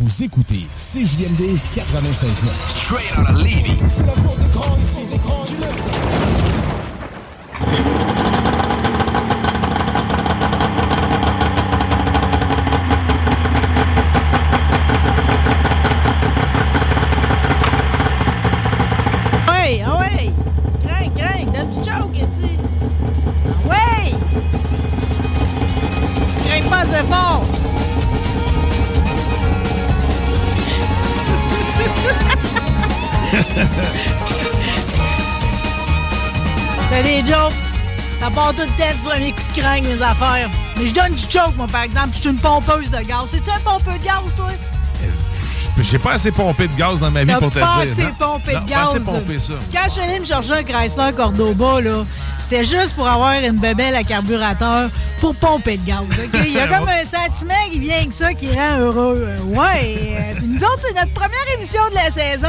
Vous écoutez CJMD 96.9. Straight out of Levy. C'est la porte des grands ici, des grands du part tout le temps du premier coup de crank, mes affaires. Mais je donne du choke, moi, par exemple, je suis une pompeuse de gaz. C'est-tu un pompeux de gaz, toi? J'ai pas assez pompé de gaz dans ma vie pour te pas le dire. assez pompé Non, de gaz. assez pompé ça. Quand je suis me chercher un Chrysler Cordoba, là, c'était juste pour avoir une bébelle à carburateur pour pomper de gaz. Il y a comme un sentiment qui vient avec ça qui rend heureux. Euh, Ouais. euh, puis nous autres, c'est notre première émission de la saison.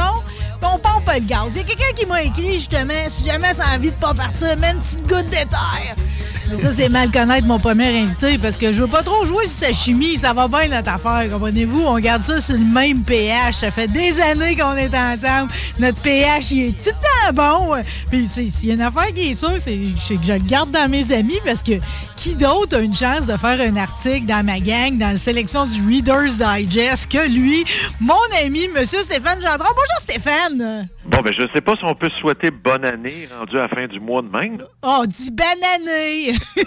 On pompe le gaz. Il y a quelqu'un qui m'a écrit justement, si jamais ça a envie de pas partir, mets une petite goutte. Mais ça, c'est mal connaître mon premier invité parce que je veux pas trop jouer sur sa chimie. Ça va bien notre affaire, comprenez-vous? On garde ça sur le même pH. Ça fait des années qu'on est ensemble. Notre pH, il est tout le temps bon. Puis, s'il y a une affaire qui est sûre, c'est c'est que je le garde dans mes amis parce que qui d'autre a une chance de faire un article dans ma gang, dans la sélection du Reader's Digest que lui, mon ami, Monsieur Stéphane Gendron. Bonjour Stéphane! Bon, ben, je sais pas si on peut se souhaiter bonne année rendu à la fin du mois de même. Oh, du banané!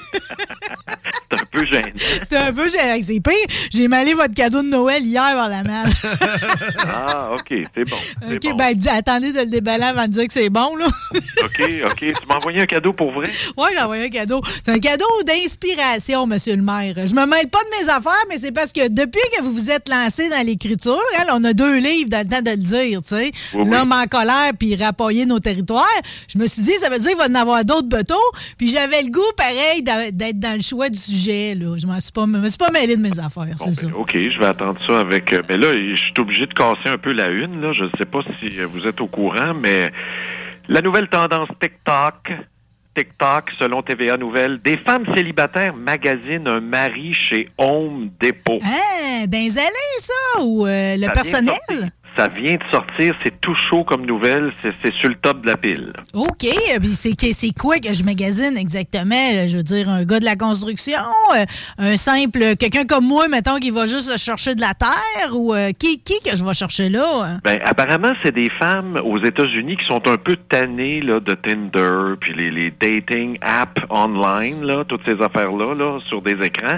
C'est un peu gênant. C'est un peu, j'ai- c'est pire. J'ai malé votre cadeau de Noël hier par la malle. Ah, OK, c'est bon. OK, bon. ben, dis- attendez de le déballer avant de dire que c'est bon, là. OK, OK. Tu m'as envoyé un cadeau pour vrai? ouais, j'ai envoyé un cadeau. C'est un cadeau d'inspiration, monsieur le maire. Je me mêle pas de mes affaires, mais c'est parce que depuis que vous vous êtes lancé dans l'écriture, hein, on a deux livres dans le temps de le dire, tu sais. Oui, oui. L'homme en colère puis rapporter nos territoires. Je me suis dit, ça veut dire qu'il va y en avoir d'autres bateaux. Puis j'avais le goût, pareil, d'être dans le choix du sujet, là. Je pas, me suis pas mêlé de mes affaires, Bon, c'est ça. ben, OK, je vais attendre ça avec. euh, Ben là, je suis obligé de casser un peu la une. Là. Je ne sais pas si euh, vous êtes au courant, mais la nouvelle tendance TikTok. TikTok, selon TVA Nouvelles, des femmes célibataires magasinent un mari chez Home Depot. Hein, dans les allées, ça? Ou euh, le Ça personnel? Ça vient de sortir, c'est tout chaud comme nouvelle, c'est sur le top de la pile. OK. euh, c'est quoi que je magasine exactement? Euh, Je veux dire, un gars de la construction, euh, un simple, quelqu'un comme moi, mettons, qui va juste chercher de la terre, ou euh, qui, qui que je vais chercher là? Ben, apparemment, c'est des femmes aux États-Unis qui sont un peu tannées là, de Tinder, puis les, les dating apps online, là, toutes ces affaires-là, là, sur des écrans.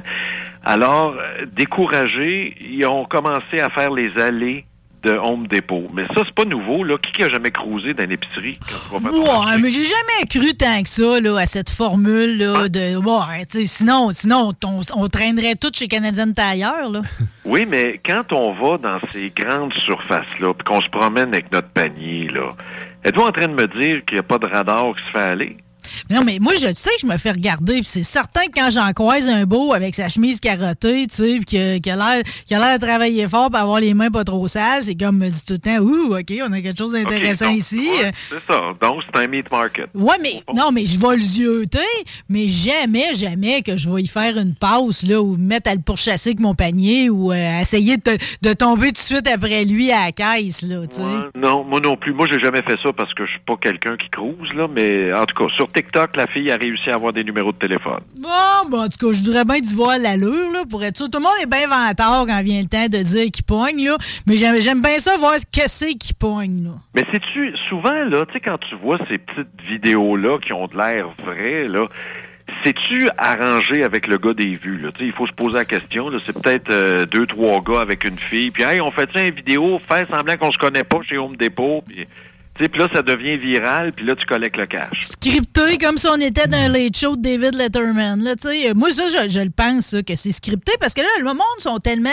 Alors, découragés, ils ont commencé à faire les allées de Home Depot. Mais ça, c'est pas nouveau, là. Qui qui a jamais cruisé dans l'épicerie quand Ouais, mais j'ai jamais cru tant que ça là, à cette formule là, de. Ouais, tu sais, sinon, sinon on, on traînerait tout chez Canadian Tire. Là. Oui, mais quand on va dans ces grandes surfaces-là, puis qu'on se promène avec notre panier, là, êtes-vous en train de me dire qu'il n'y a pas de radar qui se fait aller? Non, mais moi, je sais que je me fais regarder. puis c'est certain que quand j'en croise un beau avec sa chemise carottée, tu sais, qu'il a l'air qu'il a l'air de travailler fort pour avoir les mains pas trop sales, c'est comme me dit tout le temps, ouh, OK, on a quelque chose d'intéressant ici. ouais, c'est ça. Donc, c'est un meat market. Ouais, mais non, mais je vais le zioter, mais jamais, jamais que je vais y faire une pause là ou me mettre à le pourchasser avec mon panier ou euh, essayer de, de tomber tout de suite après lui à la caisse là, tu sais. Ouais, non, moi non plus. Moi, j'ai jamais fait ça parce que je suis pas quelqu'un qui cruise, là. Mais en tout cas, sur TikTok, TikTok, la fille a réussi à avoir des numéros de téléphone. Bon, bon, en tout cas, je voudrais bien d'y voir l'allure, là, pour être sûr. Tout le monde est bien vantard quand vient le temps de dire qu'il pogne, là. Mais j'aime, j'aime bien ça, voir ce que c'est qu'il pogne, là. Mais sais-tu, souvent, là, tu sais, quand tu vois ces petites vidéos-là qui ont de l'air vraies, là, c'est-tu arrangé avec le gars des vues? Là? Il faut se poser la question. là. C'est peut-être euh, deux, trois gars avec une fille. Puis, hey, on fait ça une vidéo, faire semblant qu'on se connaît pas chez Home Depot. Puis, sais, puis là, ça devient viral. Puis là, tu collectes le cash. Scripté comme si on était dans late show de David Letterman, là. Moi, ça, je, je le pense, ça, que c'est scripté parce que là, le monde sont tellement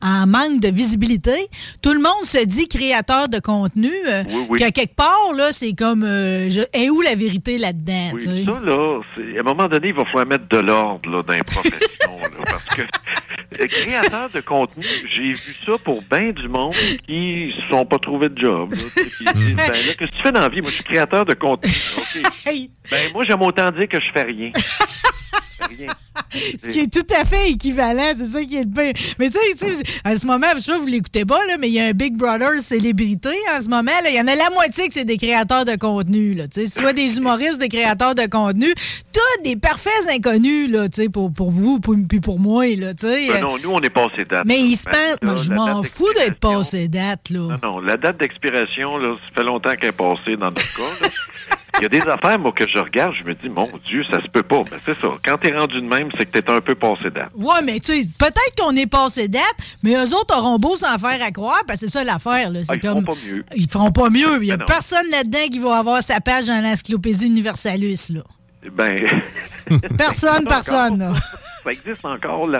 en manque de visibilité. Tout le monde se dit créateur de contenu. euh, Oui, oui. Qu'à quelque part, là, c'est comme, euh, je- est où la vérité là-dedans, Oui, ça, là, à un moment donné, il va falloir mettre de l'ordre là, dans les professions. là, parce que euh, créateur de contenu, j'ai vu ça pour bien du monde qui se sont pas trouvés de job. Là, qui disent, ben, là, qu'est-ce que tu fais dans la vie? Moi, je suis créateur de contenu. OK? Hey, Ben, moi, j'aime autant dire que je fais rien. Rien. ce qui est tout à fait équivalent, c'est ça qui est le pire. Mais tu sais, à ce moment, je sais que vous l'écoutez pas, là, mais il y a un Big Brother célébrité en ce moment. Il y en a la moitié que c'est des créateurs de contenu. Là, soit des humoristes, des créateurs de contenu, tous des parfaits inconnus là, pour, pour vous pour- puis pour moi. Là. Ben non, nous, on est passé date. mais ils se Ben, pensent... je m'en fous d'être passé date. Là. Non, non, la date d'expiration, ça fait longtemps qu'elle est passée dans notre cas. Il y a des affaires, moi, que je regarde, je me dis, mon Dieu, ça se peut pas. Ben, c'est ça. Quand t'es rendu de même, c'est que t'es un peu passé date. Ouais, mais tu sais, peut-être qu'on est passé date, mais eux autres auront beau s'en faire à croire, parce que c'est ça l'affaire. Là. C'est Ah, ils comme... feront pas mieux. Ils feront pas mieux. Il y a Ben personne là-dedans qui va avoir sa page dans l'encyclopédie Universalis. Là. Ben. Personne, personne. Là. Ça existe encore, là.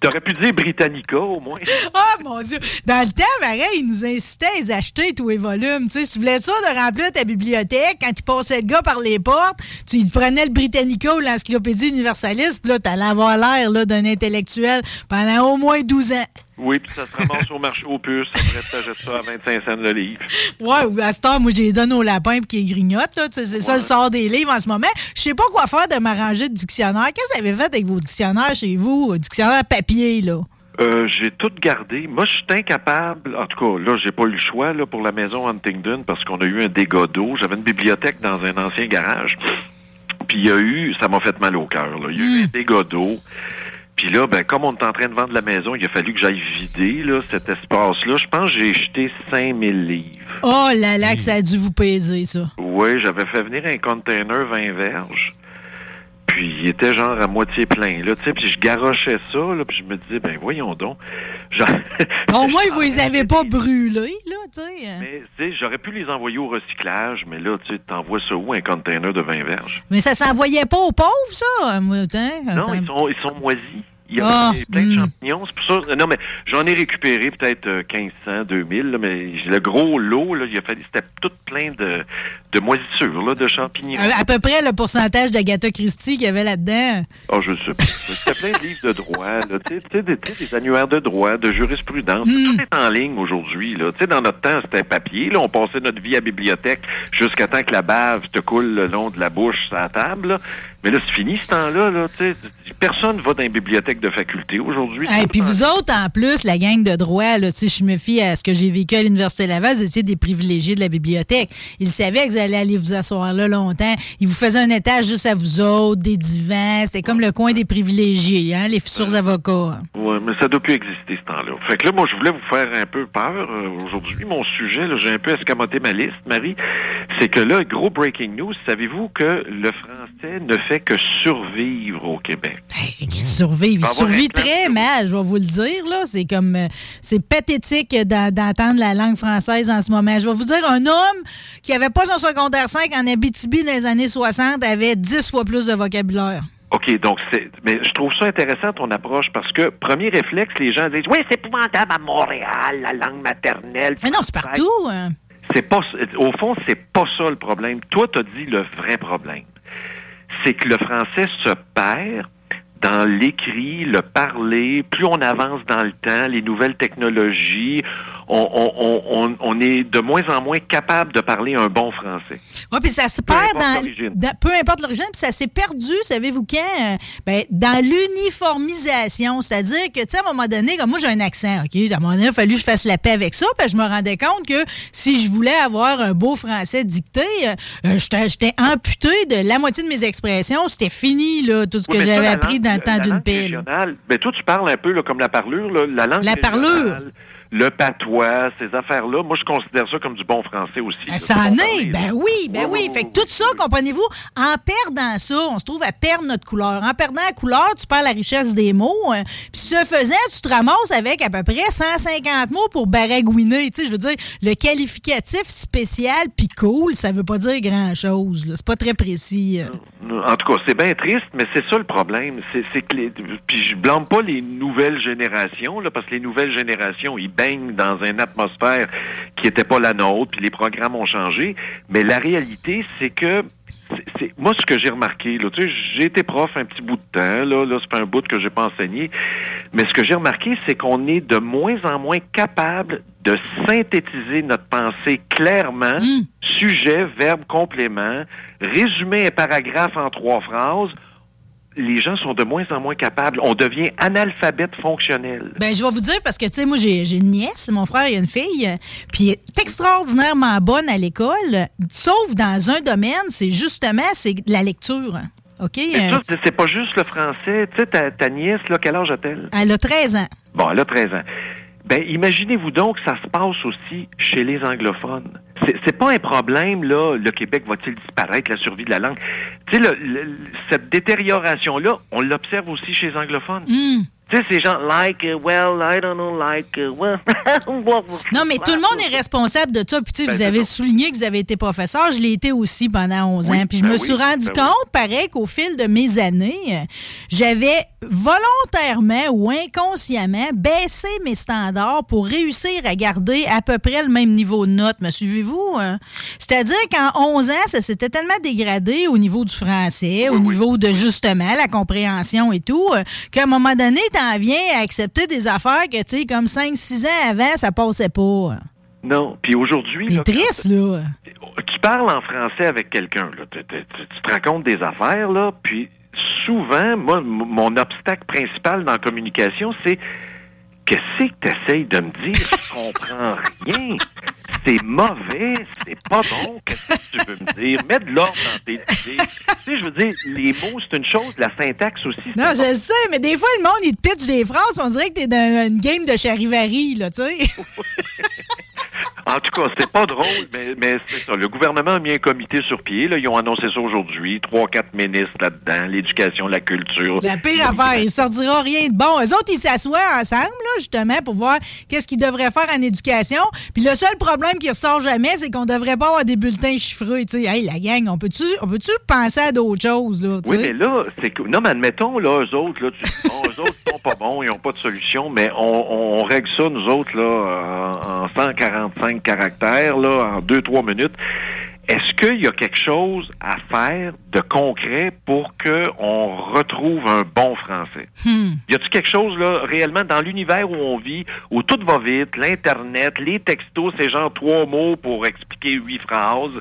T'aurais pu dire Britannica, au moins. Ah, mon Dieu! Dans le temps, pareil, ils nous incitaient à les acheter, tous les volumes. Tu sais, tu voulais sûr de remplir ta bibliothèque, quand il passait le gars par les portes, tu prenais le Britannica ou l'Encyclopédie Universalis, puis là, t'allais avoir l'air d'un intellectuel pendant au moins 12 ans. Oui, puis ça se ramasse au marché aux puces. Après, t'achètes ça à 25 cents le livre. Ouais, ou à cette heure, moi, j'ai les donne au lapin puis qui grignote, là. Tu sais, C'est ça le sort des livres en ce moment. Je sais pas quoi faire de m'arranger de dictionnaire. Qu'est-ce que vous avez fait avec vos dictionnaires chez vous? Dictionnaire papier, là? Euh, j'ai tout gardé. Moi, je suis incapable. En tout cas, là, j'ai pas eu le choix là, pour la maison Huntington parce qu'on a eu un dégât d'eau. J'avais une bibliothèque dans un ancien garage. Puis il y a eu, ça m'a fait mal au cœur. Il y a eu un dégât d'eau. Puis là, ben, comme on est en train de vendre la maison, il a fallu que j'aille vider là, cet espace-là. Je pense que j'ai jeté 5000 livres. Oh là là, que ça a dû vous peser, ça. Oui, j'avais fait venir un container 20 verges. Puis il était genre à moitié plein, là, tu sais, puis je garochais ça, là, puis je me disais, ben voyons donc. Genre- Au moins, vous les avez pas brûlés, là, tu sais. Mais, tu sais, j'aurais pu les envoyer au recyclage, mais là, tu sais, t'envoies ça où, un container de 20 verges? Mais ça s'envoyait pas aux pauvres, ça? hein? Non, ils sont, ils sont moisis. Il y a Ah, plein de hmm. champignons. C'est pour ça. Non, mais j'en ai récupéré peut-être euh, 1500, 2000, là, mais le gros lot, là, il a fallu, c'était tout plein de, de moisissures, là, de champignons. À, à peu près le pourcentage d'Agatha Christie qu'il y avait là-dedans. Oh, je sais pas. C'était plein de livres de droit, là. Tu sais, des, des annuaires de droit, de jurisprudence. Hmm. Tout est en ligne aujourd'hui, là. Tu sais, dans notre temps, c'était papier, là. On passait notre vie à la bibliothèque jusqu'à temps que la bave te coule le long de la bouche sur la table, là. Mais là, c'est fini, ce temps-là, là. Personne va dans une bibliothèque de faculté aujourd'hui. Et puis vous autres, en plus, la gang de droit, là, si je me fie à ce que j'ai vécu à l'Université Laval, vous étiez des privilégiés de la bibliothèque. Ils savaient que vous alliez aller vous asseoir là longtemps. Ils vous faisaient un étage juste à vous autres, des divans. C'était comme le coin des privilégiés, hein, les futurs avocats. Oui, mais ça doit plus exister ce temps-là. Fait que là, moi, je voulais vous faire un peu peur euh, aujourd'hui. Mon sujet, là, j'ai un peu escamoté ma liste, Marie. C'est que là, gros breaking news, savez-vous que le français ne fait que survivre au Québec? Hey, qu'ils survivent. Il plan très mal, je vais vous le dire. là. C'est comme euh, c'est pathétique d'en- d'entendre la langue française en ce moment. Je vais vous dire, un homme qui avait pas son secondaire 5 en Abitibi dans les années 60 avait 10 fois plus de vocabulaire. OK, donc c'est. Mais je trouve ça intéressant ton approche parce que premier réflexe, les gens disent Oui, c'est épouvantable à Montréal, la langue maternelle. Mais non, c'est partout. hein. C'est pas au fond, c'est pas ça le problème. Toi, tu as dit le vrai problème. C'est que le français se perd dans l'écrit, le parler, plus on avance dans le temps, les nouvelles technologies, on, on, on, on est de moins en moins capable de parler un bon français. Oui, puis ça se Peu perd dans, dans- Peu importe l'origine, puis ça s'est perdu, savez-vous quand? Ben, dans l'uniformisation. C'est-à-dire que, tu sais, à un moment donné, comme moi, j'ai un accent, OK? À un moment donné, il a fallu que je fasse la paix avec ça, puis je me rendais compte que si je voulais avoir un beau français dicté, euh, j'étais amputé de la moitié de mes expressions. C'était fini, là, tout ce Oui, que j'avais appris langue- dans le temps la d'une régionale, Ben, toi, tu parles un peu là, comme la parlure, là, la langue La parlure. Le patois, ces affaires-là, moi, je considère ça comme du bon français aussi. Là, Ça en est, ben oui, ben Ouais, oui. ouais, Fait que ouais, tout ça, comprenez-vous, en perdant ça, on se trouve à perdre notre couleur. En perdant la couleur, tu perds la richesse des mots. hein. Puis ce faisant, tu te ramasses avec à peu près 150 mots pour baragouiner. Tu sais, je veux dire, le qualificatif spécial puis cool, ça veut pas dire grand-chose. C'est pas très précis. euh. En tout cas, c'est bien triste, mais c'est ça le problème. C'est, c'est que les, puis je blâme pas les nouvelles générations, là, parce que les nouvelles générations, ils dans une atmosphère qui était pas la nôtre, puis les programmes ont changé. Mais la réalité, c'est que c'est, moi, ce que j'ai remarqué, là, tu sais, j'ai été prof un petit bout de temps, là, là, c'est pas un bout que j'ai pas enseigné, mais ce que j'ai remarqué, c'est qu'on est de moins en moins capable de synthétiser notre pensée clairement, Mm. sujet, verbe, complément, résumer un paragraphe en trois phrases. Les gens sont de moins en moins capables. On devient analphabète fonctionnel. Ben, je vais vous dire parce que, tu sais, moi, j'ai j'ai une nièce, mon frère, il a une fille, puis elle est extraordinairement bonne à l'école, sauf dans un domaine, c'est justement, c'est la lecture. OK? Euh, c'est- pas juste le français. Tu sais, ta, ta nièce, là, quel âge a-t-elle? elle a 13 ans. Bon, elle a 13 ans. Ben, imaginez-vous donc que ça se passe aussi chez les anglophones. C'est, pas un problème, là, le Québec va-t-il disparaître, la survie de la langue? Tu sais, cette détérioration-là, on l'observe aussi chez les anglophones. Hmm. Tu sais, ces gens, like, uh, well, I don't know, like, uh, well. Non, mais tout le monde est responsable de ça. Puis, tu sais, Ben, vous avez souligné que vous avez été professeur. Je l'ai été aussi pendant 11 Oui, ans. Puis, je ben me oui, suis rendu ben oui. compte, pareil, qu'au fil de mes années, j'avais volontairement ou inconsciemment baissé mes standards pour réussir à garder à peu près le même niveau de note. Me suivez-vous? Hein? C'est-à-dire qu'en 11 ans, ça s'était tellement dégradé au niveau du français, au Oui, niveau de justement la compréhension et tout, euh, qu'à un moment donné, t'en viens à accepter des affaires que, tu sais, comme 5-6 ans avant, ça passait pas. Non. Puis aujourd'hui, C'est triste, là. tu parles en français avec quelqu'un, là, tu, tu- te racontes des affaires, là, puis souvent, moi, mon obstacle principal dans la communication, c'est qu'est-ce que tu essayes de me dire? Je comprends rien. C'est mauvais, c'est pas bon. Qu'est-ce que tu veux me dire? Mets de l'ordre dans tes idées. tu sais, je veux dire, les mots, c'est une chose, la syntaxe aussi, Non, je le sais, mais des fois, le monde, il te pitch des phrases, on dirait que t'es dans une game de charivari, là, tu sais. En tout cas, c'était pas drôle, mais, mais c'est ça. Le gouvernement a mis un comité sur pied. Là. Ils ont annoncé ça aujourd'hui. Trois, quatre ministres là-dedans. L'éducation, la culture. La pire affaire, il sortira rien de bon. Eux autres, ils s'assoient ensemble, là, justement, pour voir qu'est-ce qu'ils devraient faire en éducation. Puis le seul problème qui ressort jamais, c'est qu'on devrait pas avoir des bulletins chiffrés. Tu sais, hey, la gang, on peut-tu on peut penser à d'autres choses, là? Oui, mais là, c'est que. Non, mais admettons, là, eux autres, là, tu bon, eux autres sont pas bons, ils n'ont pas de solution, mais on, on, on règle ça, nous autres, là, en, en 145 caractères, là, en 2-3 minutes. Est-ce qu'il y a quelque chose à faire de concret pour qu'on retrouve un bon français? Hmm. Y a-t-il quelque chose, là, réellement, dans l'univers où on vit, où tout va vite, l'Internet, les textos, c'est genre trois mots pour expliquer huit phrases.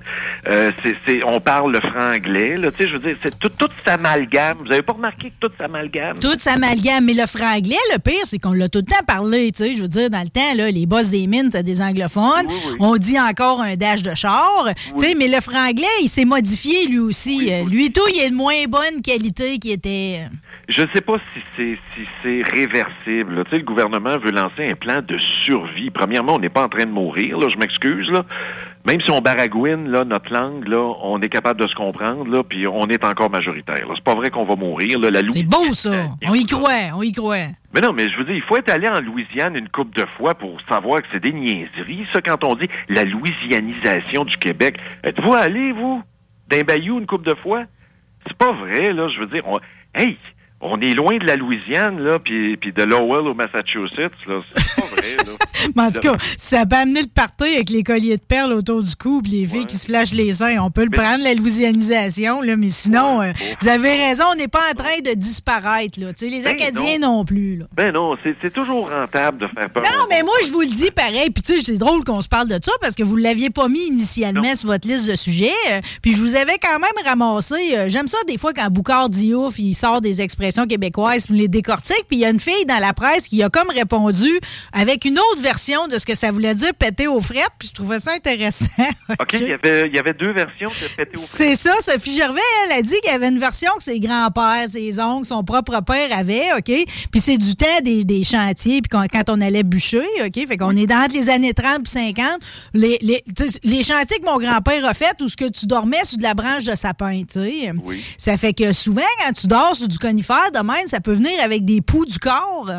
Euh, c'est, c'est, on parle le franglais, là, tu sais, je veux dire, c'est tout, tout s'amalgame. Vous avez pas remarqué que tout s'amalgame? Tout s'amalgame. Mais le franglais, le pire, c'est qu'on l'a tout le temps parlé. Tu sais, je veux dire, dans le temps, là, les boss des mines, c'est des anglophones. Oui, oui. On dit encore un dash de char. Tu sais, mais le franglais, il s'est modifié lui aussi. Oui, Euh, oui. Lui tout, il est de moins bonne qualité qu'il était. euh. Je ne sais pas si c'est si c'est réversible. Tu sais, le gouvernement veut lancer un plan de survie. Premièrement, on n'est pas en train de mourir, là, je m'excuse, là. Même si on baragouine là, notre langue, là, on est capable de se comprendre, là, puis on est encore majoritaire. C'est pas vrai qu'on va mourir. Là, la C'est beau, ça. On y croit, on y croit. Mais non, mais je veux dire, il faut être allé en Louisiane une couple de fois pour savoir que c'est des niaiseries, ça, quand on dit la louisianisation du Québec. Êtes-vous allé, vous, d'un bayou une couple de fois? C'est pas vrai, là, je veux dire, on- hey, On est loin de la Louisiane, là, puis, puis de Lowell au Massachusetts, là. C'est pas vrai, là. Mais en tout cas, ça peut amener le party avec les colliers de perles autour du cou puis les filles qui se flashent les seins. On peut le prendre, la louisianisation, là, mais sinon, euh, vous avez raison, on n'est pas en train de disparaître. Là. Les Ben Acadiens non, plus. Là. Ben non, c'est c'est toujours rentable de faire peur. Non, mais moi, je vous le dis pareil. Puis, tu sais, c'est drôle qu'on se parle de ça parce que vous ne l'aviez pas mis initialement sur votre liste de sujets. Euh, Puis, je vous avais quand même ramassé. euh, J'aime ça des fois quand Boucard dit ouf, il sort des expressions québécoises, puis les décortique. Puis, il y a une fille dans la presse qui a comme répondu avec une autre version de ce que ça voulait dire péter aux frettes. Puis, je trouvais ça intéressant. OK, il y avait, il y avait deux versions de péter au C'est ça, Sophie Gervais, elle a dit qu'il y avait une version que ses grands-pères, ses oncles, son propre père avaient, OK? Puis c'est du temps des, des chantiers, puis quand, quand on allait bûcher, OK? Fait qu'on est dans les années 30 puis 50. Les, les, les chantiers que mon grand-père a fait, où ce que tu dormais sur de la branche de sapin, tu sais. Oui. Ça fait que souvent, quand tu dors sur du conifère de même, ça peut venir avec des poux du corps.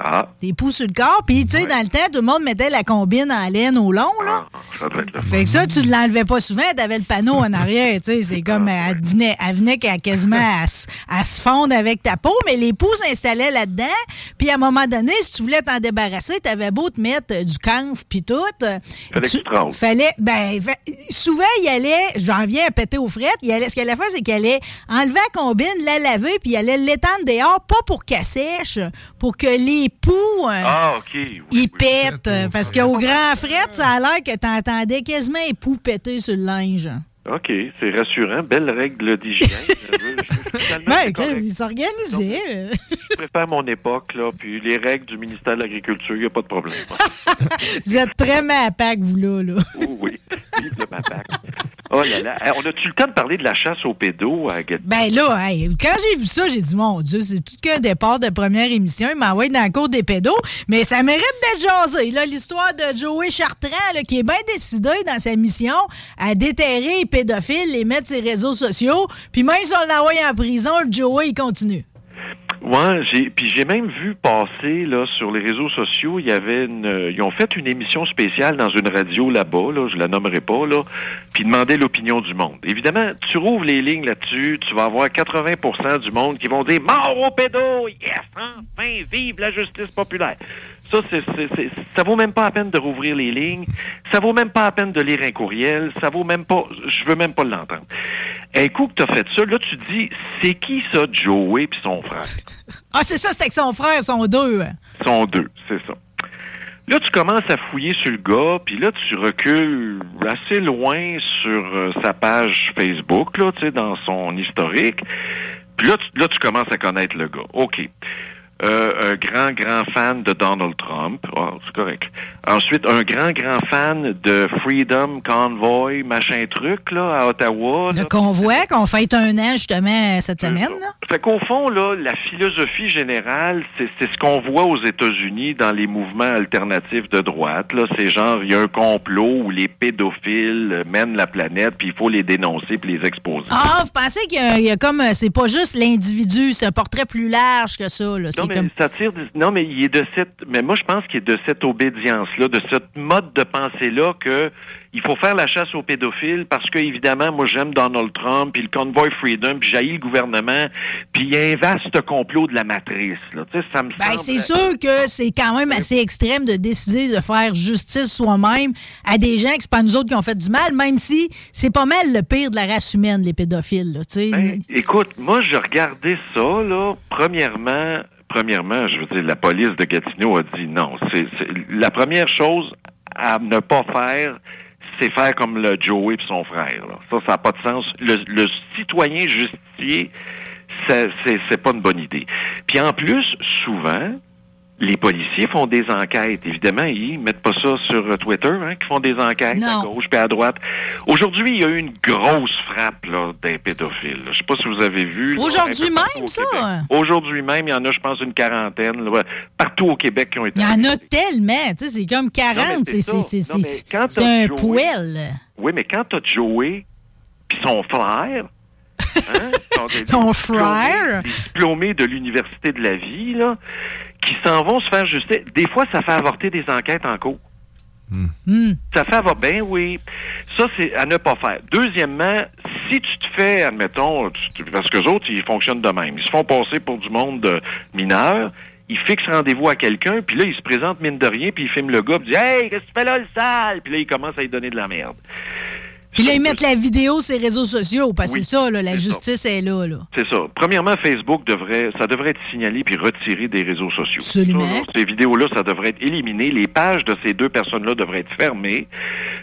Ah, Des poux sur le corps. Puis, tu sais, dans le temps, tout le monde mettait la combine en laine au long, là. ah, ça doit être le Fait que ça, tu ne l'enlevais pas souvent, t'avais le panneau en arrière, tu sais, c'est comme, elle venait, elle venait quasiment à, se- à se fondre avec ta peau, mais les poux s'installaient là-dedans, puis à un moment donné, si tu voulais t'en débarrasser, t'avais beau te mettre euh, du canf puis tout. euh, Fallait que tu. Fallait, ben, fa- souvent, il allait, j'en viens à péter aux frettes, il allait, ce qu'elle allait faire, c'est qu'elle allait enlever la combine, la laver, puis il allait l'étendre dehors, pas pour qu'elle sèche, pour que les poux... euh, Ah, OK. oui, il oui. pète. euh, Parce qu'au grand fret, ça a l'air que t'entendais quasiment les poux péter sur le linge. OK, c'est rassurant. Belle règle d'hygiène. Ben, c'est correct. il s'organisait. Je préfère mon époque, là, puis les règles du ministère de l'Agriculture, il n'y a pas de problème. Vous êtes très mapac, vous, là. là. oh, oui, vive le mapac. Oh On a-tu le temps de parler de la chasse aux pédos à Gatineau? Ben là, quand j'ai vu ça, j'ai dit, mon Dieu, c'est tout qu'un départ de première émission. Il m'envoie dans la cour des pédos. Mais ça mérite d'être jasé. là, L'histoire de Joey Chartrand, qui est bien décidé dans sa mission à déterrer les pédophiles, les mettre sur réseaux sociaux. Puis même si on l'envoie en prison, Joey, il continue. Ouais, j'ai puis j'ai même vu passer là sur les réseaux sociaux, il y avait une euh, ils ont fait une émission spéciale dans une radio là-bas, là, je la nommerai pas là, puis ils demandaient l'opinion du monde. Évidemment, tu rouvres les lignes là-dessus, tu vas avoir 80% du monde qui vont dire mort aux pédos, yes, enfin vive la justice populaire. Ça c'est- c'est- ça vaut même pas la peine de rouvrir les lignes, ça vaut même pas la peine de lire un courriel, ça vaut même pas je veux même pas l'entendre. Un coup que tu as fait ça, là tu te dis c'est qui ça Joey puis son frère? Ah, c'est ça, c'était avec son frère, son deux. sont deux, c'est ça. Là, tu commences à fouiller sur le gars, puis là, tu recules assez loin sur euh, sa page Facebook, là, tu sais, dans son historique. Puis là, tu, là, tu commences à connaître le gars. OK. Euh, un grand, grand fan de Donald Trump. Ah, c'est correct. Ensuite, un grand, grand fan de Freedom Convoy, machin truc, là, à Ottawa. Le convoi qu'on fête un an, justement, cette semaine. là? Fait qu'au fond, là, la philosophie générale, c'est c'est ce qu'on voit aux États-Unis dans les mouvements alternatifs de droite. Là, c'est genre, il y a un complot où les pédophiles mènent la planète, puis il faut les dénoncer puis les exposer. Ah, vous pensez qu'il y a- il y, a comme. euh, C'est pas juste l'individu, c'est un portrait plus large que ça. Là. Mais, comme. ça tire non, mais il est de cette. Mais moi, je pense qu'il est de cette obédience-là, de ce mode de pensée-là que il faut faire la chasse aux pédophiles parce que, évidemment, moi, j'aime Donald Trump, puis le convoy Freedom, puis j'haïs le gouvernement, puis il y a un vaste complot de la matrice. Là. Tu sais, ça me Ben, semble- c'est sûr que c'est quand même assez extrême de décider de faire justice soi-même à des gens que c'est pas nous autres qui ont fait du mal, même si c'est pas mal le pire de la race humaine, les pédophiles. Là, tu sais. Ben, écoute, moi, je regardais ça, là. Premièrement, premièrement, je veux dire, la police de Gatineau a dit non. C'est la première chose à ne pas faire, c'est faire comme le Joey et son frère. là. Ça, ça n'a pas de sens. Le, le citoyen justicier, c'est c'est pas une bonne idée. Puis en plus, souvent, les policiers font des enquêtes. Évidemment, ils mettent pas ça sur euh, Twitter, hein, qu'ils font des enquêtes Non. à gauche puis à droite. Aujourd'hui, il y a eu une grosse frappe là, d'un pédophile. Je sais pas si vous avez vu. Aujourd'hui même, au ça? Québec. Aujourd'hui même, il y en a, je pense, une quarantaine là, partout au Québec qui ont été. Il y en a tellement, tu sais, c'est comme 40, c'est c'est ça. c'est- c'est- Non, c'est- quand c'est un Joey- poêle. Oui, mais quand t'as Joey puis son frère, hein, Son frère? des diplômés de l'université de la vie, là, qui s'en vont se faire justice. Des fois, ça fait avorter des enquêtes en cours. Hmm. Ça fait avoir ben oui. Ça, c'est à ne pas faire. Deuxièmement, si tu te fais, admettons, tu- parce que les autres, ils fonctionnent de même. Ils se font passer pour du monde mineur. Ils fixent rendez-vous à quelqu'un, puis là, ils se présentent mine de rien, puis ils filment le gars, puis ils disent Hey, qu'est-ce que tu fais là, le sale? Puis là, ils commencent à lui donner de la merde. Puis là, ils mettent la vidéo sur les réseaux sociaux, parce que Oui, c'est ça, là, la ça. justice est là. là. C'est ça. Premièrement, Facebook devrait, ça devrait être signalé puis retiré des réseaux sociaux. Absolument. Ça, là, ces vidéos-là, ça devrait être éliminé. Les pages de ces deux personnes-là devraient être fermées.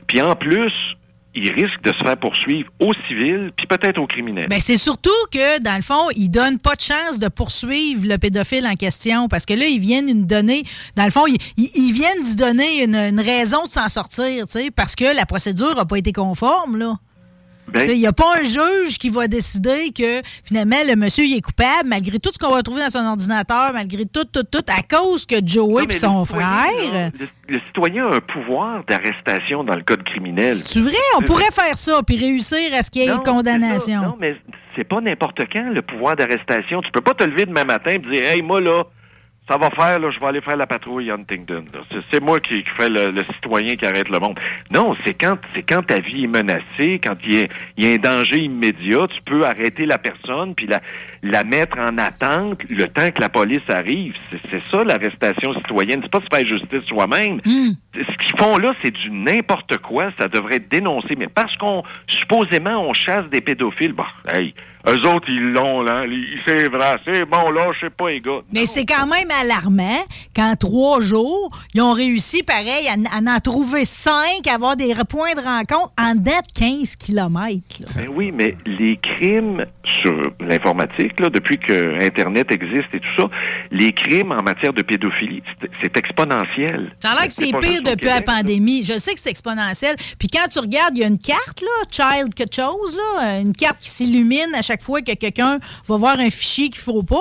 Puis en plus, ils risquent de se faire poursuivre au civil puis peut-être au criminel. Ben, c'est surtout que, dans le fond, ils donnent pas de chance de poursuivre le pédophile en question. Parce que là, ils viennent nous donner, dans le fond, ils, viennent donner une, une raison de s'en sortir, tu sais, parce que la procédure n'a pas été conforme, là. Ben, Il n'y a pas un juge qui va décider que finalement le monsieur il est coupable, malgré tout ce qu'on va trouver dans son ordinateur, malgré tout, tout, tout, à cause que Joey et son frère. là, le, le citoyen a un pouvoir d'arrestation dans le code criminel. C'est vrai, on pourrait faire ça puis réussir à ce qu'il y ait Non, une condamnation. Non, mais c'est pas n'importe quand le pouvoir d'arrestation. Tu peux pas te lever demain matin et dire Hey, moi là, ça va faire, là, je vais aller faire la patrouille à Huntington. C'est, moi qui, qui fais le, le citoyen qui arrête le monde. Non, c'est quand c'est quand ta vie est menacée, quand il y a, il y a un danger immédiat, tu peux arrêter la personne puis la, la mettre en attente le temps que la police arrive. C'est, ça l'arrestation citoyenne. C'est pas se faire justice soi-même. Hmm. Ce qu'ils font là, c'est du n'importe quoi. Ça devrait être dénoncé. Mais parce qu'on, supposément, on chasse des pédophiles, bah, hey, eux autres, ils l'ont, là. Ils- C'est vrai, c'est bon, là, je sais pas, les gars. Mais c'est quand même alarmant qu'en trois jours, ils ont réussi, pareil, à, en trouver cinq, à avoir des points de rencontre en dedans de 15 kilomètres. Ben oui, mais les crimes sur l'informatique, là, depuis que Internet existe et tout ça, les crimes en matière de pédophilie, c'est- exponentiel. Ça a l'air que c'est pire depuis la là. pandémie. Je sais que c'est exponentiel. Puis quand tu regardes, il y a une carte, là, Child quelque chose, là, une carte qui s'illumine à chaque fois que quelqu'un va voir un fichier qu'il faut pas.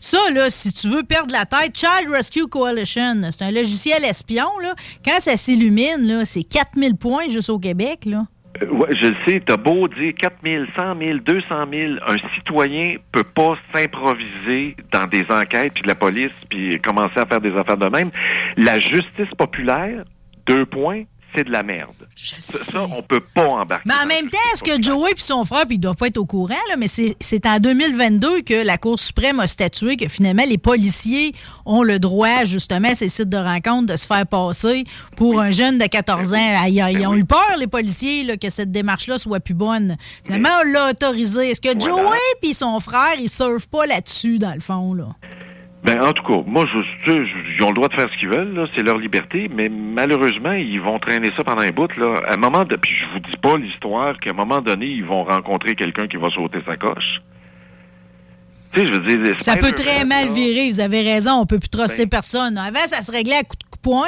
Ça, là, si tu veux perdre la tête, Child Rescue Coalition, c'est un logiciel espion. Là. Quand ça s'illumine, c'est 4000 points juste au Québec. Euh, je le sais, t'as beau dire 4 000, 100 000, 200 000, un citoyen peut pas s'improviser dans des enquêtes, puis de la police, puis commencer à faire des affaires de même. La justice populaire, deux points, c'est de la merde. Je Ça, sais. ça, on peut pas embarquer. Mais en même temps, est-ce que. Joey et son frère, puis ils doivent pas être au courant, là, mais c'est en 2022 que la Cour suprême a statué que finalement, les policiers ont le droit, justement, à ces sites de rencontres, de se faire passer pour un jeune de 14 ans. Ah, Ils, ils Ben ont oui. eu peur, les policiers, là, que cette démarche-là soit plus bonne. Finalement, on l'a autorisé. Est-ce que Voilà. Joey et son frère, ils surfent pas là-dessus, dans le fond, là? Ben, en tout cas, moi, je, ils ont le droit de faire ce qu'ils veulent, c'est leur liberté, mais malheureusement, ils vont traîner ça pendant un bout, là. À un moment de, puis je vous dis pas l'histoire qu'à un moment donné, ils vont rencontrer quelqu'un qui va sauter sa coche. Tu sais, je veux dire, Ça peut très mal virer, vous avez raison, on peut plus trusser Ben- personne. Avant, ça se réglait à coups de poing,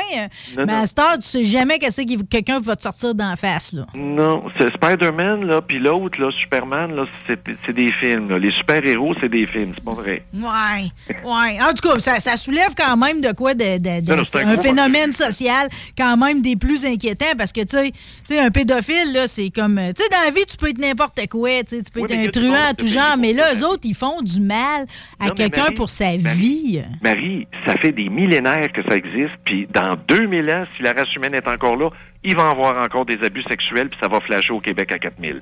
Non, mais à cette heure, tu sais jamais qu'est-ce que quelqu'un va te sortir d'en face, là. Non, c'est Spider-Man, là, puis l'autre, là, Superman, là, c'est des films, là. Les super-héros, c'est des films, c'est pas vrai. Ouais, ouais. En tout cas, ça, ça soulève quand même de quoi de, de- de- Non, un phénomène social quand même des plus inquiétants parce que tu sais, un pédophile là, c'est comme tu sais dans la vie tu peux être n'importe quoi, tu peux Oui, être un truand tout genre, mais là eux autres ils font du mal à quelqu'un pour sa Marie, vie. Marie, ça fait des millénaires que ça existe, puis dans 2000 ans, si la race humaine est encore là, il va y avoir encore des abus sexuels, puis ça va flasher au Québec à 4000.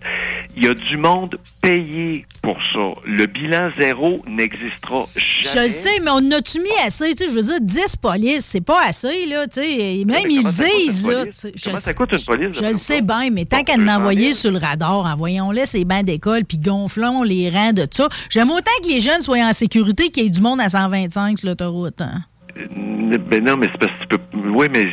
Il y a du monde payé pour ça. Le bilan zéro n'existera Je jamais. le sais, mais on a-tu mis assez? Tu sais, je veux dire, 10 polices, c'est pas assez, là. tu sais, et Même ils disent, là. je Comment ça coûte une police Je le sais bien, mais tant qu'à en 200 000. envoyer sur le radar, envoyons-les ces bancs d'école, puis gonflons les rangs de ça. J'aime autant que les jeunes soient en sécurité qu'il y ait du monde à 125 sur l'autoroute. Hein. Euh, Ben non, mais c'est parce que tu peux. Oui, mais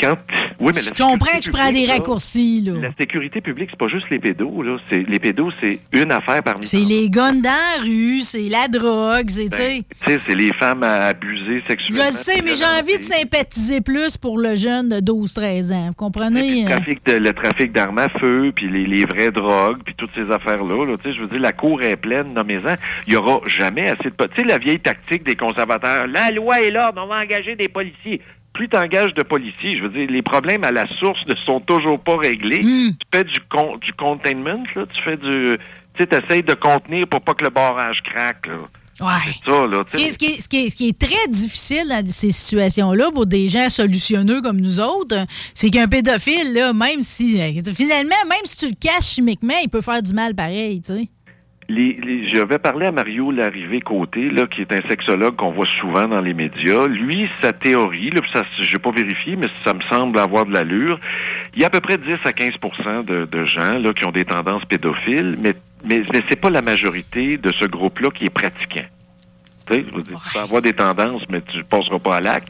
quand. Oui, mais Je comprends que je prends des publique, là, raccourcis, là. La sécurité publique, c'est pas juste les pédos, là. Les pédos, c'est une affaire parmi C'est les guns dans la rue, c'est la drogue, c'est, tu Ben, sais. tu sais, c'est les femmes à abuser Je sexuellement. le sais, mais j'ai envie de sympathiser plus pour le jeune de 12-13 ans. Vous puis comprenez? le trafic, de- le trafic d'armes à feu, puis les, les vraies drogues, puis toutes ces affaires-là. Là, tu sais, je veux dire, la cour est pleine, nommez-en. Il y aura jamais assez de... Tu sais, la vieille tactique des conservateurs, la loi est on va engager des policiers. Plus tu engages de policiers, je veux dire, les problèmes à la source ne sont toujours pas réglés. Hmm. Tu fais du, con, du containment, là, tu fais du... Tu sais, t'essayes de contenir pour pas que le barrage craque, là. Ouais. C'est ça, là. Ce qui, est, ce qui est- ce qui est- ce qui est très difficile dans ces situations-là pour des gens solutionneux comme nous autres, c'est qu'un pédophile, là, même si, euh, finalement, même si tu le caches chimiquement, il peut faire du mal pareil, tu sais. Les, les- je vais parler à Mario Larrivé-Côté, là, qui est un sexologue qu'on voit souvent dans les médias. Lui, sa théorie, là, ça, je n'ai pas vérifié, mais ça me semble avoir de l'allure. Il y a à peu près 10 à 15 de, de gens là, qui ont des tendances pédophiles, mais, mais, mais c'est pas la majorité de ce groupe-là qui est pratiquant. Tu peux avoir des tendances, mais tu ne passeras pas à l'acte.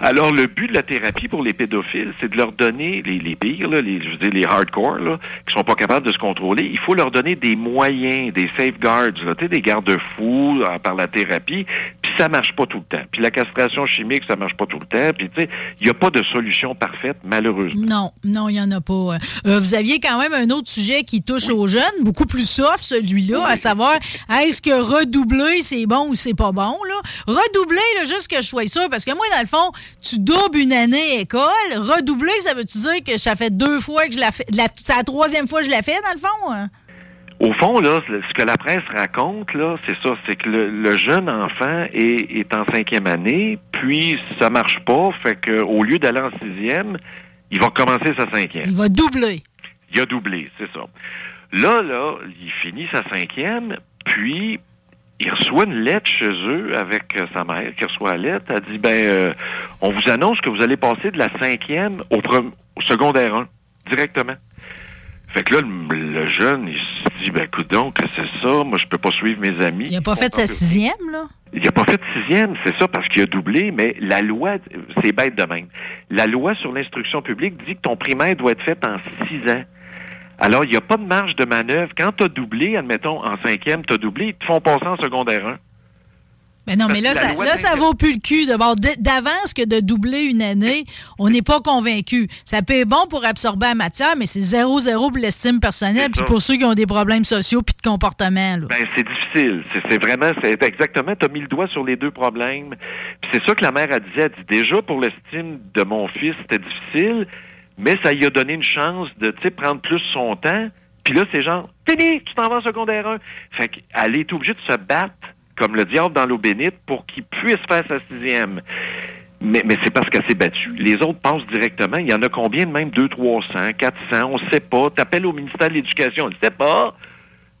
Alors, le but de la thérapie pour les pédophiles, c'est de leur donner, les, les pires, là, les, je veux dire, les hardcore, là, qui sont pas capables de se contrôler, il faut leur donner des moyens, des safeguards, là, des garde-fous euh, par la thérapie, puis ça marche pas tout le temps. Puis la castration chimique, ça marche pas tout le temps, puis tu sais, il n'y a pas de solution parfaite, malheureusement. Non, non, il n'y en a pas. Euh, vous aviez quand même un autre sujet qui touche aux jeunes, beaucoup plus soft, celui-là, à savoir, est-ce que redoubler, c'est bon ou c'est pas bon, là? Redoubler, là, juste que je sois sûr, parce que moi, dans le fond, tu doubles une année école. Redoubler, ça veut-tu dire que ça fait deux fois que je la fais, la- c'est la troisième fois que je la fais, dans le fond? hein? Au fond, là, ce que la presse raconte, là, c'est ça, c'est que le, le jeune enfant est, est en cinquième année, puis ça marche pas, fait que au lieu d'aller en sixième, il va recommencer sa cinquième. Il va doubler. Il a doublé, c'est ça. Là, là, il finit sa cinquième, puis il reçoit une lettre chez eux avec euh, sa mère qui reçoit la lettre. Elle dit, ben, euh, on vous annonce que vous allez passer de la cinquième au, au secondaire 1, directement. Fait que là, le, le jeune, il se dit, ben, écoute donc, c'est ça, moi, je peux pas suivre mes amis. Il n'a pas fait sa sixième, là? Il n'a pas fait de sixième, c'est ça, parce qu'il a doublé, mais la loi, c'est bête de même. La loi sur l'instruction publique dit que ton primaire doit être fait en six ans. Alors, il n'y a pas de marge de manœuvre. Quand tu as doublé, admettons, en cinquième, tu as doublé, ils te font passer en secondaire 1. Ben non, mais là, ça, là, ça vaut plus le cul. D'abord, d'avance que de doubler une année, on n'est pas convaincu. Ça peut être bon pour absorber la matière, mais c'est zéro zéro pour l'estime personnelle, puis pour ceux qui ont des problèmes sociaux puis de comportement. Là. Ben, c'est difficile. C'est, vraiment, c'est exactement, tu as mis le doigt sur les deux problèmes. Puis c'est ça que la mère a dit. Elle dit, déjà, pour l'estime de mon fils, c'était difficile, mais ça lui a donné une chance de, prendre plus son temps. Puis là, c'est genre, fini, tu t'en vas en secondaire 1. Fait qu'elle est obligée de se battre comme le diable dans l'eau bénite pour qu'il puisse faire sa sixième. Mais, c'est parce qu'elle s'est battue. Les autres passent directement. Il y en a combien de même? 200, 300, 400, on ne sait pas. T'appelles au ministère de l'Éducation, on ne sait pas.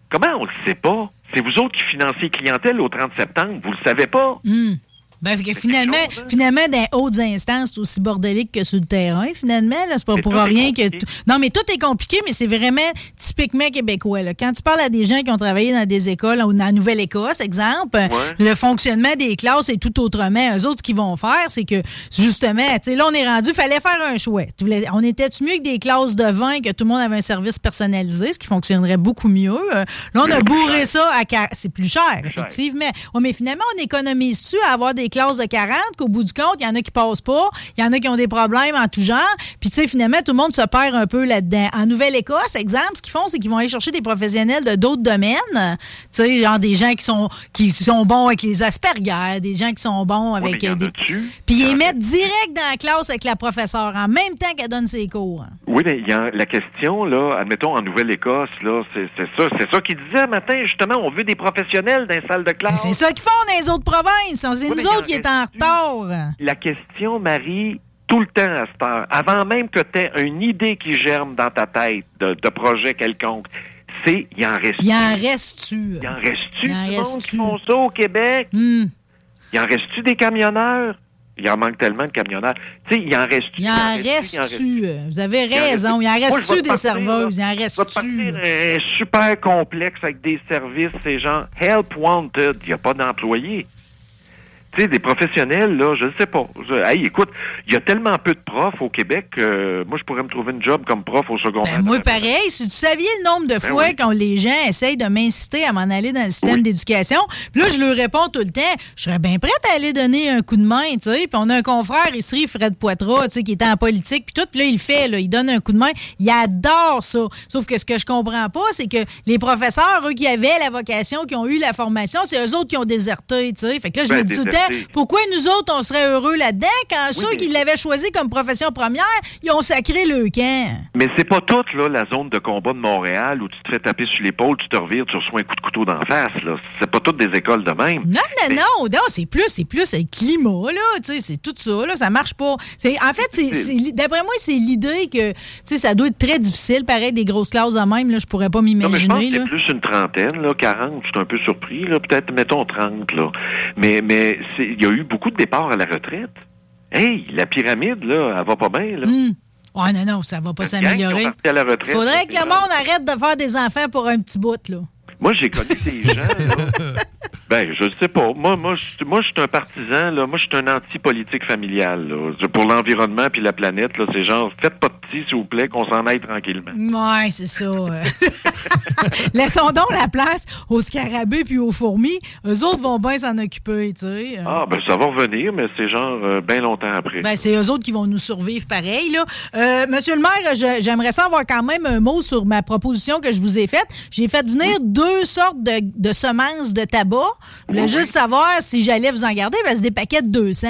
Comment on le sait pas? C'est vous autres qui financez clientèle au 30 septembre. Vous le savez pas? Hum. Ben, fait que finalement, chose, hein? finalement, dans les hautes instances, aussi bordélique que sur le terrain, finalement. là. C'est pas Mais pour rien que. Non, mais tout est compliqué, mais c'est vraiment typiquement québécois. là. Quand tu parles à des gens qui ont travaillé dans des écoles, ou en Nouvelle-Écosse, exemple, le fonctionnement des classes est tout autrement. Eux autres, ce qu'ils vont faire, c'est que, justement, tu sais, là, on est rendu, fallait faire un choix. On était-tu mieux que des classes de 20, que tout le monde avait un service personnalisé, ce qui fonctionnerait beaucoup mieux? Euh, Là, on a bourré ça à. C'est plus cher, cher. effectivement. Ouais, mais finalement, on économise-tu à avoir des classes de 40 qu'au bout du compte, il y en a qui passent pas, il y en a qui ont des problèmes en tout genre. Puis, tu sais, finalement, tout le monde se perd un peu là-dedans. En Nouvelle-Écosse, exemple, ce qu'ils font, c'est qu'ils vont aller chercher des professionnels de d'autres domaines. Tu sais, genre des gens qui sont, qui sont bons avec les Asperger, des gens qui sont bons avec y euh, des. Puis ils les mettent direct dans la classe avec la professeure en même temps qu'elle donne ses cours. Oui, mais il y a la question, là, admettons, en Nouvelle-Écosse, là, c'est, ça. C'est ça qu'il disait un matin, justement. On veut des professionnels dans les salles de classe. C'est ça qu'ils font dans les autres provinces. C'est Ouais, nous autres qui est en reste-tu? retard. La question, Marie, tout le temps à cette heure, avant même que tu aies une idée qui germe dans ta tête de, de projet quelconque, c'est il en reste Il en reste-tu? Il en reste-tu Il en reste-tu? ça au Québec? Hmm. Il en reste-tu des camionneurs? Il en manque tellement de camionneurs. Tu sais, il en reste-tu? Il en reste-tu? Vous avez Il en raison. Il en reste-tu te des serveuses? Il en reste-tu? super complexe avec des services, c'est genre help wanted. Il n'y a pas d'employés. Tu sais, des professionnels, là, je ne sais pas. Je- hey, écoute, il y a tellement peu de profs au Québec que moi, je pourrais me trouver une job comme prof au secondaire. Ben, moi, pareil. Si tu saviez le nombre de Ben fois oui. quand les gens essayent de m'inciter à m'en aller dans le système Oui. d'éducation, puis là, je leur réponds tout le temps, je serais bien prête à aller donner un coup de main, tu sais. Puis on a un confrère ici, Fred Poitras, tu sais, qui était en politique, puis tout, puis là, il le fait, là, il donne un coup de main. Il adore ça. Sauf que ce que je comprends pas, c'est que les professeurs, eux qui avaient la vocation, qui ont eu la formation, c'est eux autres qui ont déserté, tu sais. Fait que là, je Ben, me dis tout le temps, pourquoi nous autres, on serait heureux là-dedans quand ceux mais- qui l'avaient choisi comme profession première, ils ont sacré le camp? Mais c'est pas toute là, la zone de combat de Montréal où tu te fais taper sur l'épaule, tu te revires, tu reçois un coup de couteau d'en face. Là. C'est pas toutes des écoles de même. Non, non, Mais- non, non, c'est plus, c'est plus le climat, là, c'est tout ça, là, ça marche pas. En fait, d'après moi, c'est l'idée que, ça doit être très difficile, pareil, des grosses classes de même, là, je pourrais pas Non, mais je pense m'imaginer, que là. c'est plus une trentaine, là, 40, je suis un peu surpris, peut-être, mettons 30, là. Mais, mais il y a eu beaucoup de départs à la retraite. Hey, la pyramide, là, elle va pas bien, là. Hum. Ouais, non, non, ça va pas s'améliorer. retraite, Faudrait que le monde arrête de faire des enfants pour un petit bout, là. Moi, j'ai connu des gens, là. Ben, je sais pas. Moi, moi, je, moi, je suis un partisan, là. Moi, je suis un anti-politique familial, là. Pour l'environnement puis la planète, là, c'est genre, faites pas de petits, s'il vous plaît, qu'on s'en aille tranquillement. Ouais, c'est ça. euh. Laissons donc la place aux scarabées puis aux fourmis. Eux autres vont bien s'en occuper, tu sais. euh. Ah, ben, ça va revenir, mais c'est genre, euh, bien longtemps après. Ben, c'est eux autres qui vont nous survivre pareil. Là. Euh, Monsieur le maire, je- j'aimerais ça avoir quand même un mot sur ma proposition que je vous ai faite. J'ai fait venir deux sortes de, de semences de tabac. Je voulais Oui, juste savoir si j'allais vous en garder. Ben, c'est des paquets de 200.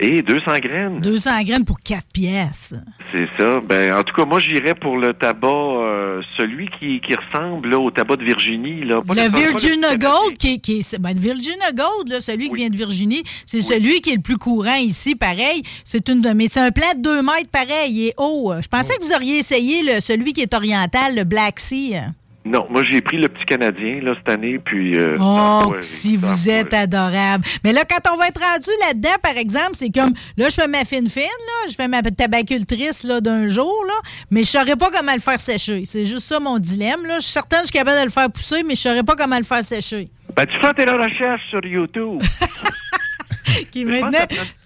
Et 200 graines. 200 graines pour 4 pièces. C'est ça. Ben, en tout cas, moi, j'irais pour le tabac, euh, celui qui, qui ressemble là, au tabac de Virginie. Là. Pas Le Virginia. Gold, qui est, qui est- ben, Virginia Gold, là, celui qui vient de Virginie, c'est celui qui est le plus courant ici, pareil. C'est une de mais c'est un plat de 2 mètres, pareil, il est haut. Je pensais que vous auriez essayé le, celui qui est oriental, le Black Sea. Non, moi, j'ai pris le petit Canadien là, cette année, puis... euh, Oh, si vous êtes adorable. Mais là, quand on va être rendu là-dedans, par exemple, c'est comme, là, je fais ma fine-fine, là, je fais ma tabacultrice là, d'un jour, là, mais je saurais pas comment le faire sécher. C'est juste ça mon dilemme. Là. Je suis certaine que je suis capable de le faire pousser, mais je saurais pas comment le faire sécher. Ben, tu fais tes recherches sur YouTube. Qui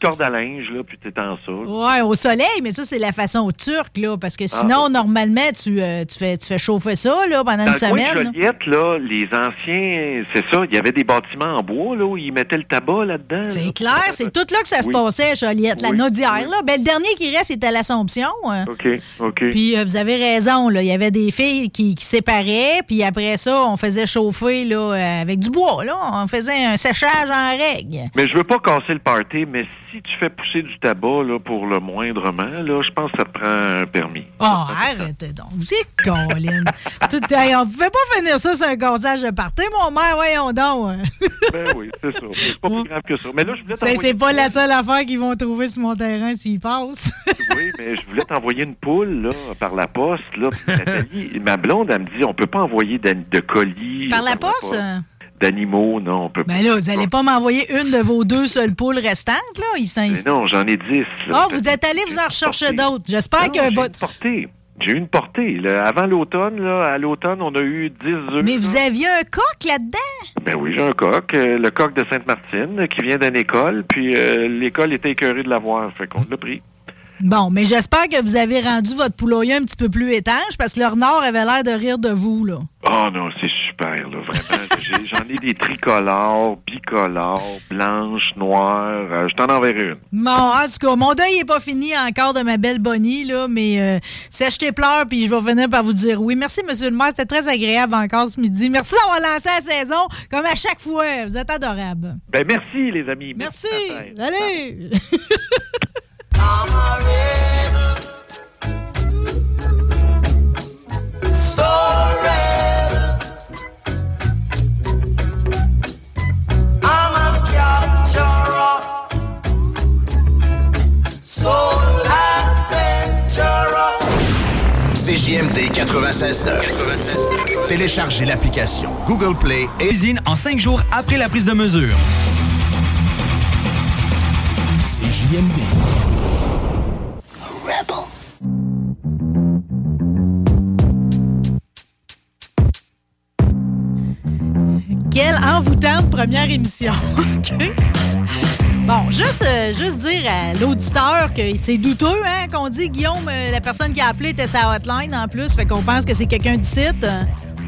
corde à linge, là, puis t'es en ça. Ouais, au soleil, mais ça, c'est la façon turque, là, parce que sinon, Ah. normalement, tu, euh, tu, fais, tu fais chauffer ça, là, pendant Dans une semaine. là. Joliette, là, les anciens, c'est ça, il y avait des bâtiments en bois, là, où ils mettaient le tabac là-dedans. là. C'est clair, c'est tout là que ça se passait, Joliette. La Naudière, oui. là. Ben, le dernier qui reste, c'était l'Assomption. hein. OK, OK. Puis euh, vous avez raison, là. Il y avait des filles qui, qui séparaient, puis après ça, on faisait chauffer là, euh, avec du bois, là. On faisait un séchage en règle. Mais je veux pas casser le party, mais si tu fais pousser du tabac, là, pour le moindrement, là, je pense que ça te prend un permis. Oh, arrête donc. Vous êtes Colin. Tout, hey, on pouvait pas finir ça sur un causage de party, mon maire, voyons donc. Ben oui, c'est ça. C'est pas plus grave que ça. Mais là, je voulais C'est t'envoyer c'est pas la seule affaire qu'ils vont trouver sur mon terrain s'ils passent. Oui, mais je voulais t'envoyer une poule, là, par la poste, là. Nathalie, ma blonde, elle me dit, on peut pas envoyer de colis. Par la poste? D'animaux, non, on peut pas. Ben là, vous allez pas m'envoyer une de vos deux seules poules restantes, là? Ils sont Mais non, j'en ai dix. Ah, vous êtes allé vous en rechercher d'autres. J'espère que j'ai votre. une portée. J'ai eu une portée. là. Avant l'automne, là, à l'automne, on a eu 10 œufs. Mais vous aviez un coq là-dedans? Ben oui, j'ai un coq. euh, le coq de Sainte-Martine, qui vient d'une école. Puis euh, l'école était écœurée de l'avoir. Fait qu'on l'a pris. Bon, mais j'espère que vous avez rendu votre poulailler un petit peu plus étanche parce que le renard avait l'air de rire de vous, là. Oh non, c'est super, là, vraiment. J'en ai des tricolores, bicolores, blanches, noires. Euh, je t'en enverrai une. Bon, en tout cas, mon deuil n'est pas fini encore de ma belle Bonnie, là, mais euh, sèche tes pleurs, puis je vais finir par vous dire oui. Merci, monsieur le maire, c'était très agréable encore ce midi. Merci d'avoir lancé la saison, comme à chaque fois. Vous êtes adorables. Ben merci, les amis. Merci. Allez! CJMD 96.9. Téléchargez l'application Google Play et Cuisine en cinq jours après la prise de mesure. CJMD. Quelle envoûtante première émission. Bon, juste, euh, juste dire à l'auditeur que c'est douteux hein, qu'on dit Guillaume, euh, la personne qui a appelé était sa hotline en plus, fait qu'on pense que c'est quelqu'un du site.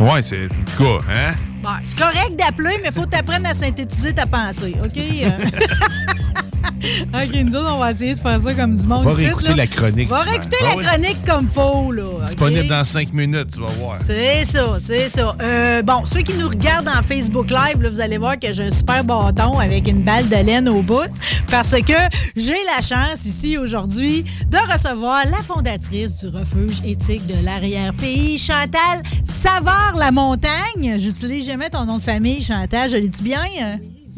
Ouais, c'est le cas, hein? Bon, c'est correct d'appeler, mais faut t'apprendre à synthétiser ta pensée, OK? OK, nous autres, on va essayer de faire ça comme du monde. Va réécouter la chronique. Va réécouter la Ah chronique comme faux, là. Disponible dans 5 minutes, tu vas voir. C'est ça, c'est ça. Euh, bon, ceux qui nous regardent en Facebook Live, là, vous allez voir que j'ai un super bâton avec une balle de laine au bout parce que j'ai la chance ici aujourd'hui de recevoir la fondatrice du refuge éthique de l'arrière-pays, Chantal Savard la montagne. J'utilise jamais ton nom de famille, Chantal. Je l'ai-tu bien?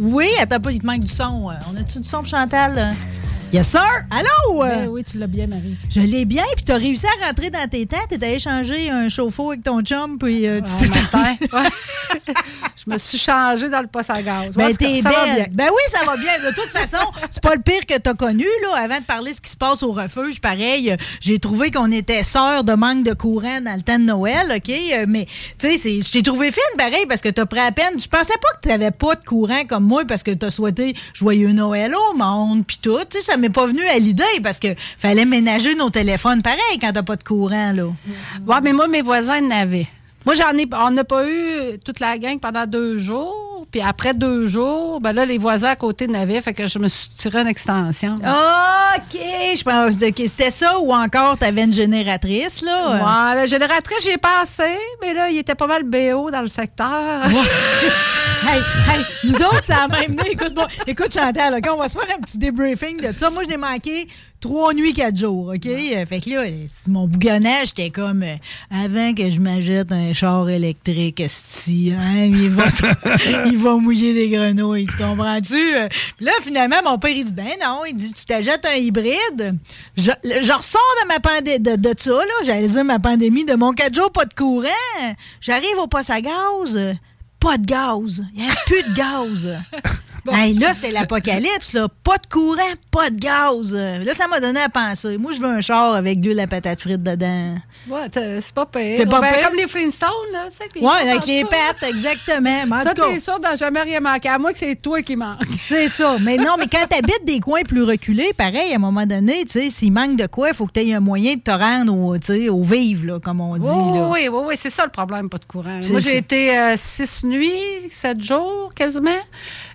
Oui, attends pas, il te manque du son. On a-tu du son pour Chantal? Yes, sir! Allô? Ben oui, tu l'as bien, Marie. Je l'ai bien, puis t'as réussi à rentrer dans tes temps. T'es allé changer un chauffe-eau avec ton chum, puis euh, tu Ouais, t'es matin. Ouais. Je me suis changée dans le poste à gaz. Ben, t'es va bien. Ben oui, ça va bien. De toute façon, c'est pas le pire que t'as connu, là. Avant de parler de ce qui se passe au refuge, pareil, j'ai trouvé qu'on était sœurs de manque de courant dans le temps de Noël, OK? Euh, Mais, tu sais, c'est- je t'ai trouvé fine, pareil, parce que t'as pris à peine. Je pensais pas que t'avais pas de courant comme moi, parce que t'as souhaité joyeux Noël au monde, puis tout. Tu sais, ça m'est pas venu à l'idée, parce que fallait ménager nos téléphones, pareil, quand t'as pas de courant, là. Ouais, mais moi, mes voisins en avaient. Moi, j'en ai, on n'a pas eu toute la gang pendant deux jours. Puis après deux jours, ben là, les voisins à côté n'avaient. Fait que je me suis tiré une extension. OK, je pense que c'était ça ou encore t'avais une génératrice, là? Ouais, la génératrice, j'y ai passé, mais là, il était pas mal BO dans le secteur. Hey, hey, nous autres, ça a même. Écoute, bon, écoute, Chantal, OK, on va se faire un petit débriefing de ça. Moi, je l'ai manqué trois nuits, quatre jours, OK? Euh, Fait que là, mon bougonnage, j'étais comme euh, avant que je m'achète un char électrique, esti, hein, il va, il va mouiller des grenouilles, tu comprends-tu? Euh, Puis là, finalement, mon père, il dit, ben non, il dit, tu t'achètes un hybride? Je, je ressors de ma pandémie, de, de ça, là, j'allais dire ma pandémie, de mon quatre jours, pas de courant. J'arrive au poste à gaz. pas de gaz. Il n'y a plus de gaz. Hey, là, c'était l'apocalypse, là. Pas de courant, pas de gaz. Là, ça m'a donné à penser. Moi, je veux un char avec de à patate frite dedans. Ouais, c'est pas pire. C'est pas Ben, pire? Comme les Flintstones, là. tu sais, les Ouais, avec les ça. pattes, exactement. Mais Ça, t'es sûr d'en jamais rien manquer. À moins que c'est toi qui manque. c'est ça. Mais non, mais quand tu habites des coins plus reculés, pareil, à un moment donné, tu sais, s'il manque de quoi, il faut que tu aies un moyen de te rendre au, au vivre, là, comme on dit. Oui, là. oui, oui, oui, c'est ça le problème, pas de courant. Moi, j'ai été euh, six nuits, sept jours quasiment.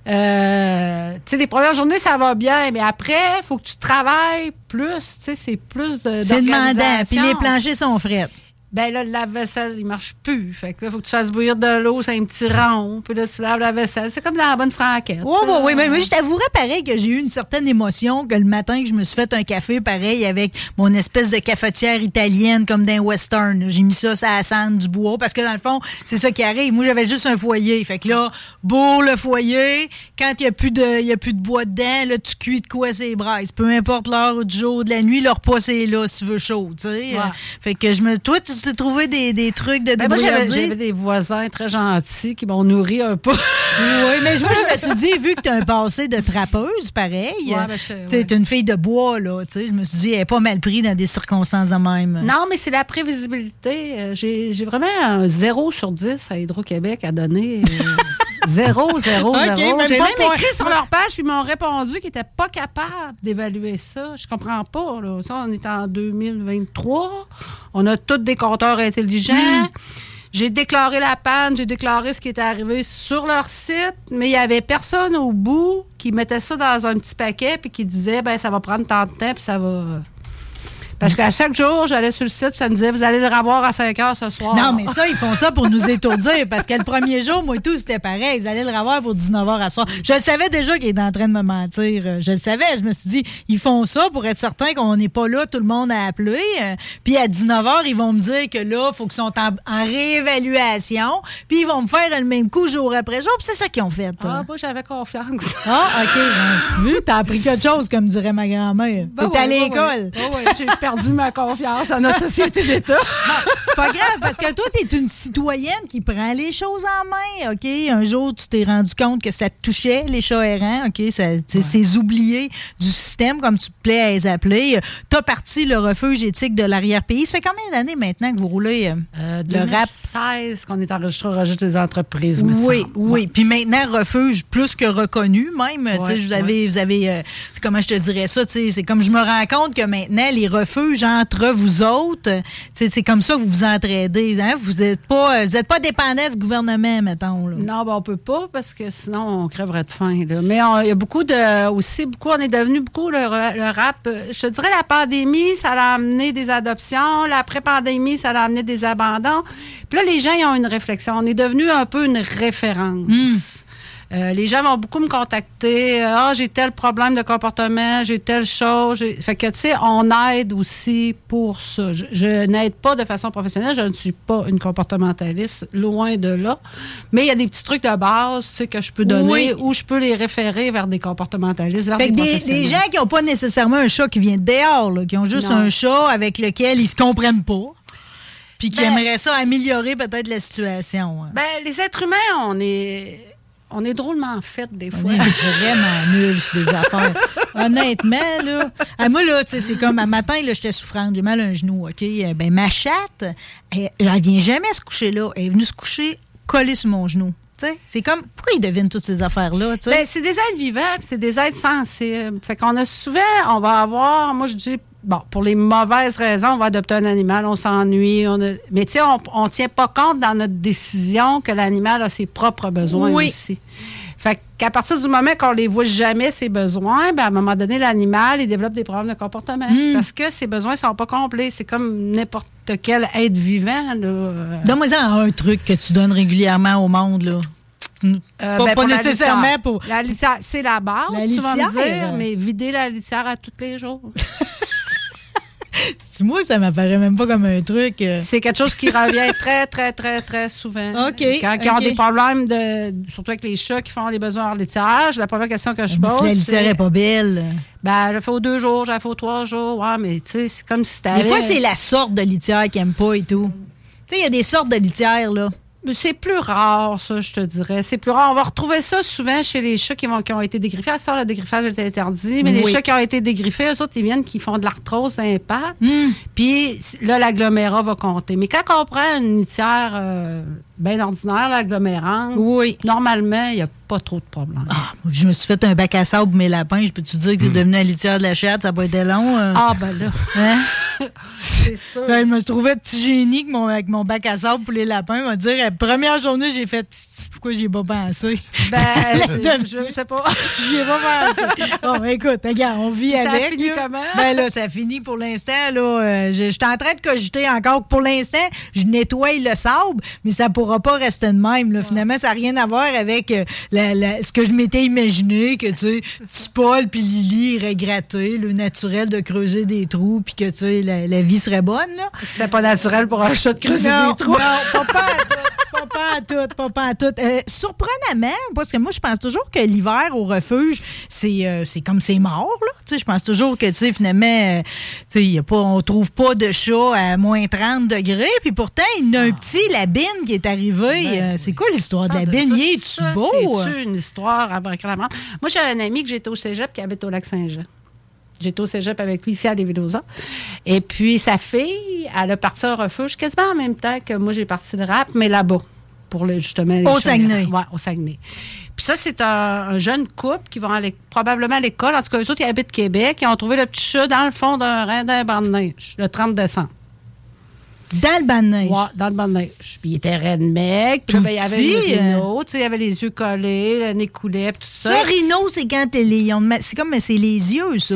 Euh, tu sais, les premières journées, ça va bien, mais après, il faut que tu travailles plus. Tu sais, c'est plus de. C'est demandant. Puis les planchers sont frettes. Ben là, le lave-vaisselle, il marche plus. Fait que là, il faut que tu fasses bouillir de l'eau, c'est un petit rond. Puis là, tu laves la vaisselle. C'est comme dans la bonne franquette. Oui, oui, oui. Mais moi, je t'avouerais pareil que j'ai eu une certaine émotion que le matin que je me suis fait un café pareil avec mon espèce de cafetière italienne comme d'un western. J'ai mis ça sur la cendre du bois parce que dans le fond, c'est ça qui arrive. Moi, j'avais juste un foyer. Fait que là, bourre le foyer. Quand il n'y a, plus de- y a plus de bois dedans, là, tu cuis de quoi c'est braises. Peu importe l'heure du jour, de la nuit, le repas, c'est là si tu veux chaud, tu sais. Ouais. Fait que je me... Toi, tu t'es trouvé des, des trucs de Ben, moi, j'avais des voisins très gentils qui m'ont nourri un peu. Oui, mais moi, je me suis dit, vu que tu as un passé de trappeuse, pareil, Ouais, ben, tu ouais. t'es une fille de bois, là, tu sais, je me suis dit, elle est pas mal pris dans des circonstances de même. Non, mais c'est la prévisibilité. Euh, J'ai vraiment un 0 sur 10 à Hydro-Québec à donner. Euh, Zéro, zéro, Ok, zéro. J'ai même écrit sur leur page, puis ils m'ont répondu qu'ils n'étaient pas capables d'évaluer ça. Je comprends pas. Là. Ça, on est en 2023. On a tous des Hmm. J'ai déclaré la panne, j'ai déclaré ce qui était arrivé sur leur site, mais il n'y avait personne au bout qui mettait ça dans un petit paquet puis qui disait ben ça va prendre tant de temps puis ça va. Parce qu'à chaque jour, j'allais sur le site puis ça me disait vous allez le revoir à 5 heures ce soir. Non, mais ça, ils font ça pour nous étourdir parce que le premier jour, moi et tout, c'était pareil. Vous allez le revoir pour 19h à soir. Je le savais déjà qu'il était en train de me mentir. Je le savais. Je me suis dit, ils font ça pour être certain qu'on n'est pas là, tout le monde a appelé. Puis à 19h, ils vont me dire que là, il faut qu'ils sont en, en réévaluation. Puis ils vont me faire le même coup jour après jour. Puis c'est ça qu'ils ont fait. Ah, toi. moi, j'avais confiance. Ah, OK. Ben, tu veux, t'as appris quelque chose, comme dirait ma grand-mère. Ben T'es à ouais, ouais, l'école. ouais. Ouais, perdu ma confiance en notre société d'État. C'est pas grave, parce que toi, t'es une citoyenne qui prend les choses en main, OK? Un jour, tu t'es rendu compte que ça te touchait, les chats errants, OK? Ça, tu sais, Ces oubliés du système, comme tu te plais à les appeler. T'as parti le refuge éthique de l'arrière-pays. Ça fait combien d'années maintenant que vous roulez euh, le rap? 2016 qu'on est enregistré au registre des entreprises. Oui, semble. oui. Puis maintenant, refuge plus que reconnu, même. Tu sais, Ouais, vous avez, vous avez euh, c'est comment je te dirais ça, tu sais, c'est comme je me rends compte que maintenant, les refuges entre vous autres. C'est comme ça que vous vous entraidez. Hein? Vous n'êtes pas, vous êtes pas dépendant du gouvernement, mettons. là. Non, ben, on peut pas parce que sinon on crèverait de faim. là. Mais il y a beaucoup de aussi beaucoup on est devenu beaucoup le, ra- le rap. Je te dirais la pandémie, ça a amené des adoptions. L'après-pandémie, ça a amené des abandons. Puis là, les gens ils ont une réflexion. On est devenu un peu une référence. Euh, les gens vont beaucoup me contacter. Euh, Ah, j'ai tel problème de comportement, j'ai telle chose. Fait que, tu sais, on aide aussi pour ça. Je, je n'aide pas de façon professionnelle. Je ne suis pas une comportementaliste, loin de là. Mais il y a des petits trucs de base, tu sais, que je peux donner Oui. ou je peux les référer vers des comportementalistes, vers Fait des, des, des gens qui n'ont pas nécessairement un chat qui vient de dehors, là, qui ont juste Non. un chat avec lequel ils se comprennent pas, puis qui Ben- aimeraient ça améliorer peut-être la situation. hein. Ben, les êtres humains, on est, on est drôlement faits des On fois. est vraiment nuls sur des affaires. Honnêtement, là. Ah, moi, là, tu sais, c'est comme un matin, là, j'étais souffrante, j'ai mal à un genou, OK? Euh, Ben, ma chatte, elle, elle vient jamais se coucher là. Elle est venue se coucher collée sur mon genou. Tu sais, c'est comme, pourquoi ils devinent toutes ces affaires-là? Ben, c'est des êtres vivants, puis c'est des êtres sensibles. Fait qu'on a souvent, on va avoir, moi je dis, bon, pour les mauvaises raisons, on va adopter un animal, on s'ennuie, on a- mais tu sais, on ne tient pas compte dans notre décision que l'animal a ses propres besoins Oui. aussi. Fait qu'à partir du moment qu'on les voit jamais ses besoins, ben à un moment donné, l'animal, il développe des problèmes de comportement. Hmm. Parce que ses besoins sont pas complets. C'est comme n'importe quel être vivant. Euh, Donne-moi un truc que tu donnes régulièrement au monde, là. Euh, pas ben, pas pour nécessairement pour. La litière, c'est la base, La tu vas me dire, mais vider la litière à tous les jours. Moi, ça m'apparaît même pas comme un truc. euh. C'est quelque chose qui revient très, très, très, très souvent. OK, Quand ils ont des problèmes, de, surtout avec les chats qui font les besoins hors litière, la première question que je Mais pose. si la litière est pas belle. Ben, je fais aux deux jours, je la fais aux trois jours. Ouais, mais tu sais, c'est comme si Des t'avais... fois, c'est la sorte de litière qu'ils aiment pas et tout. Tu sais, il y a des sortes de litières, là. C'est plus rare, ça, je te dirais. C'est plus rare. On va retrouver ça souvent chez les chats qui, vont, qui ont été dégriffés. À ce temps, le dégriffage est interdit. Mais les chats qui ont été dégriffés, eux autres, ils viennent qui font de l'arthrose les pattes. Hmm. Puis là, l'agglomérat va compter. Mais quand on prend une litière euh, bien ordinaire, l'agglomérante, Oui. normalement, il n'y a pas trop de problèmes. Ah, je me suis fait un bac à sable pour mes lapins. Je peux-tu dire que c'est devenu la litière de la chatte? Ça n'a pas été long. euh? Ah, ben là, Hein? c'est sûr. Ben, je me suis trouvé petit génie avec mon, avec mon bac à sable pour les lapins. Il m'a dit, la première journée, j'ai fait, pourquoi j'y ai pas pensé? Ben, je sais pas. J'y ai pas pensé. Bon, ben, écoute, regarde, on vit Ça avec. fini là. comment? Ben là, ça finit pour l'instant. Là, euh, je suis en train de cogiter encore pour l'instant, je nettoie le sable, mais ça pourra pas rester de même. Là. Finalement, ça n'a rien à voir avec euh, la- la- ce que je m'étais imaginé, que tu sais, Paul puis Lily iraient gratter, le naturel de creuser des trous, puis que tu sais, la, la vie serait bonne. C'était pas naturel pour un chat de creuser non, des trous. non, pas. Pas, à tout, pas, pas à tout. Euh, surprenamment, parce que moi, je pense toujours que l'hiver au refuge, c'est euh, c'est comme c'est mort, là. Tu sais, je pense toujours que, tu sais, finalement, euh, tu sais, y a pas, on trouve pas de chat à moins 30 degrés. Puis pourtant, il y en a un petit, la bine, qui est arrivé. Euh, c'est quoi l'histoire de la Ah, bine? ça, Il est-tu beau? C'est-tu une histoire abracadabra? Moi, j'ai un ami que j'étais au cégep qui habite au lac Saint-Jean. J'étais au cégep avec lui ici à Lévis-Lausanne. Et puis, sa fille, elle a parti au refuge quasiment en même temps que moi, j'ai parti le rap, mais là-bas. Pour le, justement. Au. Saguenay. Ouais, au Saguenay. Puis ça, c'est un, un jeune couple qui vont aller probablement à l'école. En tout cas, eux autres, ils habitent Québec. Ils ont trouvé le petit chat dans le fond d'un rein d'un banc de neige, le 30 décembre. Dans le banc de neige. Ouais, dans le banc de neige. Puis il était redneck. Puis Tout ben, il avait petit, le rhino, tu sais, il avait les yeux collés, le nez coulait, puis tout ça. Ça, rhino, c'est quand t'es les- c'est comme c'est les yeux, ça.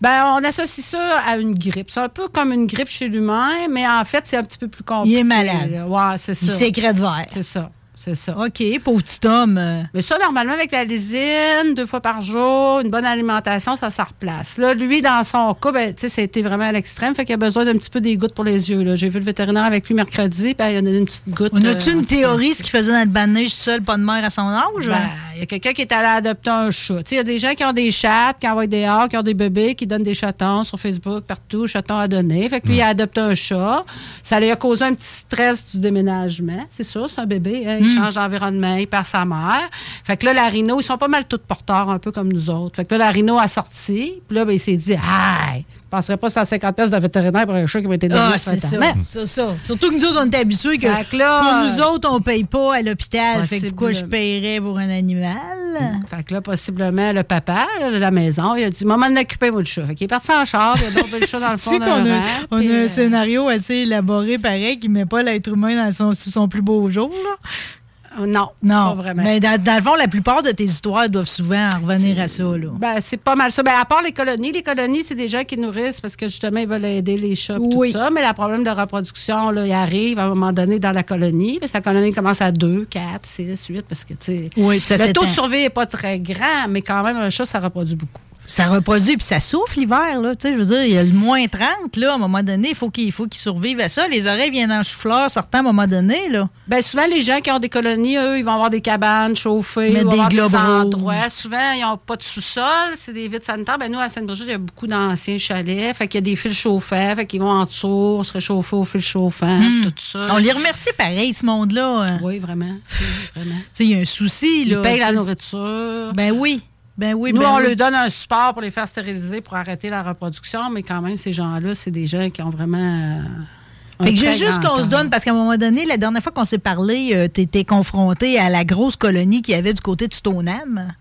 Ben, on associe ça à une grippe. C'est un peu comme une grippe chez l'humain, mais en fait, c'est un petit peu plus compliqué. Il est malade. Ouais, c'est Il ça. sécrète vert. C'est ça. C'est ça. OK, pauvre petit homme. euh. Mais ça, normalement, avec la lésine, deux fois par jour, une bonne alimentation, ça, ça replace. Là, lui, dans son cas, ben, tu sais, ça a été vraiment à l'extrême. Fait qu'il a besoin d'un petit peu des gouttes pour les yeux. là. J'ai vu le vétérinaire avec lui mercredi, puis il a donné une petite goutte. On a-tu euh, une théorie, ce qu'il faisait dans le banc de neige seul, pas de mère à son âge? Ben, il y a quelqu'un qui est allé adopter un chat. Tu sais, Il y a des gens qui ont des chats, qui envoient des dehors, qui ont des bébés, qui donnent des chatons sur Facebook, partout, chatons à donner. Fait que lui, il a adopté un chat. Ça lui a causé un petit stress du déménagement. C'est ça, c'est un bébé. hein. Change d'environnement, il perd sa mère. Fait que là, la rhino, ils sont pas mal tous porteurs, un peu comme nous autres. Fait que là, la rhino a sorti. Puis là, ben, il s'est dit, ah, passerais pas 150 pièces de vétérinaire pour un chat qui va être élevé Ah, sur ça. Internet. C'est ça. Surtout que nous autres, on est habitués que Fait que là, pour nous autres, on paye pas à l'hôpital. Fait que pourquoi je paierais pour un animal? Fait que là, possiblement, le papa de la maison, il a dit Maman, m'occuper, moi, du chat. Fait qu'il est parti en char, il a tombé le chat dans le fond d'un qu'on a, rang, on a un euh, scénario assez élaboré, pareil, qui met pas l'être humain dans son, sous son plus beau jour. Là. Non, Non, pas vraiment. Mais dans, dans le fond, la plupart de tes histoires doivent souvent en revenir à ça. Là. Ben, c'est pas mal ça. Ben, à part les colonies, les colonies, c'est des gens qui nourrissent parce que justement, ils veulent aider les chats Oui. tout ça. Mais le problème de reproduction, là, il arrive à un moment donné dans la colonie. Parce que la colonie commence à 2, 4, 6, 8, parce que, tu sais. Oui, puis ça le taux de survie n'est pas très grand, mais quand même, un chat, ça reproduit beaucoup. Ça reproduit, puis ça souffle l'hiver. Là, tu sais, je veux dire, il y a le moins 30, là, à un moment donné, il faut qu'il faut qu'ils survivent à ça. Les oreilles viennent en chou-fleur sortant à un moment donné. Là. Ben souvent, les gens qui ont des colonies, eux, ils vont avoir des cabanes chauffées, ils vont des avoir des endroits. Souvent, ils n'ont pas de sous-sol, c'est des vides sanitaires. Ben nous, à Sainte-Brigitte, il y a beaucoup d'anciens chalets. Fait qu'il y a des fils chauffants, fait qu'ils vont en dessous, se réchauffer au fil chauffant, tout ça. On les remercie pareil, ce monde-là. hein. Oui, vraiment. Oui, vraiment. Tu sais, il y a un souci. Ils Là, payent tu la nourriture. Ben oui. Ben oui, Nous, ben on oui. leur donne un support pour les faire stériliser, pour arrêter la reproduction, mais quand même, ces gens-là, c'est des gens qui ont vraiment. euh, Fait que j'ai juste qu'on se donne, parce qu'à un moment donné, la dernière fois qu'on s'est parlé, tu étais confronté à la grosse colonie qu'il y avait du côté de Stoneham.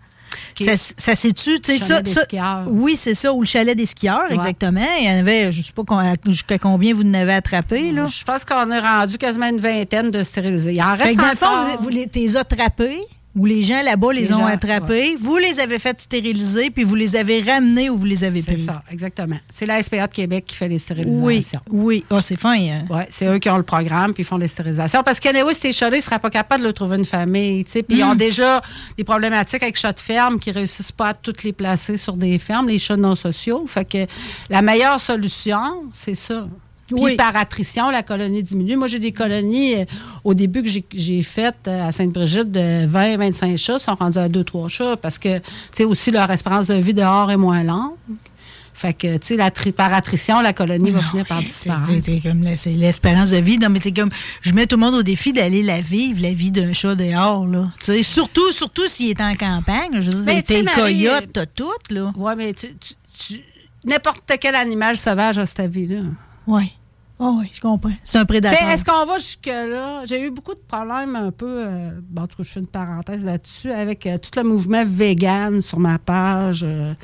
Ça, ça s'est-tu, tu sais, ça, des ça-. Oui, c'est ça, ou le chalet des skieurs, Ouais. exactement. Il y en avait, je sais pas jusqu'à combien vous en avez attrapé, là? Je pense qu'on est rendu quasiment une vingtaine de stérilisés. Il en reste Fait que dans le fond, encore. vous, vous les, t'es attrapés, ou les gens là-bas les, Les ont gens, attrapés, vous les avez fait stériliser, puis vous les avez ramenés ou vous les avez C'est pris. ça, exactement. C'est la SPA de Québec qui fait les stérilisations. Oui, oui. Ah, c'est fin, hein. Ouais, c'est eux qui ont le programme puis ils font les stérilisations. Parce qu'anyway, ces chats-là, ils ne seraient pas capables de leur trouver une famille. tu sais. Puis ils Mm. ont déjà des problématiques avec chats de ferme qui ne réussissent pas à toutes les placer sur des fermes, les chats non sociaux. Fait que la meilleure solution, c'est ça. Puis Oui. par attrition, la colonie diminue. Moi, j'ai des colonies euh, au début que j'ai- faites euh, à Sainte-Brigitte de 20-25 chats, sont rendus à 2-3 chats parce que, tu sais, aussi leur espérance de vie dehors est moins longue. Fait que, tu sais, par attrition, la colonie va finir par disparaître. c'est- comme l'espérance de vie. Non, mais c'est comme je mets tout le monde au défi d'aller la vivre, la vie d'un chat dehors. Là. Tu sais, surtout, surtout s'il est en campagne. Je veux dire, Mais tu sais, t'es coyote, t'as tout, là. Oui, mais tu, tu- tu- n'importe quel animal sauvage a cette vie-là. Oui. Oh, oui, je comprends. C'est un prédateur. Est-ce qu'on va jusque-là? J'ai eu beaucoup de problèmes un peu, euh, bon, en tout cas, je fais une parenthèse là-dessus, avec euh, tout le mouvement vegan sur ma page euh,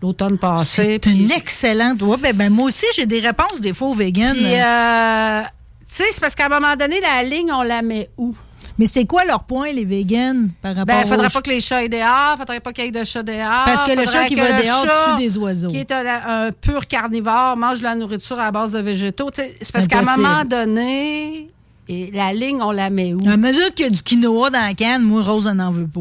l'automne passé. C'est une excellente. Ouais, ben, ben, moi aussi, j'ai des réponses des fois aux euh, tu sais, c'est parce qu'à un moment donné, la ligne, on la met où? Mais c'est quoi leur point, les vegans, par rapport Ben, il faudrait aux- pas que les chats aient dehors, faudrait pas qu'il y ait de chats dehors. Parce que le chat qui va dehors tue des oiseaux. Qui est un, un pur carnivore, mange de la nourriture à base de végétaux. C'est parce qu'à un moment donné, et la ligne, on la met où? À mesure qu'il y a du quinoa dans la canne, moi, Rose, elle n'en veut pas.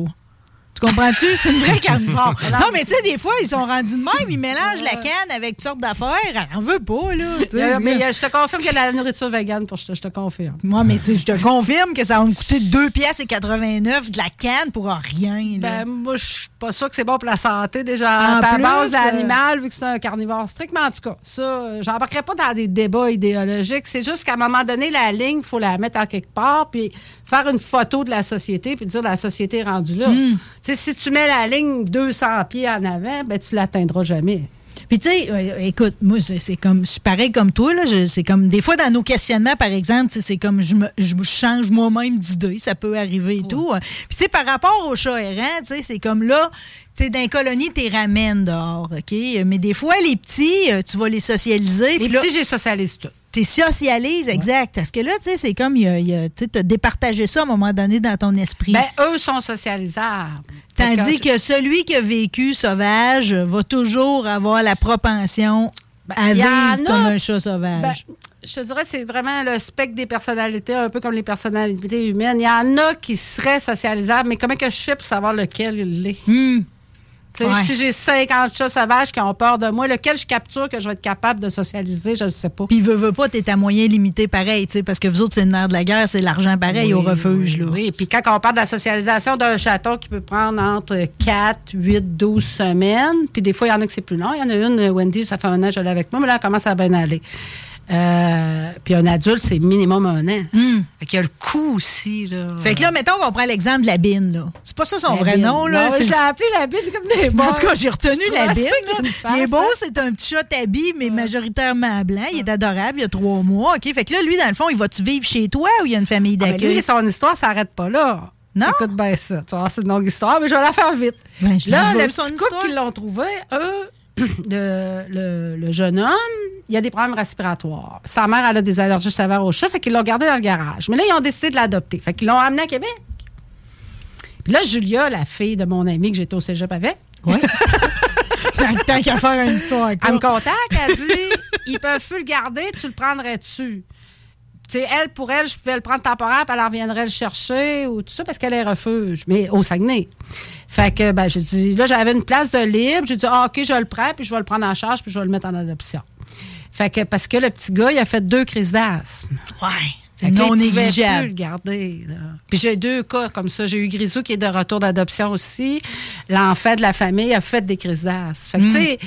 Tu comprends-tu? C'est une vraie carnivore. non, mais tu sais, des fois, ils sont rendus de même. Ils mélangent la canne avec toutes sortes d'affaires. Elle n'en veut pas, là. Euh, mais euh, je te confirme qu'il y a de la nourriture végane pour je te, je te confirme. Moi, mais je te confirme que ça va me coûter 2 pièces et 89 de la canne pour rien. Ben, moi, je suis pas sûre que c'est bon pour la santé, déjà, En à base de euh, l'animal, vu que c'est un carnivore strict. Mais en tout cas, ça, j'embarquerai pas dans des débats idéologiques. C'est juste qu'à un moment donné, la ligne, il faut la mettre en quelque part, puis faire une photo de la société, puis dire la société est rendue là. Sais, si tu mets la ligne 200 pieds en avant, ben, tu l'atteindras jamais. Puis tu sais, euh, écoute, moi c'est comme je suis pareil comme toi là, c'est comme des fois dans nos questionnements par exemple, c'est comme je me je change moi-même d'idée, ça peut arriver et tout. hein. Puis tu sais par rapport aux chats errants, tu sais, c'est comme là tu les colonies, tu les ramènes dehors, OK? Mais des fois, les petits, euh, tu vas les socialiser. Les puis là, petits, j'ai socialisé tout. Tu socialises, exact. Parce que là, tu sais, c'est comme, il y a- tu as départagé ça à un moment donné dans ton esprit. Ben, eux sont socialisables. Tandis que celui qui a vécu sauvage va toujours avoir la propension à il y en vivre comme un chat sauvage. Ben, je te dirais, c'est vraiment le spectre des personnalités, un peu comme les personnalités humaines. Il y en a qui seraient socialisables, mais comment que je fais pour savoir lequel il l'est? Hmm. Tu Ouais. Si j'ai 50 chats sauvages qui ont peur de moi, lequel je capture que je vais être capable de socialiser, je ne sais pas. Puis, veut, veut pas, t'es à moyen limité pareil, tu sais, parce que vous autres, c'est le nerf de la guerre, c'est l'argent pareil au refuge, oui, là. Oui, puis quand on parle de la socialisation d'un chaton qui peut prendre entre 4, 8, 12 semaines, puis des fois, il y en a que c'est plus long. Il y en a une, Wendy, ça fait un an que je l'ai avec moi, mais là, elle commence à bien aller. Euh, puis un adulte, c'est minimum un an. Hmm. Fait qu'il y a le coût aussi. Là. Fait que là, mettons, on prend l'exemple de la bine, là. C'est pas ça son La vrai bine. nom, là. Non, je l'ai appelé la bine comme des Bon, en tout cas, j'ai retenu Je la bine. là. Il est beau, hein. c'est un petit chat tabi, mais majoritairement blanc. Il est adorable, il y a trois mois. OK? Fait que là, lui, dans le fond, il va-tu vivre chez toi ou il y a une famille Ah, d'accueil? lui, son histoire s'arrête pas là. Non? Écoute bien ça. Tu vois, c'est une longue histoire, mais je vais la faire vite. Ben, je là, le petit couple qui l'ont trouvé, eux, le, le- le jeune homme, il a des problèmes respiratoires. Sa mère, elle a des allergies sévères au chat, fait qu'ils l'ont gardé dans le garage. Mais là, ils ont décidé de l'adopter. Fait qu'ils l'ont amené à Québec. Puis là, Julia, la fille de mon ami que j'étais au cégep avec, Tant- Tant qu'à faire une histoire. elle me contacte, elle dit ils peuvent plus le garder, tu le prendrais-tu? Tu sais, elle, pour elle, je pouvais le prendre temporaire, puis elle reviendrait le chercher ou tout ça, parce qu'elle est refuge, mais au Saguenay. Fait que, ben, j'ai dit, là, j'avais une place de libre. J'ai dit, ah, OK, je le prends, puis je vais le prendre en charge, puis je vais le mettre en adoption. Fait que, parce que le petit gars, il a fait deux crises d'asthme. Ouais. Fait non pouvait plus négligeable. le garder. là. Puis j'ai deux cas comme ça. J'ai eu Grisou qui est de retour d'adoption aussi. L'enfant de la famille a fait des crises d'asthme. Fait que, Mm. tu sais,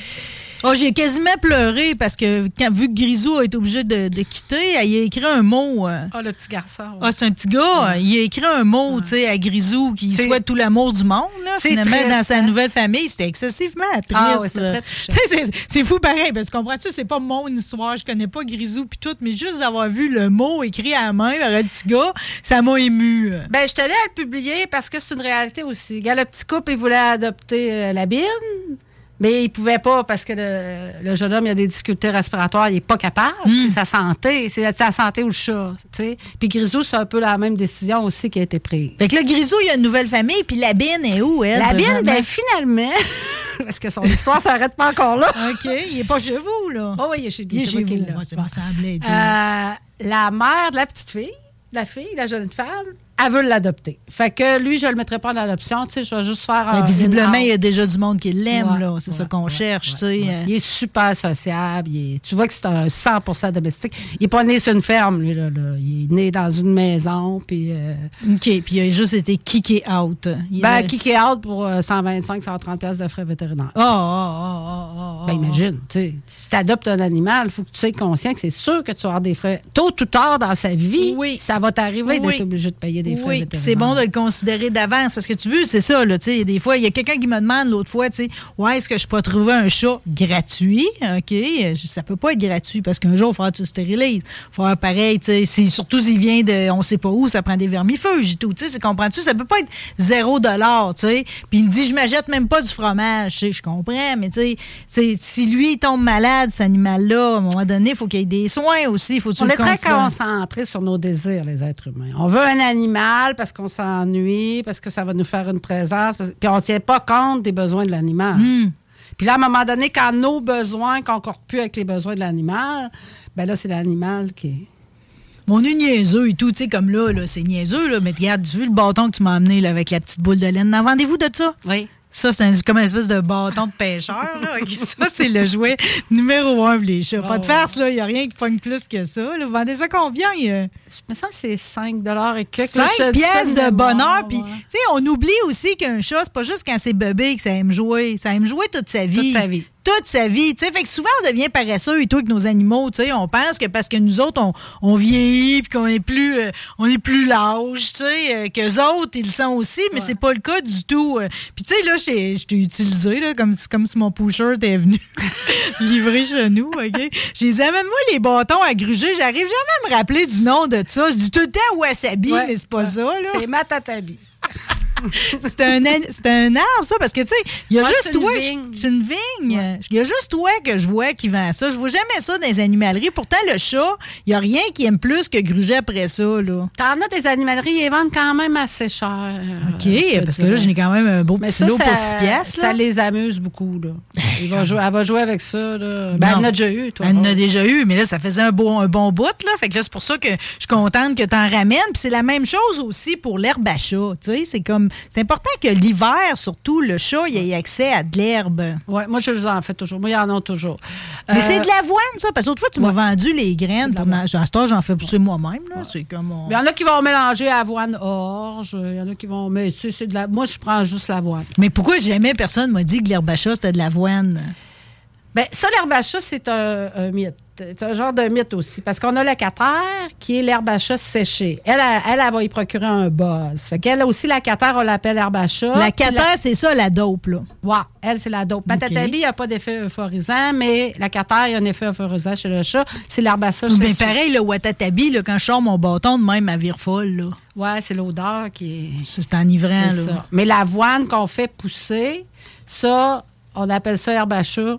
Oh, j'ai quasiment pleuré parce que quand, vu que Grisou a été obligé de, de quitter, il a écrit un mot. euh, ah, le petit garçon. Ah, c'est un petit gars. Il a écrit un mot, tu sais, à Grisou qui souhaite tout l'amour du monde. Là, C'est finalement, dans sa nouvelle famille, c'était excessivement triste. Ah oui, c'est fou pareil, parce que comprends-tu, c'est pas mon histoire. Je connais pas Grisou puis tout, mais juste d'avoir vu le mot écrit à la main par un petit gars, ça m'a ému. Ben, je tenais à le publier parce que c'est une réalité aussi. Regarde, le petit couple, il voulait adopter euh, la bine, mais il pouvait pas parce que le, le jeune homme, il a des difficultés respiratoires, il est pas capable. C'est sa santé, c'est sa santé ou le chat, tu sais. Puis Grisou, c'est un peu la même décision aussi qui a été prise. Fait que là, Grisou, il y a une nouvelle famille, puis la bine est où, elle? La bine, présentement? ben finalement, parce que son histoire s'arrête pas encore là. OK, il est pas chez vous, là. Oh oui, il est chez lui. il est chez vous. Moi, me semblait. tout. Euh, la mère de la petite fille, la fille, la jeune femme, elle veut l'adopter. Fait que lui, je le mettrai pas en adoption, tu sais, je vais juste faire Ben, visiblement, il y a déjà du monde qui l'aime, Ouais, là. C'est ça ouais, qu'on ouais, cherche, tu sais. euh. Il est super sociable. il est- tu vois que c'est un 100% domestique. Il n'est pas né sur une ferme, lui. Là, là. Il est né dans une maison. Puis, euh, OK, puis il a juste été kické out. Il ben, a- kick out pour euh, 125, 130 pièces de frais vétérinaires. Oh, oh, oh, oh, oh, Ben, oh. imagine, tu sais, si tu adoptes un animal, il faut que tu sois conscient que c'est sûr que tu vas avoir des frais. Tôt ou tard dans sa vie, Oui. ça va t'arriver Oui. d'être obligé de payer des frais Oui, c'est bon de le considérer d'avance parce que tu veux, c'est ça, là, des fois, il y a quelqu'un qui me demande l'autre fois, ouais, est-ce que je peux trouver un chat gratuit? OK, ça peut pas être gratuit parce qu'un jour, il faut que tu le stérilises. Il faut faire pareil, surtout s'il vient de, on sait pas où, ça prend des vermifuges et tout, comprends-tu? Ça peut pas être zéro dollar. Puis il me dit, je m'achète même pas du fromage, je comprends, mais tu sais, c'est- si lui il tombe malade, cet animal-là, à un moment donné, il faut qu'il y ait des soins aussi, faut On est très considères. concentré sur nos désirs, les êtres humains. On veut un animal parce qu'on s'ennuie, parce que ça va nous faire une présence, parce- puis on ne tient pas compte des besoins de l'animal. Hmm. Puis là, à un moment donné, quand nos besoins concordent plus avec les besoins de l'animal, ben là, c'est l'animal qui. On est niaiseux et tout, tu sais, comme là, là c'est niaiseux, là, mais regarde, tu vu le bâton que tu m'as amené là, avec la petite boule de laine. En vendez-vous de ça? Oui. Ça, c'est comme une espèce de bâton de pêcheur. Là. Ça, c'est le jouet numéro un les chats. Pas de farce, là. Il n'y a rien qui pogne plus que ça. là. Vous vendez ça combien? euh? Je me semble que c'est 5 et quelques. 5 Je le sais pièces de mémoire, bonheur. Puis, tu sais, on oublie aussi qu'un chat, c'est pas juste quand c'est bébé que ça aime jouer. Ça aime jouer toute sa vie. Toute sa vie. Toute sa vie. Tu sais, fait que souvent, on devient paresseux et tout avec nos animaux. Tu sais, on pense que parce que nous autres, on, on vieillit puis qu'on est plus, euh, on est plus sais, euh, qu'eux autres, ils le sont aussi, mais c'est pas le cas du tout. euh. Puis, tu sais, là, je t'ai- utilisé, là, comme, si- comme si mon pusher était venu livrer chez nous, OK? J'ai dit, amène-moi les bâtons à gruger. J'arrive jamais à me rappeler du nom de ça. Je dis tout le temps wasabi, Ouais, mais c'est pas ouais. ça, là. C'est matatabi. C'est un, un arbre, ça, parce que, tu sais, il y a Ouais, juste c'est une toi. vigne. C'est une vigne. Il y a juste toi que je vois qui vend ça. Je vois jamais ça dans les animaleries. Pourtant, le chat, il n'y a rien qui aime plus que gruger après ça, là. T'en as des animaleries, ils vendent quand même assez cher. OK, euh, parce que là, j'ai quand même un beau Mais petit ça, lot ça, pour 6 piastres, ça les amuse beaucoup. Là. Il va jouer- elle va jouer avec ça. Là. Ben, elle en a déjà eu, toi. Elle en a déjà eu, mais là, ça faisait un bon, un bon bout, là. Fait que là, c'est pour ça que je suis contente que tu en ramènes. Puis c'est la même chose aussi pour l'herbe à chat. Tu sais, c'est comme. C'est important que l'hiver, surtout, le chat, il ait accès à de l'herbe. Ouais, moi, je les en fais toujours. Moi, il y en a toujours. Mais Euh, c'est de l'avoine, ça. Parce que l'autre fois, tu m'as vendu les graines. à ce temps, j'en fais pousser moi-même, là. C'est comme. on- Il y en a qui vont mélanger avoine orge. Il y en a qui vont. Mais tu sais, c'est de la. Moi, je prends juste l'avoine. Mais pourquoi jamais personne m'a dit que l'herbe à chat, c'était de l'avoine? Ben, ça, l'herbe à chat, c'est un, un mythe. C'est un genre de mythe aussi. Parce qu'on a le catère, qui est l'herbe à chat séchée. Elle, elle, elle, va y procurer un buzz. Fait qu'elle aussi, la catère, on l'appelle herbe à chat. La catère, c'est ça, la dope, là. Ouais, elle, c'est la dope. Patatabi, il n'y a pas d'effet euphorisant, mais la catère, il y a un effet euphorisant chez le chat. C'est l'herbe à chat Ben, séchée. pareil, le Watatabi, là, quand je sors mon bâton de même, à vire folle, là. Ouais, c'est l'odeur qui est. C'est enivrant, là. ça. Mais l'avoine qu'on fait pousser, ça, on appelle ça herbe à chat.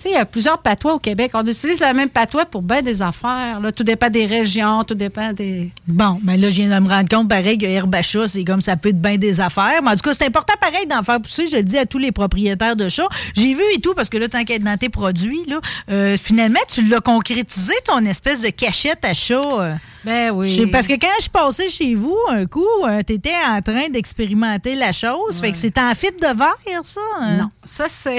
Tu sais, il y a plusieurs patois au Québec. On utilise la même patois pour bien des affaires. Là. Tout dépend des régions, tout dépend des. Bon, ben là, je viens de me rendre compte, pareil, que chat, c'est comme ça peut être bien des affaires. Mais en tout cas, c'est important, pareil, d'en faire pousser. Je le dis à tous les propriétaires de chats. J'ai vu et tout, parce que là, tant qu'être dans tes produits, là, euh, finalement, tu l'as concrétisé, ton espèce de cachette à chat. euh. Ben oui. Parce que quand je suis passée chez vous, un coup, tu étais en train d'expérimenter la chose. Fait que c'est en fibre de verre, ça? hein? Non, ça, c'est.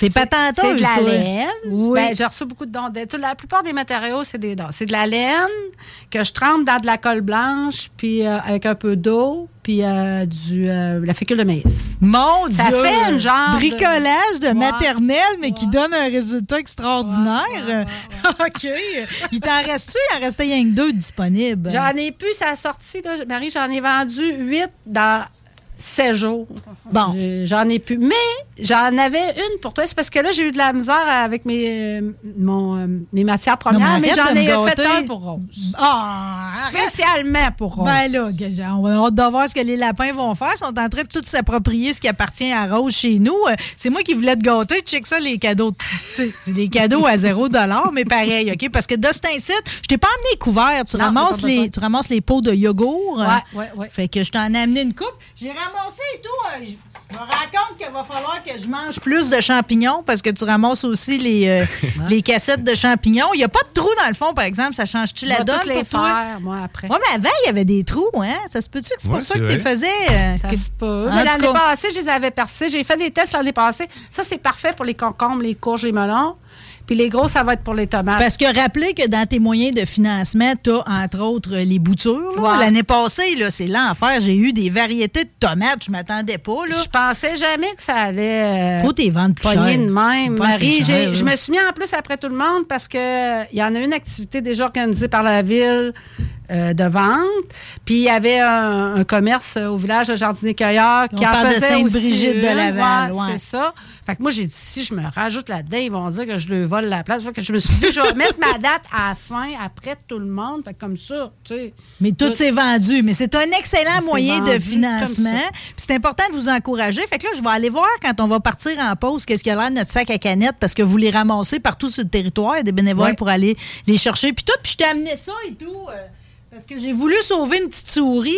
T'es patenteuse, C'est de la toi. laine. Oui. Ben, j'ai reçu beaucoup de dons. La plupart des matériaux, c'est des dons. C'est de la laine que je trempe dans de la colle blanche, puis euh, avec un peu d'eau, puis euh, du euh, la fécule de maïs. Mon Ça Dieu! fait une genre de- Bricolage de, maternelle, mais qui donne un résultat extraordinaire. OK. Il t'en reste-tu? Il en restait rien que deux disponibles. J'en ai plus, ça a sorti, là, Marie, j'en ai vendu huit dans 16 jours. Bon. J'en ai plus. Mais j'en avais une pour toi. C'est parce que là, j'ai eu de la misère avec mes, euh, mon, euh, mes matières Non, premières, mais, arrête j'en ai fait un pour Rose. Ah! Spécialement pour Rose. Ben là, on a hâte de voir ce que les lapins vont faire. Ils sont en train de tout s'approprier ce qui appartient à Rose chez nous. Euh, C'est moi qui voulais te gâter. Check ça, les cadeaux. Tu sais, C'est des cadeaux à 0 mais pareil, OK? Parce que de cet incite, je t'ai pas amené les couverts. Tu, Non, ramasses les, tu ramasses les pots de yogourt. Ouais, ouais, ouais. Fait que je t'en ai amené une coupe. J'ai ramassé et tout. euh, Je me rends compte qu'il va falloir que je mange plus de champignons parce que tu ramasses aussi les, euh, les cassettes de champignons. Il n'y a pas de trou dans le fond, par exemple. Ça change-tu la donne les pour toi? faire, moi, après. Oui, mais avant, il y avait des trous, hein? Ça se peut-tu que c'est Ouais, pour ça que tu les faisais? euh, Ça que- se peut. Mais l'année passée, je les avais percés. J'ai fait des tests l'année passée. Ça, c'est parfait pour les concombres, les courges, les melons. Puis les gros, ça va être pour les tomates. Parce que rappelez que dans tes moyens de financement, tu as entre autres euh, les boutures. L'année passée, là, c'est l'enfer. J'ai eu des variétés de tomates. Je m'attendais pas. Là. Je pensais jamais que ça allait. euh, Faut tes vendre plus cher. de même. Marie, cher, je me suis mis en plus après tout le monde parce que euh, il y en a une activité déjà organisée par la ville euh, de vente. Puis il y avait un, un commerce au village de Jardinier-Cueilleur qui On en parle de faisait Sainte-Brigitte de. Laval, Ouais, ouais. C'est ça. Fait que moi, j'ai dit, si je me rajoute là-dedans, ils vont dire que je leur vole la place. Fait que je me suis dit, je vais mettre ma date à la fin, après tout le monde. Fait que comme ça, tu sais. Mais tout Tout- s'est vendu. Mais c'est un excellent moyen de financement. Puis c'est important de vous encourager. Fait que là, je vais aller voir quand on va partir en pause qu'est-ce qu'il y a l'air de notre sac à canettes parce que vous les ramassez partout sur le territoire. Il y a des bénévoles Ouais. pour aller les chercher. Puis tout, puis je t'ai amené ça et tout. euh, parce que j'ai voulu sauver une petite souris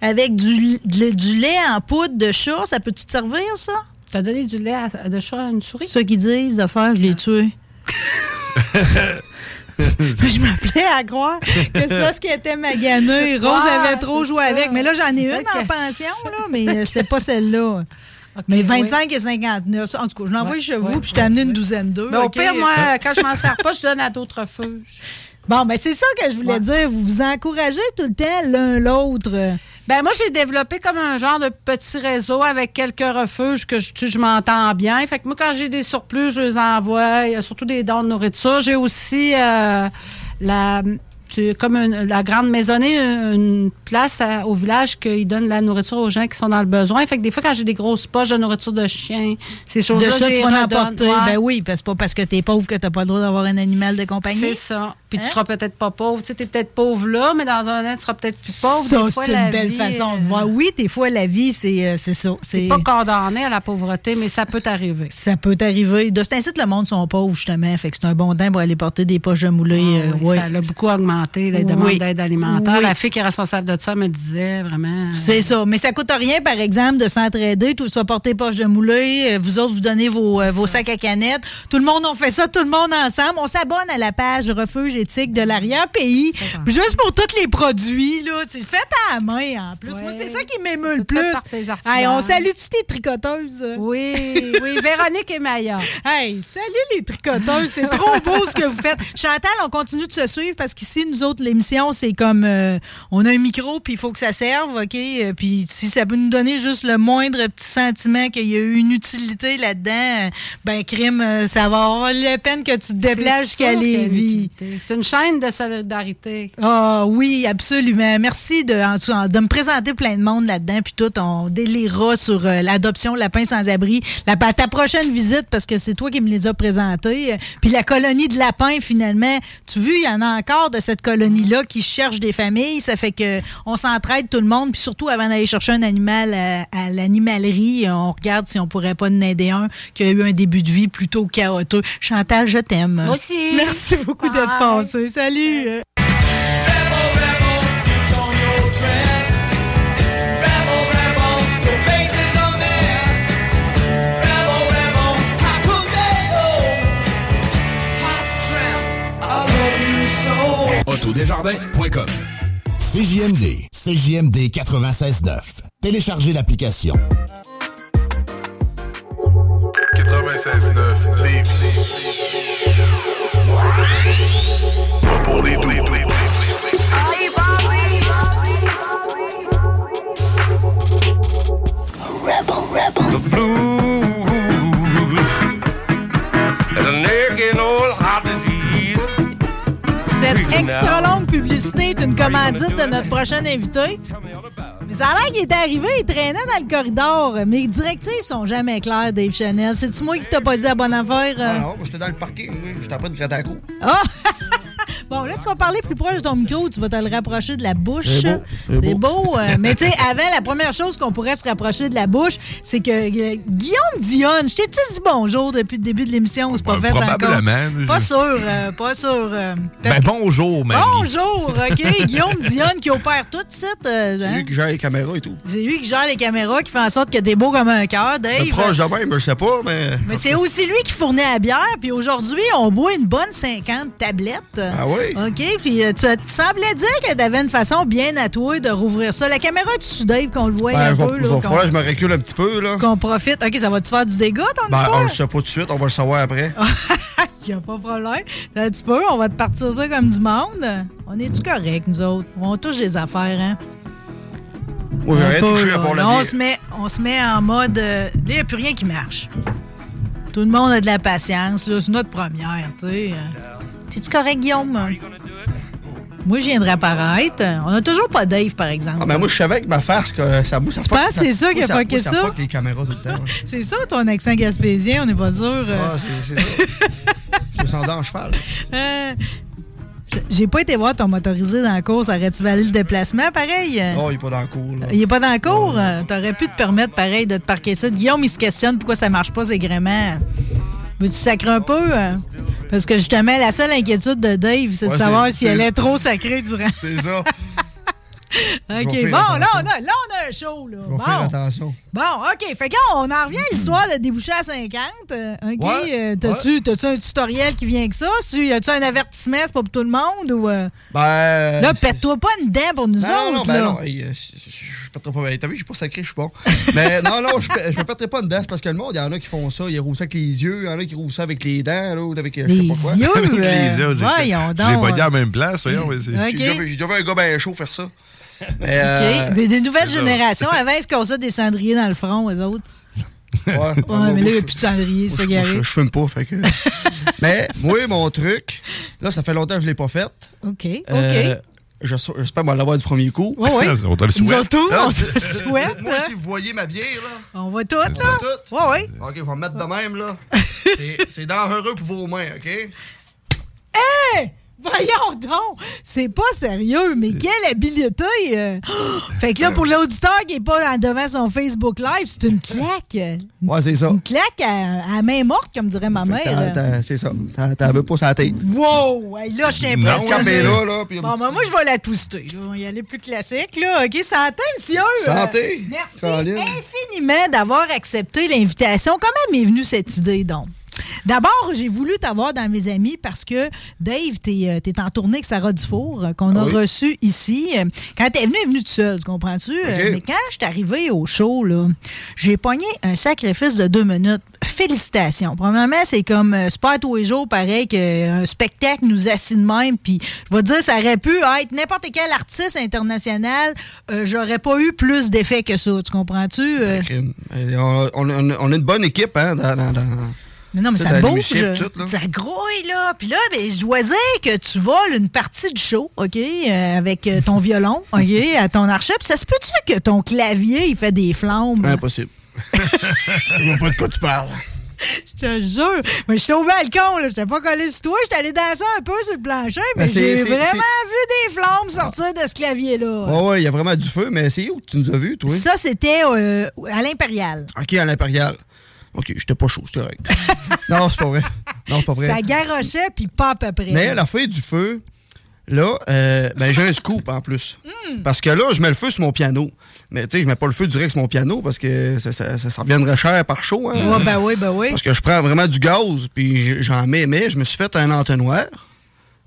avec du, du- du lait en poudre de chat. Ça peut-tu te servir, ça? T'as donné du lait à- de chat à une souris? Ça qu'ils disent de faire, je l'ai tué. je m'appelais à croire que c'est parce qu'elle était maganée. Rose avait trop c'est joué ça. avec. Mais là, j'en ai une Peut-être en que- pension, là, mais euh, c'était pas celle-là. Ok, Mais oui. 25 et 59. En tout cas, je l'envoie Ouais, chez vous, ouais, puis je t'ai amené une douzaine d'eux. Mais au OK? pire, moi, quand je m'en sers pas, je donne à d'autres feux. Bon, ben c'est ça que je voulais Ouais. dire. Vous vous encouragez tout le temps l'un l'autre. Ben moi, j'ai développé comme un genre de petit réseau avec quelques refuges que je, je m'entends bien. Fait que moi, quand j'ai des surplus, je les envoie. Il y a surtout des dons de nourriture. J'ai aussi euh, la... Tu comme une- la grande maisonnée, une place à- au village qu'ils donnent la nourriture aux gens qui sont dans le besoin. Fait que des fois, quand j'ai des grosses poches de nourriture de chien, ces De choses-là, ça, je tu vas apporter. Ouais. Ben oui, parce pas parce que t'es pauvre que t'as pas le droit d'avoir un animal de compagnie. C'est ça. Puis Hein? tu seras peut-être pas pauvre. Tu sais, t'es peut-être pauvre là, mais dans un an, tu seras peut-être plus pauvre. Ça, c'est la une belle vie, façon euh, de voir. Oui, des fois, la vie, c'est euh, ça. C'est pas condamné à la pauvreté, mais ça peut t'arriver. Ça peut t'arriver. De cet incite, le monde sont pauvres, justement. Fait que c'est un bon temps pour aller porter des poches de moulin. euh, Ah Oui, ouais. Ça a beaucoup augmenté, les demandes Oui. d'aide alimentaire. Oui. La fille qui est responsable de ça me disait vraiment. C'est ça. Mais ça coûte rien, par exemple, de s'entraider. Tout ça, porter poche de moulin. euh, Vous autres, vous donnez vos, euh, vos sacs à canettes. Tout le monde, on fait ça, tout le monde ensemble. On s'abonne à la page Refuge éthique de l'arrière-pays. Juste pour tous les produits, là. C'est fait à la main, en plus. Moi, c'est ça qui m'émeut le plus. Hey, on salue-tu tes tricoteuses? Oui, oui, Véronique et Maya. Hey, salut les tricoteuses, c'est trop beau ce que vous faites. Chantal, on continue de se suivre parce qu'ici, nous autres, l'émission, c'est comme euh, on a un micro, puis il faut que ça serve, OK? Euh, Puis si ça peut nous donner juste le moindre petit sentiment qu'il y a eu une utilité là-dedans, ben, crime, euh, ça va avoir la peine que tu te déplaces jusqu'à Lévis. C'est une chaîne de solidarité. Ah oui, absolument. Merci de, en de me présenter plein de monde là-dedans. Puis tout, on délirera sur euh, l'adoption lapin sans-abri. La, ta prochaine visite, parce que c'est toi qui me les as présentés. Puis la colonie de lapins, finalement, tu vois, il y en a encore de cette colonie-là qui cherche des familles. Ça fait que on s'entraide tout le monde. Puis surtout, avant d'aller chercher un animal à, à l'animalerie, on regarde si on pourrait pas en aider un qui a eu un début de vie plutôt chaotique. Chantal, je t'aime. Moi aussi. Merci beaucoup d'être passé. Salut. Autodesjardins.com CJMD, CJMD 96.9. Téléchargez l'application. 96.9 Lévis. Pas pour les doux. Cette extra longue publicité est une commandite de notre prochain invité. Mais ça a l'air qu'il est arrivé, il traînait dans le corridor. Mes directives sont jamais claires, Dave Chanel. C'est-tu moi qui t'as pas dit la bonne affaire? euh? Ah non, moi, j'étais dans le parking, oui. J'étais en train de gratter à coup. Ah! Bon, là, tu vas parler plus proche de ton micro, tu vas te le rapprocher de la bouche. C'est beau, c'est C'est beau. beau. euh, mais tu sais, avant, la première chose qu'on pourrait se rapprocher de la bouche, c'est que euh, Guillaume Dionne, je t'ai-tu dit bonjour depuis le début de l'émission ou c'est pas Ben, fait probablement. encore? Pas sûr, euh, pas sûr. euh, Ben bonjour, Marie. Bonjour, OK. Guillaume Dionne qui opère tout de suite. euh, C'est hein? lui qui gère les caméras et tout. C'est lui qui gère les caméras, qui fait en sorte que t'es beau comme un cœur, Dave. Proche de même, je sais pas, mais. Mais c'est aussi lui qui fournit la bière. Puis aujourd'hui, on boit une bonne 50 tablettes. Ah oui? OK. Puis euh, tu, tu semblais dire que t'avais une façon bien à toi de rouvrir ça. La caméra du Dave, qu'on le voit Ben, un peu. là, je me recule un petit peu, là. Qu'on profite. OK, ça va-tu faire du dégât, ton Ben, histoire? on le sait pas tout de suite, on va le savoir après. Il a pas de problème. Un petit peu, on va te partir ça comme du monde. On est-tu correct, nous autres? On touche des affaires, hein? Touché Là, on se, met, on se met en mode. euh, là, il n'y a plus rien qui marche. Tout le monde a de la patience. là, C'est notre première, tu sais. T'es-tu correct, Guillaume? Moi, je viens de réapparaître. On n'a toujours pas Dave, par exemple. Ah, mais moi, je savais que ma face, que ça ça Tu penses que c'est ça qui a fucké ça? Ça? les caméras tout le temps. C'est ça, ton accent gaspésien, on n'est pas sûr. euh. Ah, c'est ça. Je suis descendu en cheval. Euh, J'ai pas été voir ton motorisé dans la course. Aurais-tu valu le déplacement, pareil? Oh, il est pas dans le cours, là. Il est pas dans la cour? Euh, T'aurais pu te permettre, pareil, de te parquer ça. Guillaume, il se questionne pourquoi ça marche pas, ces gréments. Veux-tu sacrer un peu? Parce que justement, la seule inquiétude de Dave, c'est de savoir s'il allait trop sacrer durant. C'est ça. OK. Bon, là, on a, là, on a un show, là. Je vais faire Bon. attention. Bon, OK. Fait qu'on on en revient à l'histoire de déboucher à 50. euh, OK. Ouais, euh, T'as-tu t'as-tu un tutoriel qui vient avec ça? Tu- Y a-tu un avertissement? C'est pas pour tout le monde? Ou, euh, Ben. Là, pète-toi pas une dent pour nous Non, non, autres, ben là. non, hey, je pèterai pas. T'as vu, je suis pas sacré, je suis bon. Mais non, non, je, je me pèterai pas une dent, c'est parce que le monde, il y en a qui font ça, ils roulent ça avec les yeux, il y en a qui roulent ça avec les dents, là, ou avec euh, je sais Les pas quoi. yeux, Avec les yeux, j'ai- voyons J'ai donc. pas dit à la même place, voyons. mais c'est- Ok. J'ai déjà, vu- j'ai déjà vu un gars bien chaud faire ça. Mais, OK. euh, Des, des nouvelles c'est générations. Avant, ils se cassaient des cendriers dans le front, eux autres? Ouais, Ouais, mais là, il n'y a plus de cendrier, ça, Je, Gary. je, je fume pas, fait que. mais moi, mon truc, là, ça fait longtemps que je l'ai pas fait. OK, Euh, OK. je- J'espère m'en l'avoir du premier coup. Ouais, ouais. On te le souhaite. Là, on c'est- te le c'est- souhaite. Moi, hein. si vous voyez ma bière, là. On va tout, là. tout. Ouais, ouais. OK, je vais me mettre de même, là. C'est- C'est dangereux pour vos mains, OK? Hé! Voyons donc! C'est pas sérieux, mais quelle habileté! euh. Fait que là, pour l'auditeur qui est pas devant son Facebook Live, c'est une claque. Ouais, c'est ça. Une claque à, à main morte, comme dirait ma mère. C'est ça. T'as- T'en veux pas la tête. Wow! Là, je suis Non, impressionné. mais là, là, puis- Bon, ben, moi, je vais la twister. Là. On va y aller plus classique. Là. OK, santé, monsieur. Santé. Euh, merci infiniment d'avoir accepté l'invitation. Comment m'est venue cette idée, donc? D'abord, j'ai voulu t'avoir dans mes amis parce que Dave, t'es euh, t'es en tournée avec Sarah Dufour, euh, qu'on a Ah oui. reçu ici. Euh, Quand t'es venue, elle est venue toute seule, tu comprends-tu? Euh, Mais quand je suis arrivée au show, j'ai pogné un sacrifice de deux minutes. Félicitations. Premièrement, c'est comme euh, c'est pas à tous les jours pareil qu'un spectacle nous assit de même. Puis je vais te dire, ça aurait pu être n'importe quel artiste international. euh, J'aurais pas eu plus d'effet que ça. Tu comprends-tu? Euh, Euh, On, on- on a une bonne équipe, hein, dans. dans- dans- Non, non, mais ça bouge. tout. Ça grouille, là. Puis là, ben, je dois dire que tu voles une partie du show, OK, euh, avec euh, ton violon, OK, à ton archet. Puis ça se peut-tu que ton clavier, il fait des flammes? Impossible. Je vois pas de quoi tu parles. Je te jure. Mais j'étais au balcon, là. J'étais pas collé sur toi. J'étais allé danser un peu sur le plancher, mais Ben, c'est- j'ai vraiment vu des flammes sortir de ce clavier-là. Ouais, ouais, il y a vraiment du feu, mais c'est où que tu nous as vus, toi? Ça, c'était euh, à l'Impérial. OK, à l'Impérial. OK, j'étais pas chaud, c'était correct. non, c'est pas vrai. Non, c'est pas vrai. Ça garochait, puis pas à peu près. Mais la feuille du feu, là, euh, ben, j'ai un scoop en plus. Hmm. Parce que là, je mets le feu sur mon piano. Mais tu sais, je mets pas le feu direct sur mon piano parce que ça, ça, ça, ça reviendrait cher par chaud. Hein? Ouais, ben oui, ben oui. Parce que je prends vraiment du gaz, puis j'en mets, mais je me suis fait un entonnoir.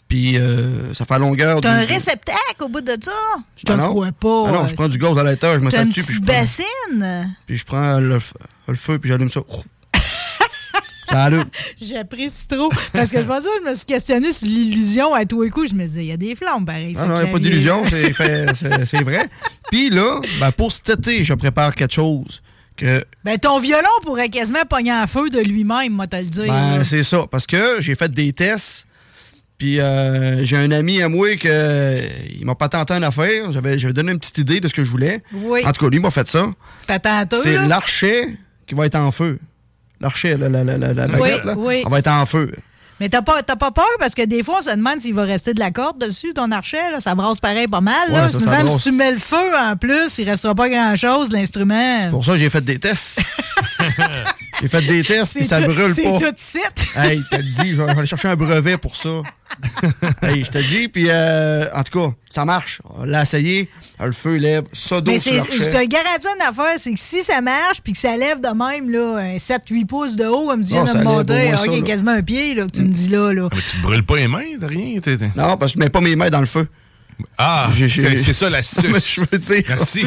Puis euh, ça fait la longueur T'as un réceptacle au bout de ça? Je te Ah le non. crois pas. Ah non, je prends du gaz à l'étage, je me une dessus, puis je prends, bassine? puis je prends le, feu, puis j'allume ça. ça allume. J'apprécie trop. Parce que je vais dire, je me suis questionné sur l'illusion à tous les coups. Je me disais, il y a des flammes, pareil. Ah non, le il n'y a pas d'illusion, c'est vrai. Puis là, ben, pour cet été, je prépare quelque chose que Ben, ton violon pourrait quasiment pogner en feu de lui-même, moi, te le dire. Ben, c'est ça. Parce que j'ai fait des tests. Puis euh, j'ai un ami à moi que euh, il m'a pas tenté une affaire. J'avais, j'avais donné une petite idée de ce que je voulais. Oui. En tout cas, lui m'a fait ça. C'est là? l'archet qui va être en feu. L'archet, la, la, la, la, baguette, là, oui. elle va être en feu. Mais t'as pas, t'as pas peur? Parce que des fois, on se demande s'il va rester de la corde dessus, ton archet. Là. Ça brasse pareil pas mal. Là. Ouais, ça, me ça semble brasse. si tu mets le feu en plus, il restera pas grand-chose, l'instrument. Pour ça, j'ai fait des tests. j'ai fait des tests, C'est puis ça tout- brûle c'est pas. tout de suite. Hey, t'as dit, je vais aller chercher un brevet pour ça. hey, je te dis, puis euh, en tout cas, ça marche. On l'a essayé, le feu lève, ça d'eau Mais sur c'est- je te garantis une affaire, c'est que si ça marche puis que ça lève de même, là, un 7-8 pouces de haut, comme tu viens Ah, de me montrer, ah, ça, ok, là. quasiment un pied là, que tu me dis là. là. Mais tu te brûles pas les mains, t'as rien? Non, parce que je mets pas mes mains dans le feu. Ah, c'est ça l'astuce. Mais je veux dire. Merci.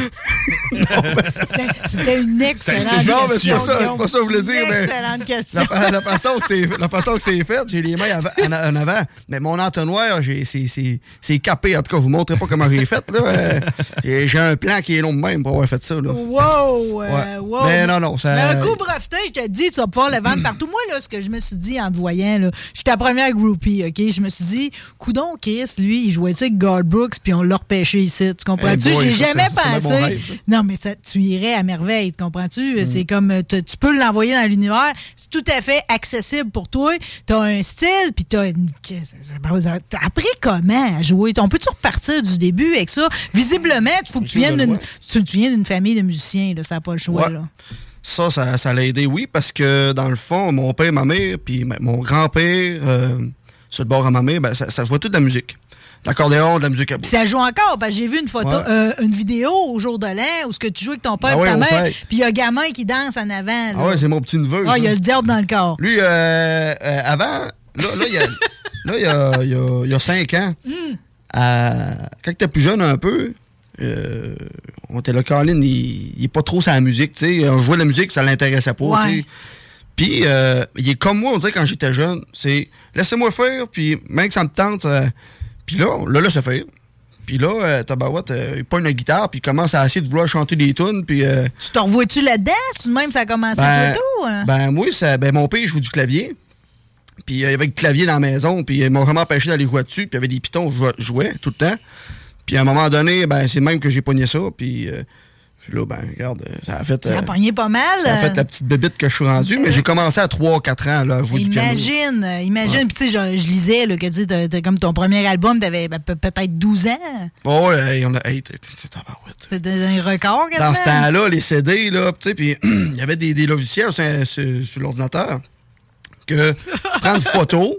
C'était- C'était une excellente Non, mais c'est question. pas ça, c'est pas ça que je voulais dire, mais- Excellente question. La, la façon que c'est, la façon que c'est fait, j'ai les mains avant- en, en avant. Mais mon entonnoir, j'ai, c'est, c'est, c'est capé. En tout cas, je vous montrerai pas comment j'ai fait. Là. Euh, et j'ai un plan qui est long de même pour avoir fait ça. Là. Wow! euh, Ouais. wow. Mais non, non, ça- Mais un coup breveté, je te dis, tu vas pouvoir le vendre partout. Moi, là, ce que je me suis dit en te voyant, là, j'étais ta première groupie, OK? Je me suis dit, coudon, Chris, lui, il jouait-tu avec Guard Brooks, puis on l'a repêché ici. Tu comprends-tu? Hey boy, J'ai jamais bon pensé. rêve, non, mais ça, tu irais à merveille, tu comprends-tu? Mm. C'est comme, tu tu peux l'envoyer dans l'univers. C'est tout à fait accessible pour toi. T'as un style, puis une. ça- T'as appris comment à jouer? On peut-tu repartir du début avec ça? Visiblement, il faut que tu viennes d'une tu- tu famille de musiciens, là, ça n'a pas le choix. Ouais. Là. Ça, ça, ça l'a aidé, oui, parce que dans le fond, mon père, ma mère, puis mon grand-père, euh, sur le bord à ma mère, ben, ça, ça jouait toute de la musique. L'accordéon, de la musique à bout. Puis ça joue encore, parce que j'ai vu une photo, Ouais. euh, une vidéo au jour de l'an où ce que tu joues avec ton père Ah et ouais, ta mère, puis il y a un gamin qui danse en avant. là. Ah ouais, c'est mon petit neveu. Ah, il y a le diable dans le corps. Lui, euh, euh, avant, là, là, il y a, là, il y a, y a- y a cinq ans, Hmm. quand tu plus jeune un peu, euh, on était là, Colin, il, il est pas trop sur la musique, tu sais. On jouait de la musique, ça l'intéressait pas, Ouais. tu sais. Puis, euh, il est comme moi, on dirait, quand j'étais jeune. C'est laissez-moi faire, puis même que ça me tente, puis là, là, là, ça fait. Puis là, euh, Tabarouette, euh, il pogne la guitare, puis il commence à essayer de vouloir chanter des tunes, puis... euh, Tu te revois-tu là-dedans? Tout de même ça a commencé ben, tout tout? hein? ben, moi, ça, ben, mon père, joue du clavier. Puis il y avait le clavier dans la maison, puis ils m'ont vraiment empêché d'aller jouer dessus, puis il y avait des pitons, je jouais- je jouais tout le temps. Puis à un moment donné, ben, c'est même que j'ai pogné ça, puis euh, puis là, ben, regarde, euh, ça a fait... Ça a euh, pogné pas mal. ça a fait euh, la petite bébite que je suis rendu, mais j'ai commencé à 3-4 ans là, à jouer du piano. Imagine, imagine. Puis tu sais, je, je lisais là, que tu sais, comme ton premier album, t'avais ben, pe- peut-être 12 ans. Oh, ouais, hey, on a... hey, C'était un record, Dans quasiment. ce temps-là, les CD, là, tu sais, puis il y avait des, des logiciels sur, sur- sur l'ordinateur que tu prends une photo,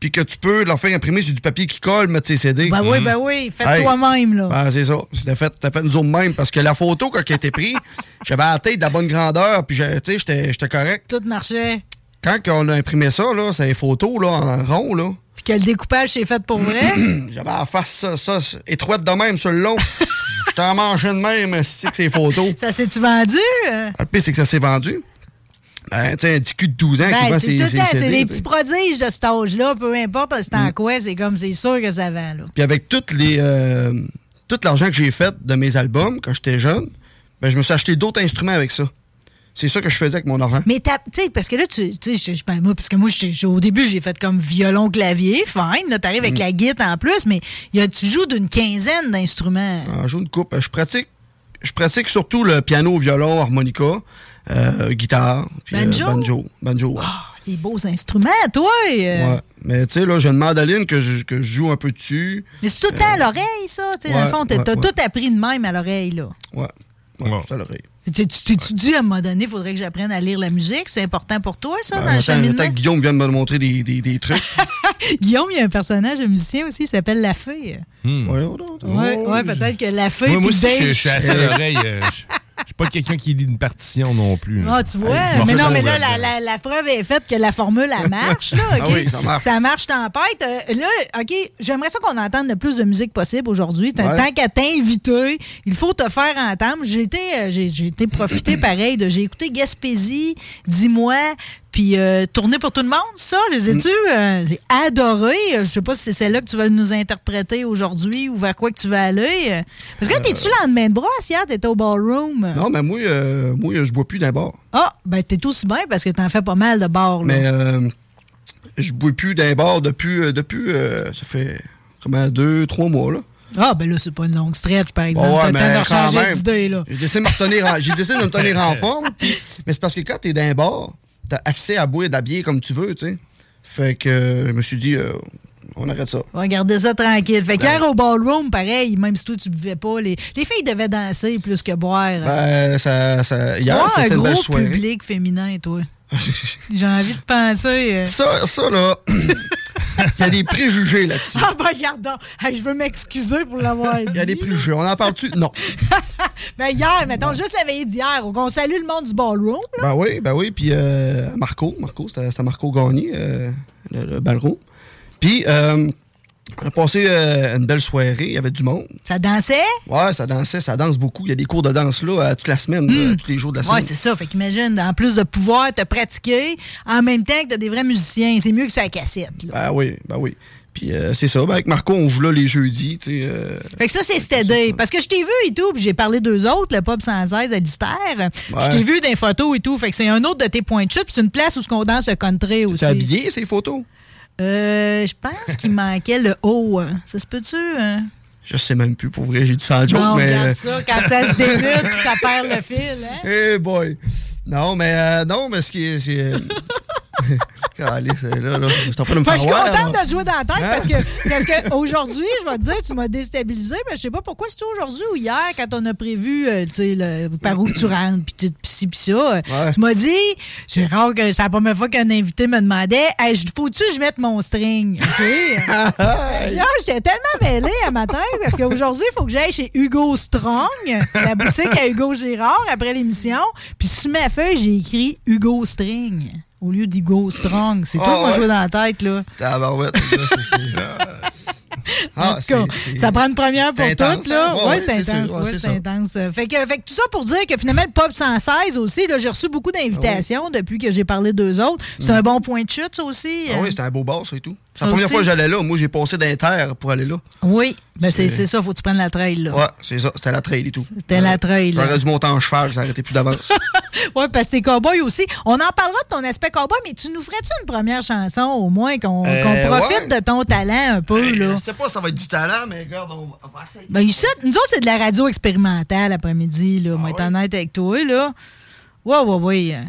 puis que tu peux leur faire imprimer sur du papier qui colle, mettre ses CD. Ben oui, ben oui, fais Hey. toi-même, là. Ben, c'est ça. C'était fait, c'était fait nous autres même. Parce que la photo, quand elle a été prise, j'avais la tête de la bonne grandeur, puis j'ai- tu sais, j'étais j'étais correct. Tout marchait. Quand on a imprimé ça, là, c'est les photos, là, en rond, là. Puis que le découpage s'est fait pour vrai? J'avais la face, ça, ça, étroite de même sur le long. J'étais en manchant de même, c'est que ces photos. ça s'est-tu vendu? euh? Le pire, c'est que ça s'est vendu. Ben, un petit cul de 12 ans qui Ben, temps, CD, c'est des petits prodiges de cet âge-là, peu importe c'est Mm. en quoi, c'est comme, c'est sûr que ça vend, là. Puis avec toutes les, euh, tout l'argent que j'ai fait de mes albums quand j'étais jeune, ben, je me suis acheté d'autres instruments avec ça. C'est ça que je faisais avec mon argent. Mais tu sais, parce que là, tu sais, ben, moi, parce que moi, au début, j'ai fait comme violon, clavier, fine, là, t'arrives avec Mm. la guitare en plus, mais il y a, tu joues d'une quinzaine d'instruments. Ah, je joue une coupe. Je pratique, je pratique surtout le piano, violon, harmonica, euh, guitare, puis, euh, Banjo? banjo. Banjo, ouais. Les beaux instruments, toi! euh. Ouais. Mais tu sais, là, j'ai une mandoline que je, que je joue un peu dessus. Mais c'est tout le temps à l'oreille, ça. Tu sais, dans le fond, t'as ouais, t'as ouais. tout appris de même à l'oreille, là. Ouais. Ouais, tout à l'oreille. Tu tu t'étudies à un moment donné, il faudrait que j'apprenne à lire la musique. C'est important pour toi, ça, Ben, dans le attends, cheminement? attends que Guillaume vient de me montrer des, des, des trucs. Guillaume, il y a un personnage de musicien aussi, il s'appelle La Fée. Voyons donc. Ouais, ouais, peut-être que La Fée. Moi, aussi, je suis assez à l'oreille. Je suis pas quelqu'un qui lit une partition non plus. Ah, tu vois? Mais non, mais là, la, la- la preuve est faite que la formule, elle marche. Là? Ah oui, ça marche. Ça marche tempête. Euh, là, OK, j'aimerais ça qu'on entende le plus de musique possible aujourd'hui. Tant Ouais. tant qu'à t'inviter, il faut te faire entendre. J'ai été, euh, j'ai été profité pareil de. J'ai écouté Gaspésie, Dis-moi, puis euh, Tourner pour tout le monde, ça, les Mm. études. euh, j'ai adoré. Euh, Je sais pas si c'est celle-là que tu vas nous interpréter aujourd'hui ou vers quoi que tu vas aller. euh. Parce que t'es-tu lendemain de brosse hier? T'étais au ballroom. Euh. Non, mais moi, euh, moi je bois plus d'un bar. Ah, ben t'es aussi bien parce que t'en fais pas mal de bars. Là. Mais euh, je bois plus d'un bar depuis, euh, depuis euh, ça fait comment, deux, trois mois, là. Ah, ben là, c'est pas une longue stretch, par exemple. Ouais, T'as le temps de d'idée, là. J'ai décidé de me retenir en, tenir en forme. mais c'est parce que quand t'es d'un bar, t'as accès à boire et d'habiller comme tu veux, tu sais. Fait que euh, je me suis dit, euh, on arrête ça. On va garder ça tranquille. Fait qu'hier au ballroom, pareil, même si toi, tu buvais pas, les, les filles devaient danser plus que boire. Ben, ça, hier, un c'était une belle gros soirée. public féminin, toi. J'ai envie de penser. euh. Ça, ça, là, il y a des préjugés là-dessus. Ah, ben, regarde. Hey, je veux m'excuser pour l'avoir dit. Il y a des préjugés. On en parle-tu? Non. Ben, hier, mettons, juste la veillée d'hier, on salue le monde du ballroom. Ben oui, ben oui. Puis euh, Marco, Marco, c'était Marco Gagné, euh, le, le ballon. Puis euh, on a passé euh, une belle soirée, il y avait du monde. Ça dansait? Ouais, ça dansait, ça danse beaucoup. Il y a des cours de danse là euh, toute la semaine, là, tous les jours de la Hmm. Ouais, semaine. c'est ça. Fait qu'imagine, en plus de pouvoir te pratiquer, en même temps que t'as des vrais musiciens, c'est mieux que ça à cassette. là. Ben oui, ben oui. Puis euh, c'est ça, ben avec Marco, on joue là les jeudis, tu sais. euh, Fait que ça, c'est stédé. Parce que je t'ai vu et tout, puis j'ai parlé d'eux autres, le pub sans aise à Lister. Je t'ai vu des photos et tout. Fait que c'est un autre de tes points de chute, puis c'est une place où on danse le country aussi. T'es habillé, ces photos? Euh, je pense qu'il manquait le haut. hein. Ça se peut-tu? hein? Je sais même plus, pour vrai, j'ai dit ça en joke, non, mais... regarde ça, quand ça se dénute, puis ça perd le fil. Hein? Eh boy! Non, mais euh, non, mais ce qui est. là, là, je suis de me faire je contente là. de te jouer dans la tête Hein? parce que, parce que aujourd'hui, je vais te dire, tu m'as déstabilisé, mais je sais pas pourquoi c'est aujourd'hui ou hier quand on a prévu, euh, le- par où tu rentres, puis ci, puis ça. euh, Tu m'as dit, c'est rare que c'est la première fois qu'un invité me demandait, hey, faut-tu que je mette mon string? Là, j'étais tellement mêlée à matin parce qu'aujourd'hui, il faut que j'aille chez Hugo Strong, la boutique à Hugo Girard après l'émission. Puis sur ma feuille, j'ai écrit Hugo String au lieu d'Hugo Strong. C'est toi Ah qui m'as ouais. joué dans la tête, là. Tabarouette, là, c'est- en Ah, tout cas, ça prend une première pour intense, toutes, là. hein? Ouais, ouais, c'est intense. ouais, ouais, c'est intense. Fait que, fait que tout ça pour dire que finalement, le Pop 116 aussi, là, j'ai reçu beaucoup d'invitations depuis que j'ai parlé d'eux autres. C'est Mm. un bon point de chute, ça aussi. Ah euh. oui, c'était un beau bar, ça et tout. C'est la première aussi. fois que j'allais là. Moi, j'ai passé d'Inter pour aller là. Oui, ben c'est ça, faut que tu prennes la trail, là. Ouais, c'est ça. C'était la trail et tout. C'était la trail, là. J'aurais dû monter en cheval, ça arrêtait plus d'avance. Oui, parce que t'es cowboy aussi. On en parlera de ton aspect cowboy, mais tu nous ferais-tu une première chanson, au moins, qu'on Euh, profite ouais. de ton talent un peu, là? Je sais pas si ça va être du talent, mais regarde, on va- essayer. Ben, ici, nous autres, c'est de la radio expérimentale après-midi, là. Ah On va être honnête avec toi, là. Ouais, ouais, ouais.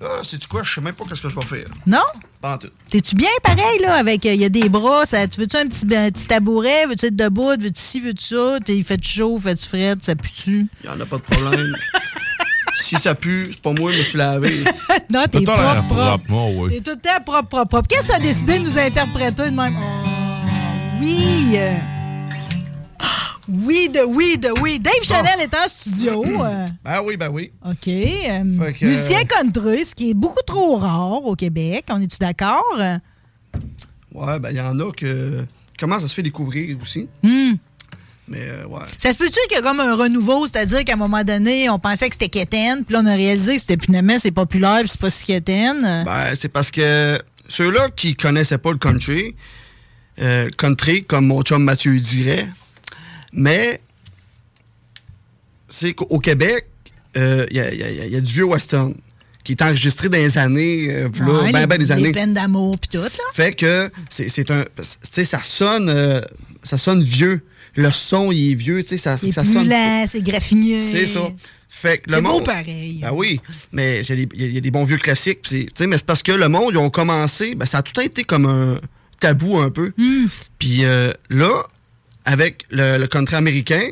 Là, sais-tu quoi? Je sais même pas qu'est-ce que je vais faire. Non? Pas en tout. T'es-tu bien pareil, là, avec. Il y a des bras, ça, tu veux-tu un petit, un petit tabouret? Veux-tu être debout? Veux-tu ci, veux-tu ça? Il fait chaud, fait-tu fret, ça pue-tu? Il y en a pas de problème. si ça pue, c'est pas moi, je me suis lavé. non, t'es propre, propre. propre, moi, oui. T'es tout le temps propre, propre, propre. Qu'est-ce que t'as décidé de nous interpréter de même? Oh, oui! Oui, de oui, de oui. Dave Chanel est en studio. Ben oui, ben oui. OK. Fait que- Musicien country, ce qui est beaucoup trop rare au Québec. On est-tu d'accord? Ouais, ben il y en a que commencent à se faire découvrir aussi? Hmm. Mais euh, ouais. Ça se peut-tu qu'il y a comme un renouveau, c'est-à-dire qu'à un moment donné, on pensait que c'était quétaine, puis là, on a réalisé que c'était finalement, c'est populaire, puis c'est pas si quétaine. Ben, c'est parce que ceux-là qui connaissaient pas le country, euh, country, comme mon chum Mathieu dirait, mais c'est qu'au Québec, euh, il y, a, il y a- il y a du vieux western qui est enregistré dans les années, euh, là, Ouais, ben, les, ben des années. peines d'amour, puis tout, là. Fait que c'est c'est un. Tu sais, ça sonne. euh, ça sonne vieux. Le son, il est vieux, tu sais, ça, C'est ça plus sonne. c'est graffiné. C'est ça. Fait que le C'est beau monde. pareil. Ben oui, mais il y, a des- il y a- il y des bons vieux classiques. tu sais, mais c'est parce que le monde, ils ont commencé, ben, ça a tout été comme un tabou un peu. Hmm. Puis euh, là, avec le, le country américain,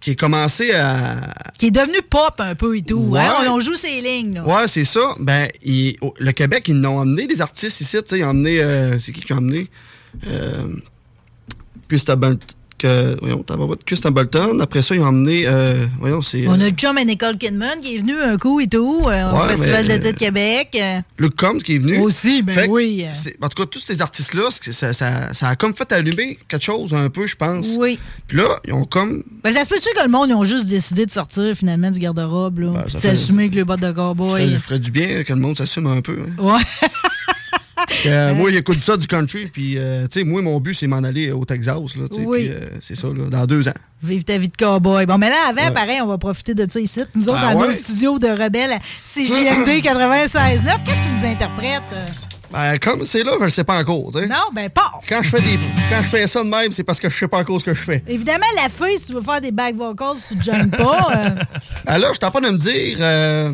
qui est commencé à. Qui est devenu pop un peu et tout. Ouais. hein, On, on joue ses lignes, là. Ouais, c'est ça. Ben, il- au- le Québec, ils nous ont amené des artistes ici. tu sais, Ils ont amené. euh, c'est qui qui a amené euh, Gustave que, voyons, Bolton. Après ça, ils ont amené. euh, voyons, c'est. On euh, a John et Nicole Kidman qui est venu un coup et tout euh, au Festival d'été de Québec. euh. Luke Combs qui est venu. Aussi, ben Fait oui. En tout cas, tous ces artistes-là, ça, ça- ça a comme fait allumer quelque chose un peu, je pense. Oui. Puis là, ils ont comme. Ben, ça se peut-tu que le monde ils ont juste décidé de sortir finalement du garde-robe, là? Ben, ça fait- s'assumer avec le bottes de Ça cowboy? ferait du bien que le monde s'assume un peu. hein. Ouais. Euh, moi, j'écoute ça du country, puis, euh, tu sais, moi, mon but, c'est m'en aller au Texas, là, Oui. puis, euh, c'est ça, là, dans deux ans. Vive ta vie de cowboy. Bon, mais là, avant, Ouais. pareil, on va profiter de ça ici. Nous autres, Ah dans ouais? nos studios de rebelles à CJMD 96.9, qu'est-ce que tu nous interprètes? euh? Ben, comme c'est là, je le sais pas encore, tu sais. Non, ben pas. Quand je fais des, quand je fais ça de même, c'est parce que je sais pas encore ce que je fais. Évidemment, la feuille, si tu veux faire des back vocals, tu te gênes pas. euh, Ben là, je t'en pas de me dire, euh,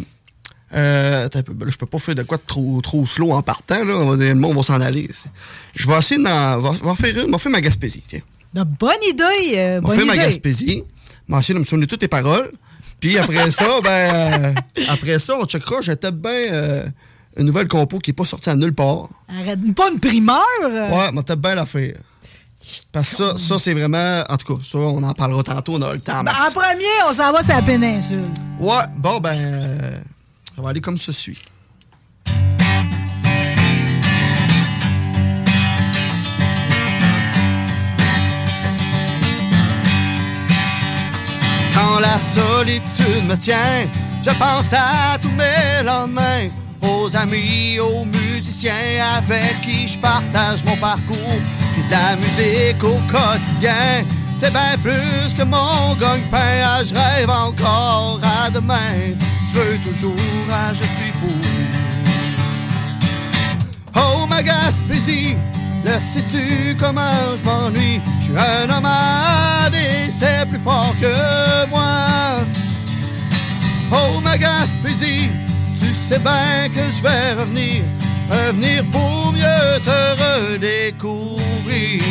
euh, ben là, je peux pas faire de quoi de trop, trop slow en partant, là, on va- le monde va s'en aller. Je vais essayer d'en, va, va faire une, va faire ma Gaspésie, tiens. de bonne idée. euh, On bonne fait ma. Gaspésie. On va essayer de me souvenir toutes tes paroles. Puis après ça, ben, euh, après ça, on checkera. J'étais bien euh, une nouvelle compo qui n'est pas sortie à nulle part. Arrête, pas une primeur? Ouais, mais t'as bien l'affaire. Parce que ça, ça c'est vraiment. En tout cas, ça, on en parlera tantôt, on a le temps. Ben, en premier, on s'en va sur la péninsule. Ouais, bon, ben. Ça va aller comme ceci. Quand la solitude me tient, je pense à tous mes lendemains, aux amis, aux musiciens avec qui je partage mon parcours. J'ai de la musique au quotidien, c'est bien plus que mon gagne-pain. Ah, je rêve encore à demain, je veux toujours, ah, je suis pour. Oh ma Gaspésie, le sais-tu comment je m'ennuie? Je suis un nomade et c'est plus fort que moi. Oh ma Gaspésie, tu sais bien que je vais revenir, revenir pour mieux te redécouvrir.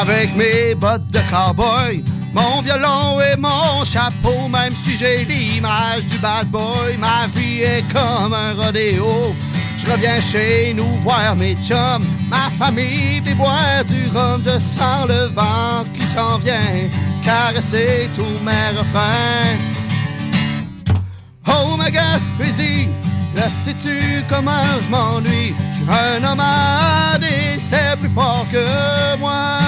Avec mes bottes de cowboy, mon violon et mon chapeau, même si j'ai l'image du bad boy, ma vie est comme un rodéo. Je reviens chez nous voir mes chums, ma famille, puis boire du rhum. Je sens le vent qui s'en vient, caresser tous mes refrains. Oh ma Gaspésie, là sais-tu comment je m'ennuie? Je suis un nomade et c'est plus fort que moi.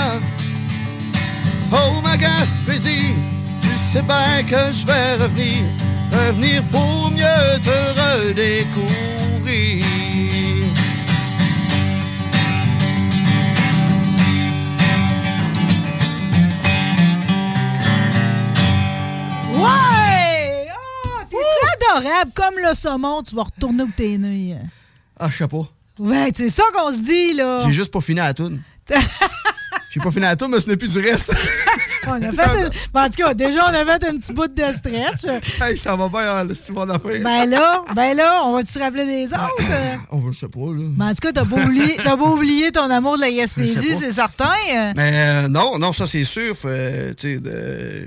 Oh ma Gaspésie, tu sais bien que je vais revenir, revenir pour mieux te redécouvrir. Ouais! Oh, t'es-tu adorable? Comme le saumon, tu vas retourner où t'es né? Ah, je sais pas. Ouais, c'est ça qu'on se dit, là. J'ai juste pas fini à la toune. J'ai pas fini à la toune, mais ce n'est plus du reste. On a fait une- ben, En tout cas, déjà, on a fait un petit bout de stretch. hey, ça va bien, hein, le Simon d'affaires. Ben là, ben là, on va-tu se rappeler des autres? Oh, je sais pas, là. Ben, en tout cas, t'as pas, oublié, t'as pas oublié ton amour de la Gaspésie, c'est certain? Mais euh, non, non, ça c'est sûr. tu sais, de-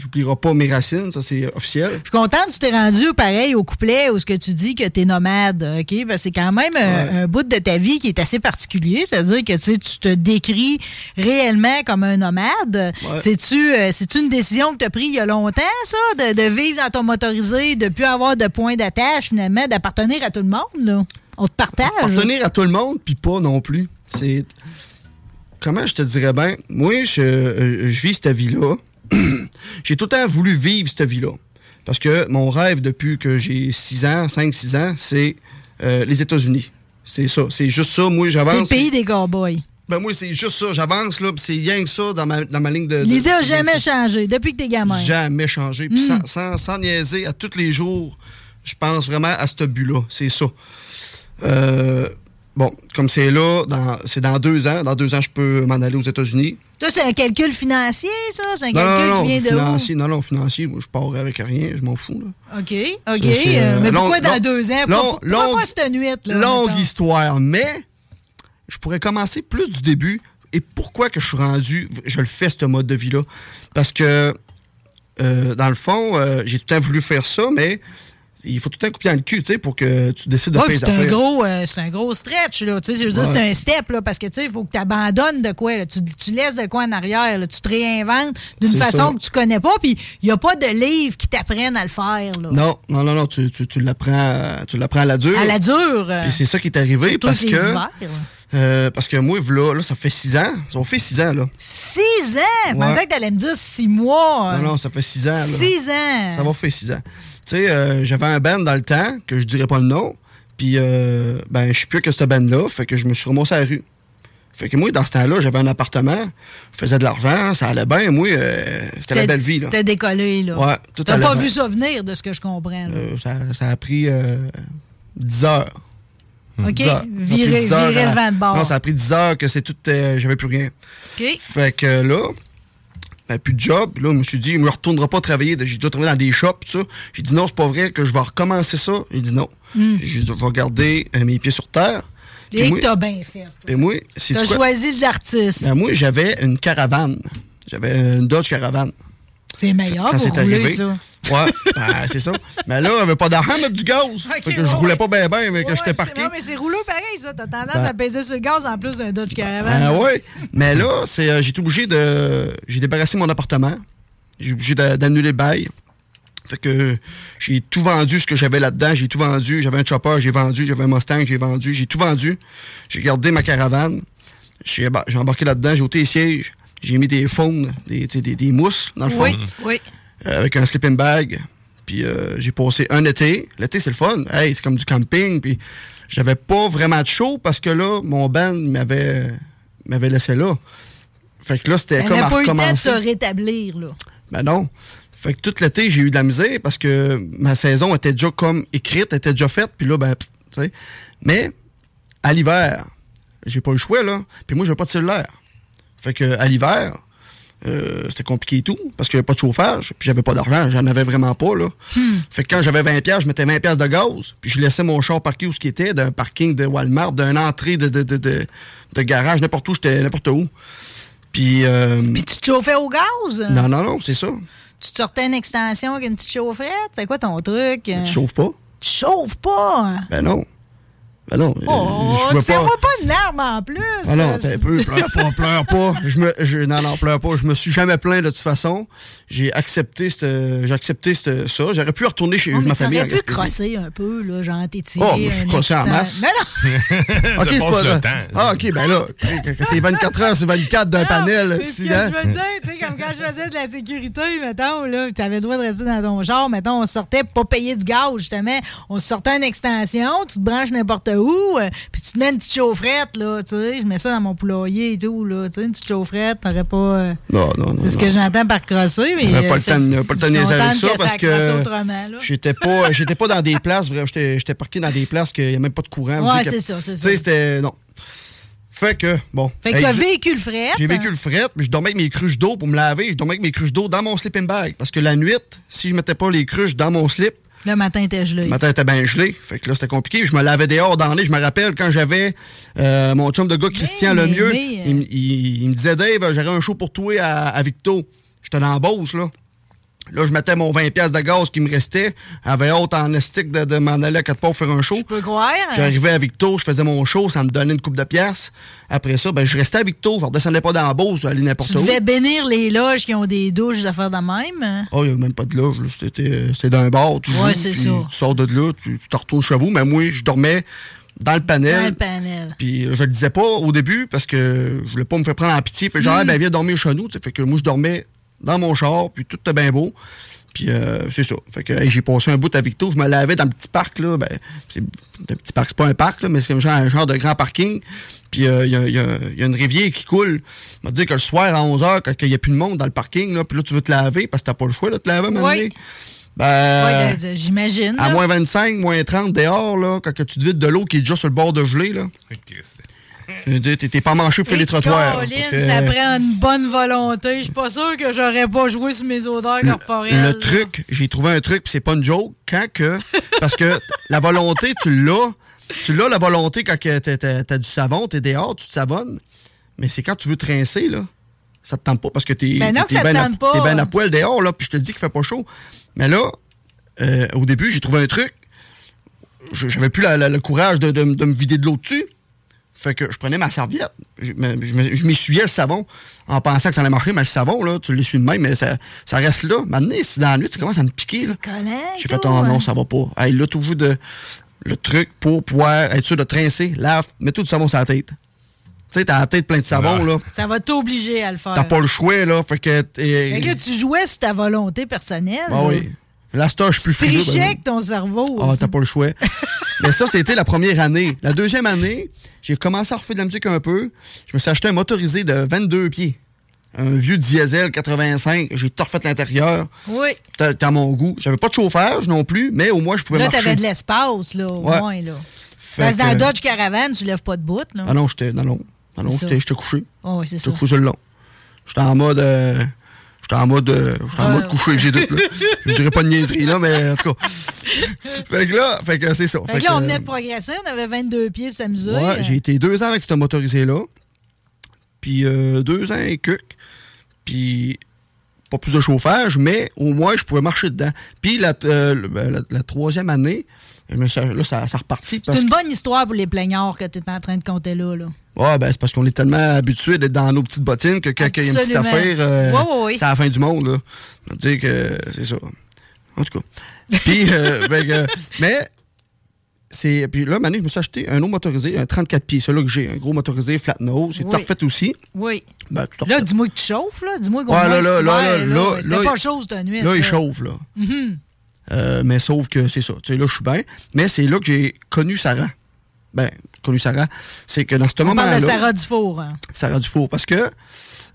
j'oublierai pas mes racines, ça c'est officiel. Je suis contente que tu t'es rendu pareil au couplet où ce que tu dis que t'es nomade, OK? Parce que c'est quand même un, un bout de ta vie qui est assez particulier. C'est-à-dire que tu sais, tu te décris réellement comme un nomade. Ouais. C'est-tu euh, c'est-tu une décision que tu as prise il y a longtemps, ça? De, de vivre dans ton motorisé, de plus avoir de point d'attache, finalement, d'appartenir à tout le monde, là? On te partage. Appartenir à tout le monde, puis pas non plus. C'est. Comment je te dirais bien? Moi, je, euh, je vis cette vie-là. J'ai tout le temps voulu vivre cette vie-là. Parce que mon rêve depuis que j'ai 6 ans, 5-6 ans, c'est euh, les États-Unis. C'est ça. C'est juste ça. Moi, C'est le j'avance. pays des cowboys. Ben moi, c'est juste ça. J'avance, là, c'est rien que ça dans ma, dans ma ligne de. de- L'idée n'a jamais ça. changé depuis que t'es gamin. Jamais changé. Puis Mm. sans, sans, sans niaiser, à tous les jours, je pense vraiment à ce but-là. C'est ça. Euh, bon, comme c'est là, c'est dans deux ans. Dans deux ans, je peux m'en aller aux États-Unis. Ça, c'est un calcul financier, ça? C'est un Non, calcul non, non, qui vient de financier, non, non, financier. Moi, je pars avec rien, je m'en fous. Là. où? OK, OK. Ça, euh, euh, mais long- pourquoi dans long- deux ans? long- Pourquoi, pourquoi long- pas cette nuit, là? Longue mettons? histoire, mais je pourrais commencer plus du début. Et pourquoi que je suis rendu, je le fais, ce mode de vie-là? Parce que, euh, dans le fond, euh, j'ai tout le temps voulu faire ça, mais il faut tout temps couper dans le cul, tu sais, pour que tu décides de Ouais, faire les c'est un gros, euh, c'est un gros stretch, là. Tu sais, je veux dire, Ouais. c'est un step, là, parce que, tu sais, il faut que tu abandonnes de quoi, là. Tu, tu laisses de quoi en arrière, là. Tu te réinventes d'une façon ça. que tu connais pas, puis il n'y a pas de livre qui t'apprennent à le faire, là. Non, non, non, non, tu, tu, tu l'apprends à- tu l'apprends à la dure. À la dure. euh, Puis c'est ça qui est arrivé parce que. hivers, euh, parce que moi, là, là, ça fait six ans. Ça fait six ans, là. Six ans! Je Ouais. pensais que t'allais me dire six mois. Non, non, ça fait six ans, là. Six ans! Ça va faire six ans. Tu sais, euh, j'avais un band dans le temps, que je dirais pas le nom, puis euh, ben, je suis plus que ce band-là, fait que je me suis remonté à la rue. Fait que moi, dans ce temps-là, j'avais un appartement, je faisais de l'argent, ça allait bien, moi, euh, c'était la belle vie. T'es décollé, là. Ouais, tout T'as pas bien. vu ça venir, de ce que je comprends. Euh, ça, ça a pris euh, 10 heures. OK, 10 heures. Ça a pris virer- 10 heures virer à- le vent de bord. Non, ça a pris 10 heures que c'est tout, euh, j'avais plus rien. OK. Fait que là, ben, plus de job. Là, je me suis dit, je me retournerai pas travailler. J'ai déjà travaillé dans des shops, tout ça. J'ai dit non, c'est pas vrai que je vais recommencer ça. J'ai dit non. J'ai dit, je vais garder euh, mes pieds sur terre. Et moi- t'as bien fait. puis moi, c'est T'as choisi l'artiste. Ben, moi, j'avais une caravane. J'avais une Dodge Caravane. C'est meilleur pour c'est rouler, arrivé. ça. Ouais, ben, c'est ça. Mais là, j'avais pas d'argent mettre du gaz. fait que je roulais pas bien, bien, mais que j'étais parqué. Non, mais c'est rouleau pareil, ça. T'as tendance Ben- à peser sur le gaz en plus d'un Dodge Caravan. Ah ouais. Mais là, c'est, euh, j'ai été obligé de. J'ai débarrassé mon appartement. J'ai obligé d'a- d'annuler le bail. Fait que j'ai tout vendu ce que j'avais là-dedans. J'ai tout vendu. J'avais un chopper, j'ai vendu. J'avais un Mustang, j'ai vendu. J'ai tout vendu. J'ai gardé ma caravane. J'ai embarqué là-dedans. J'ai ôté les sièges. J'ai mis des faunes, des, des, des mousses, dans le fond. Oui, oui. Euh, avec un sleeping bag. Puis euh, j'ai passé un été. L'été, c'est le fun. Hey, c'est comme du camping. Puis j'avais pas vraiment de chaud parce que là, mon band m'avait, m'avait laissé là. Fait que là, c'était comme à pas eu de se rétablir, là. Ben non. Fait que tout l'été, j'ai eu de la misère parce que ma saison était déjà comme écrite, était déjà faite. Puis là, ben, tu sais. Mais à l'hiver, j'ai pas eu le choix, là. Puis moi, j'avais pas de cellulaire. Fait que à l'hiver, euh, c'était compliqué et tout parce qu'il n'y avait pas de chauffage. Puis j'avais pas d'argent. J'en avais vraiment pas, là. Fait que quand j'avais 20$, piastres, je mettais 20$ piastres de gaz. Puis je laissais mon char parqué où ce qui était, d'un parking de Walmart, d'une entrée de, de, de, de, de garage, n'importe où, j'étais n'importe où. Puis. euh, Puis tu te chauffais au gaz? non, non, non, c'est ça. Tu te sortais une extension avec une petite chaufferette? C'est quoi ton truc? Tu chauffes pas? Tu chauffes pas? Ben non. Ben non, euh, Oh, je tu vois pas. pas une larme en plus. Ah non, euh, t'es un peu, pleure pas, pleure pas. Je me, je, non, non, pleure pas. Je me suis jamais plaint de toute façon. J'ai accepté, cette- j'ai accepté cette- ça. J'aurais pu retourner chez Oh, mais ma famille. t'aurais en pu crosser un peu, là, genre t'étirer. Oh, mais je suis crossé en masse. Non, non. Ok, c'est pas le temps. Ah, ok, ben là, quand t'es 24 heures sur 24 d'un panel, Mais ce si, que hein? je veux dire, tu sais, comme quand je faisais de la sécurité, mettons, là, t'avais le droit de rester dans ton genre, mettons, on sortait pour pas payer du gaz, justement. On sortait une extension, tu te branches n'importe où, euh, puis tu te mets une petite chaufferette, là, tu sais. Je mets ça dans mon poulailler et tout, là, tu sais, une petite chaufferette, t'aurais pas. euh, Non, non, non. c'est ce non. que j'entends par crosser, mais. Euh, le temps, de- fait- pas le temps de niaiser avec ça que parce que j'étais pas, j'étais pas dans des places, j'étais, parqué dans des places qu'il n'y a même pas de courant. Ouais, c'est ça, c'est ça. c'était, non. Fait que, bon. Fait que Hey, t'as j'ai- véhicule fret. J'ai vécu le fret, puis je dormais avec mes cruches d'eau pour me laver. Je dormais avec mes cruches d'eau dans mon sleeping bag. Parce que la nuit, si je mettais pas les cruches dans mon slip, Le matin, t'es gelé. le matin était bien gelé. Fait que là, c'était compliqué. Je me lavais dehors dans les. Je me rappelle quand j'avais euh, mon chum de gars, Christian mais, Lemieux, mais, euh, il, m- il- il me disait Dave, j'aurais un show pour toi à, à Victo. J'étais dans la Beauce, là. Là, je mettais mon 20$ piastres de gaz qui me restait. J'avais hâte en estique de, de m'en aller à quatre ports faire un show. Je peux croire. J'arrivais à Victo, je faisais mon show, ça me donnait une coupe de pièces. Après ça, ben, je restais à Victo, je redescendais pas dans la Beauce, j'allais n'importe Tu où. devais bénir les loges qui ont des douches, des affaires de même? Oh, il n'y avait même pas de loge. C'était dans un bar. Tu Ouais, c'est ça. Tu sors de là, tu tu te retournes chez vous. Mais moi, je dormais dans le panel. Dans le panel. Puis je le disais pas au début parce que je voulais pas me faire prendre en pitié. Fait genre, Mm. Ah, ben viens dormir chez nous. tu. Fait que moi, je dormais dans mon char, puis tout était bien beau. Puis euh, c'est ça. Fait que hey, j'ai passé un bout à Victo, je me lavais dans le petit parc, là. Ben, c'est un petit parc, c'est pas un parc, là, mais c'est comme genre, un genre de grand parking. Puis euh, il y, a, y a- y a une rivière qui coule. On m'a dit que le soir à 11h, quand il n'y a plus de monde dans le parking, là, puis là, tu veux te laver parce que t'as pas le choix de te laver moment Oui. Ben, Ouais, de- de- j'imagine. à là. moins 25, moins 30 dehors, là, quand que tu te vides de l'eau qui est déjà sur le bord de gelée, là. T'es pas manché pour faire les trottoirs. Que- ça prend une bonne volonté. Je suis pas sûr que j'aurais pas joué sur mes odeurs corporelles. Le truc, j'ai trouvé un truc, puis c'est pas une joke, quand que. Parce que la volonté, tu l'as. Tu l'as, la volonté, quand t'as- t'as du savon, t'es dehors, tu te savonnes. Mais c'est quand tu veux trincer, là. Ça te tente pas parce que t'es Ben ben à- ben à poil dehors, là, puis je te dis qu'il fait pas chaud. Mais là, euh, au début, j'ai trouvé un truc. Je- J'avais plus la- la- le courage de, de- de me vider de l'eau dessus. Fait que je prenais ma serviette, je, me- je me- je m'essuyais le savon en pensant que ça allait marcher, mais le savon, là, tu l'essuies de même, mais ça, ça reste là. Maintenant, si dans la nuit, ça commence à me piquer. là. J'ai fait, oh non, ça va pas. Hey, là, toujours de, le truc pour pouvoir être sûr de trincer, lave, mets tout du savon sur la tête. Tu sais, t'as la tête pleine de savon, là. Ça va t'obliger à le faire. T'as pas le choix, là. Fait que. Fait que tu jouais sur ta volonté personnelle. Ah oui. Là, je suis plus frileux, Trichais ben, avec ton cerveau. Ah, t'as pas le choix. Mais ça, c'était la première année. La deuxième année, j'ai commencé à refaire de la musique un peu. Je me suis acheté un motorisé de 22 pieds. Un vieux diesel 85. J'ai tout refait l'intérieur. Oui. T'as mon goût. J'avais pas de chauffage non plus, mais au moins, je pouvais Là, marcher. t'avais de l'espace, là, au Ouais. moins, là. Fait Parce que dans Dodge Caravan, tu lèves pas de bout, là. Ah non, j'étais non, non. Ah j'étais j'étais couché. Oh, oui, c'est J'étais ça. couché sur le long. J'étais en mode. euh, J'étais en mode. euh, J'étais en Ouais. mode couché, j'ai tout, là. Je dirais pas de niaiserie, là, mais en tout cas. Fait que là, fait que c'est ça. Fait que là, on venait de progresser, on avait 22 pieds pour s'amuser. Ouais, j'ai été deux ans avec ce motorisé-là. Puis euh, deux ans et quelques. Puis pas plus de chauffage, mais au moins je pouvais marcher dedans. Puis la, euh, ben, la, la troisième année, suis- là, ça, ça repartit. C'est une que, bonne histoire pour les plaignards que tu es en train de compter là. là. Ouais, ben, c'est parce qu'on est tellement habitués d'être dans nos petites bottines que quand il y a une petite affaire, euh, c'est la fin du monde. Là. On dire que c'est ça. En tout cas. Puis, euh, fait que, mais, c'est. Puis là, Mané, je me suis acheté un autre motorisé, un 34 pieds. Celui-là que j'ai, un gros motorisé flat nose. Tout refait aussi. Oui. Ben, Là, dis-moi que tu chauffes, là. Dis-moi qu'au Ouais, là, là, là, là, là, là, là. Là, il chauffe, là. Mhm. Euh, mais sauf que c'est ça. Tu sais, là, je suis bien. Mais c'est là que j'ai connu Sarah. Ben, connu Sarah. C'est que dans ce On moment-là. parle de Sarah Dufour. hein. Sarah Dufour. Parce que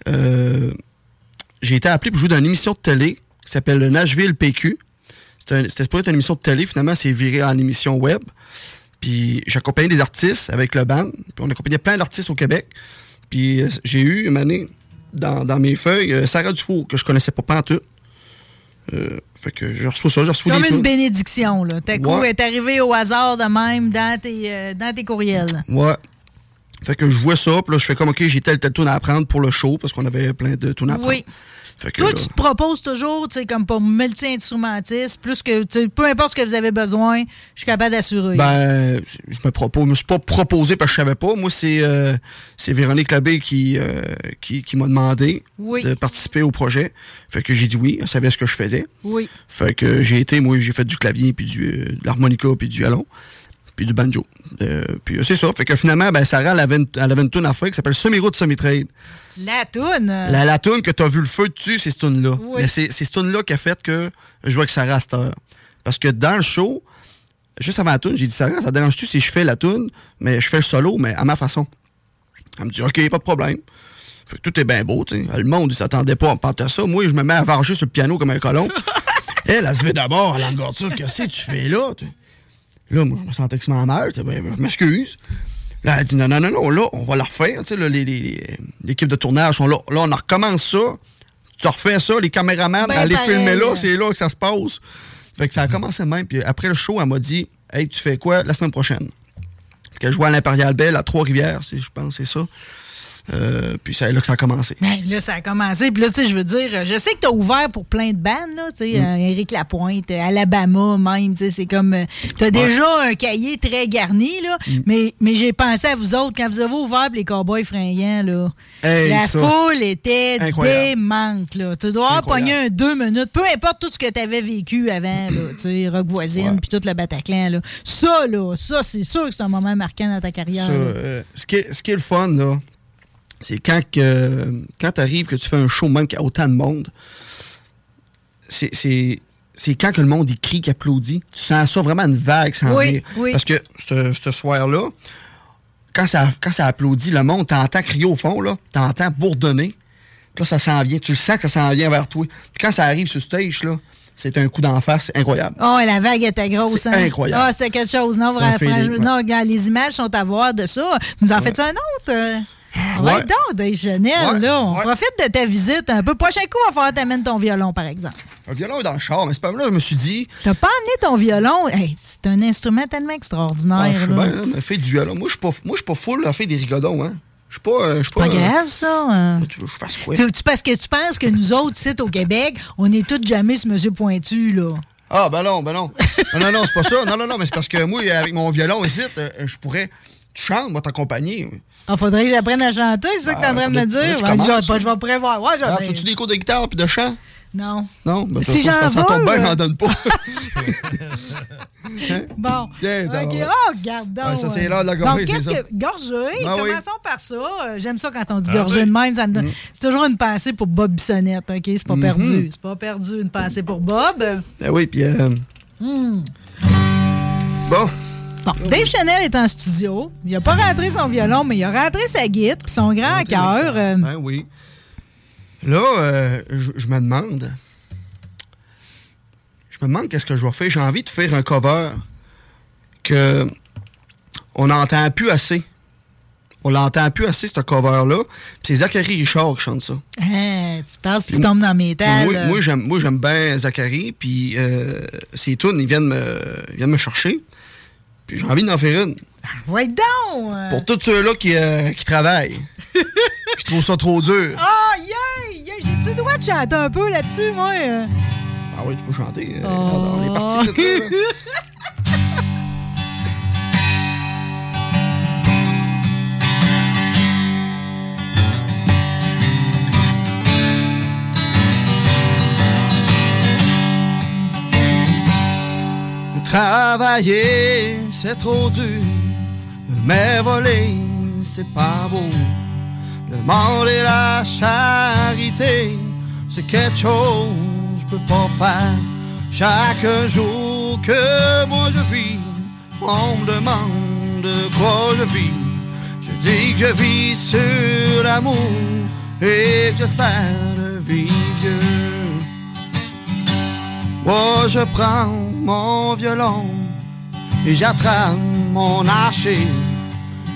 euh, j'ai été appelé pour jouer dans une émission de télé qui s'appelle le Nashville PQ. C'était supposé être une émission de télé. Finalement, c'est viré en émission web. Puis j'accompagnais des artistes avec le band. Puis on accompagnait plein d'artistes au Québec. Puis euh, j'ai eu une année dans, dans mes feuilles Sarah Dufour, que je connaissais pas pantoute. Euh, fait que je reçois ça, je reçois Comme une bénédiction, là. Ta coup Ouais. est arrivé au hasard de même dans tes, euh, dans tes courriels. Ouais. Fait que je vois ça, puis là, je fais comme, OK, j'ai tel, tel tune à apprendre pour le show, parce qu'on avait plein de tunes à apprendre. Oui. Que Toi, là- tu te proposes toujours, tu sais, comme pour multi-instrumentiste, plus que, tu sais, peu importe ce que vous avez besoin, je suis capable d'assurer. Ben, je me propose. Je me suis pas proposé parce que je savais pas. Moi, c'est euh, c'est Véronique Labbé qui, euh, qui, qui m'a demandé Oui. de participer au projet. Fait que j'ai dit oui. Elle savait ce que je faisais. Oui. Fait que j'ai été, moi, j'ai fait du clavier, puis du, euh, de l'harmonica, puis du violon, puis du banjo. Euh, puis euh, c'est ça. Fait que finalement, ben, Sarah, elle avait une, elle avait une tune à faire qui s'appelle Semi-Route Semi-Trade. La toune? La, la tune que tu as vu le feu dessus, c'est cette tune-là. Oui. Mais c'est cette tune-là qui a fait que je vois que Sarah à cette heure. Parce que dans le show, juste avant la tune, j'ai dit Sarah, ça dérange-tu si je fais la tune, mais je fais le solo, mais à ma façon. Elle me dit OK, pas de problème. Fait que tout est bien beau, tu sais. Le monde, il s'attendait pas à ça. Moi, je me mets à varger sur le piano comme un colon. elle, elle se d'abord, elle regarde ça. Qu'est-ce que tu fais là? tu sais? Là, moi, je me sentais que c'est mal. J'étais, Ben, je m'excuse. Là, elle dit non, non, non, non, là, on va la refaire. Tu sais, là, les- les- l'équipe de tournage sont là. Là, on en recommence ça. Tu refais ça, les caméramans, Ben allez pareil. filmer là, c'est là que ça se passe. Fait que ça a commencé même. Puis après le show, elle m'a dit Hey, tu fais quoi la semaine prochaine? Fait que je jouais à l'Impérial Belle à Trois-Rivières, je pense, c'est ça. Euh, puis c'est là que ça a commencé. Ben, là, ça a commencé. Puis là, tu sais, je veux dire, je sais que tu as ouvert pour plein de bandes, là. Tu sais, Mm. euh, Éric Lapointe, euh, Alabama, même. Tu sais, c'est comme. tu as déjà un cahier très garni, là. Mm. Mais, mais j'ai pensé à vous autres. Quand vous avez ouvert pour les Cowboys fringants, là. Hey, la ça. foule était Incroyable. démente, là. Tu dois pogné un deux minutes. Peu importe tout ce que tu avais vécu avant, là. Tu sais, Rock Voisine, puis tout le Bataclan, là. Ça, là, ça, c'est sûr que c'est un moment marquant dans ta carrière. Ça, euh, ce, qui est, ce qui est le fun, là, c'est quand, que, quand tu arrives que tu fais un show même qu'il y a autant de monde, c'est- c'est c'est quand que le monde il crie, qu'il applaudit. Tu sens ça vraiment une vague sans Oui, oui. Parce que ce soir-là, quand ça, quand ça applaudit, le monde, t'entends crier au fond, là, t'entends bourdonner. Puis là, ça s'en vient. Tu le sens que ça s'en vient vers toi. Puis quand ça arrive sur stage, là, c'est un coup d'en face, c'est incroyable. Oh, la vague était grosse. C'est hein? incroyable. Ah, c'est quelque chose. Non, vraiment, feeling, ouais. non, regarde, les images sont à voir de ça. Nous en faites un autre? Ouais, Ouais. donc, Chanel, Ouais, là. On ouais. profite de ta visite un peu. Prochain coup, on va falloir t'amener ton violon, par exemple. Un violon est dans le char, mais c'est pas là, je me suis dit, T'as pas amené ton violon? Hey, c'est un instrument tellement Ah, extraordinaire. je bien, là, mais fais du violon. Moi, je suis pas, moi, je suis pas full à faire des rigodons, hein. Je suis pas. euh, Je pas pas. euh, grave, ça. hein. tu veux que je fasse quoi? Tu- parce que tu penses que nous autres, ici, au Québec, on est tous jamais ce monsieur pointu, là. Ah, ben non, ben non. non, non, non, c'est pas ça. Non, non, non, mais c'est parce que moi, avec mon violon ici, euh, je pourrais. Tu chantes, moi, t'accompagner. Ah, faudrait que j'apprenne à chanter, c'est ça que t'es en train de me Ah, dire? je, vais pas- je vais prévoir. Ouais, Ah, j'en ai- As-tu des cours de guitare puis de chant? Non. Non? Ben, Si j'en ça tombe veux, bien, j'en donne pas. Bon. Tiens, OK. Oh, regarde donc. Ouais, ça, c'est euh. l'heure de la Donc, gorgée, qu'est-ce c'est ça. que. Gorgée? Ah oui. Commençons par ça. Euh, J'aime ça quand on dit Ah gorgée oui. de même. ça me donne- Mm. C'est toujours une pensée pour Bob Bissonnette. OK? C'est pas Mhm. perdu. C'est pas perdu. Une pensée pour Bob. Ben oui, puis. euh, Hmm. Bon. Bon, Dave Chanel est en studio. Il a pas rentré son violon, mais il a rentré sa guitare puis son grand cœur. euh, Ben oui. Là, euh, je me demande. Je me demande qu'est-ce que je vais faire. J'ai envie de faire un cover que on n'entend plus assez. On l'entend plus assez, ce cover-là. Puis C'est Zachary Richard qui chante ça. hein, tu penses que tu tombes dans mes talles. Moi, moi, j'aime bien Zachary, puis euh, ses tunes, ils viennent, me, ils viennent me chercher. Puis j'ai envie d'en faire une. Ouais, donc! Pour tous ceux-là qui, euh, qui travaillent, qui trouvent ça trop dur. Ah, yeah! yeah. J'ai-tu le droit de chanter un peu là-dessus, moi? Ah oui, tu peux chanter. euh, Oh. On est parti. Travailler, c'est trop dur. Mais voler, c'est pas beau. Demander la charité, c'est quelque chose que je peux pas faire. Chaque jour que moi je vis, on me demande de quoi je vis. Je dis que je vis sur l'amour et j'espère vivre. Moi je prends mon violon et j'attrape mon archer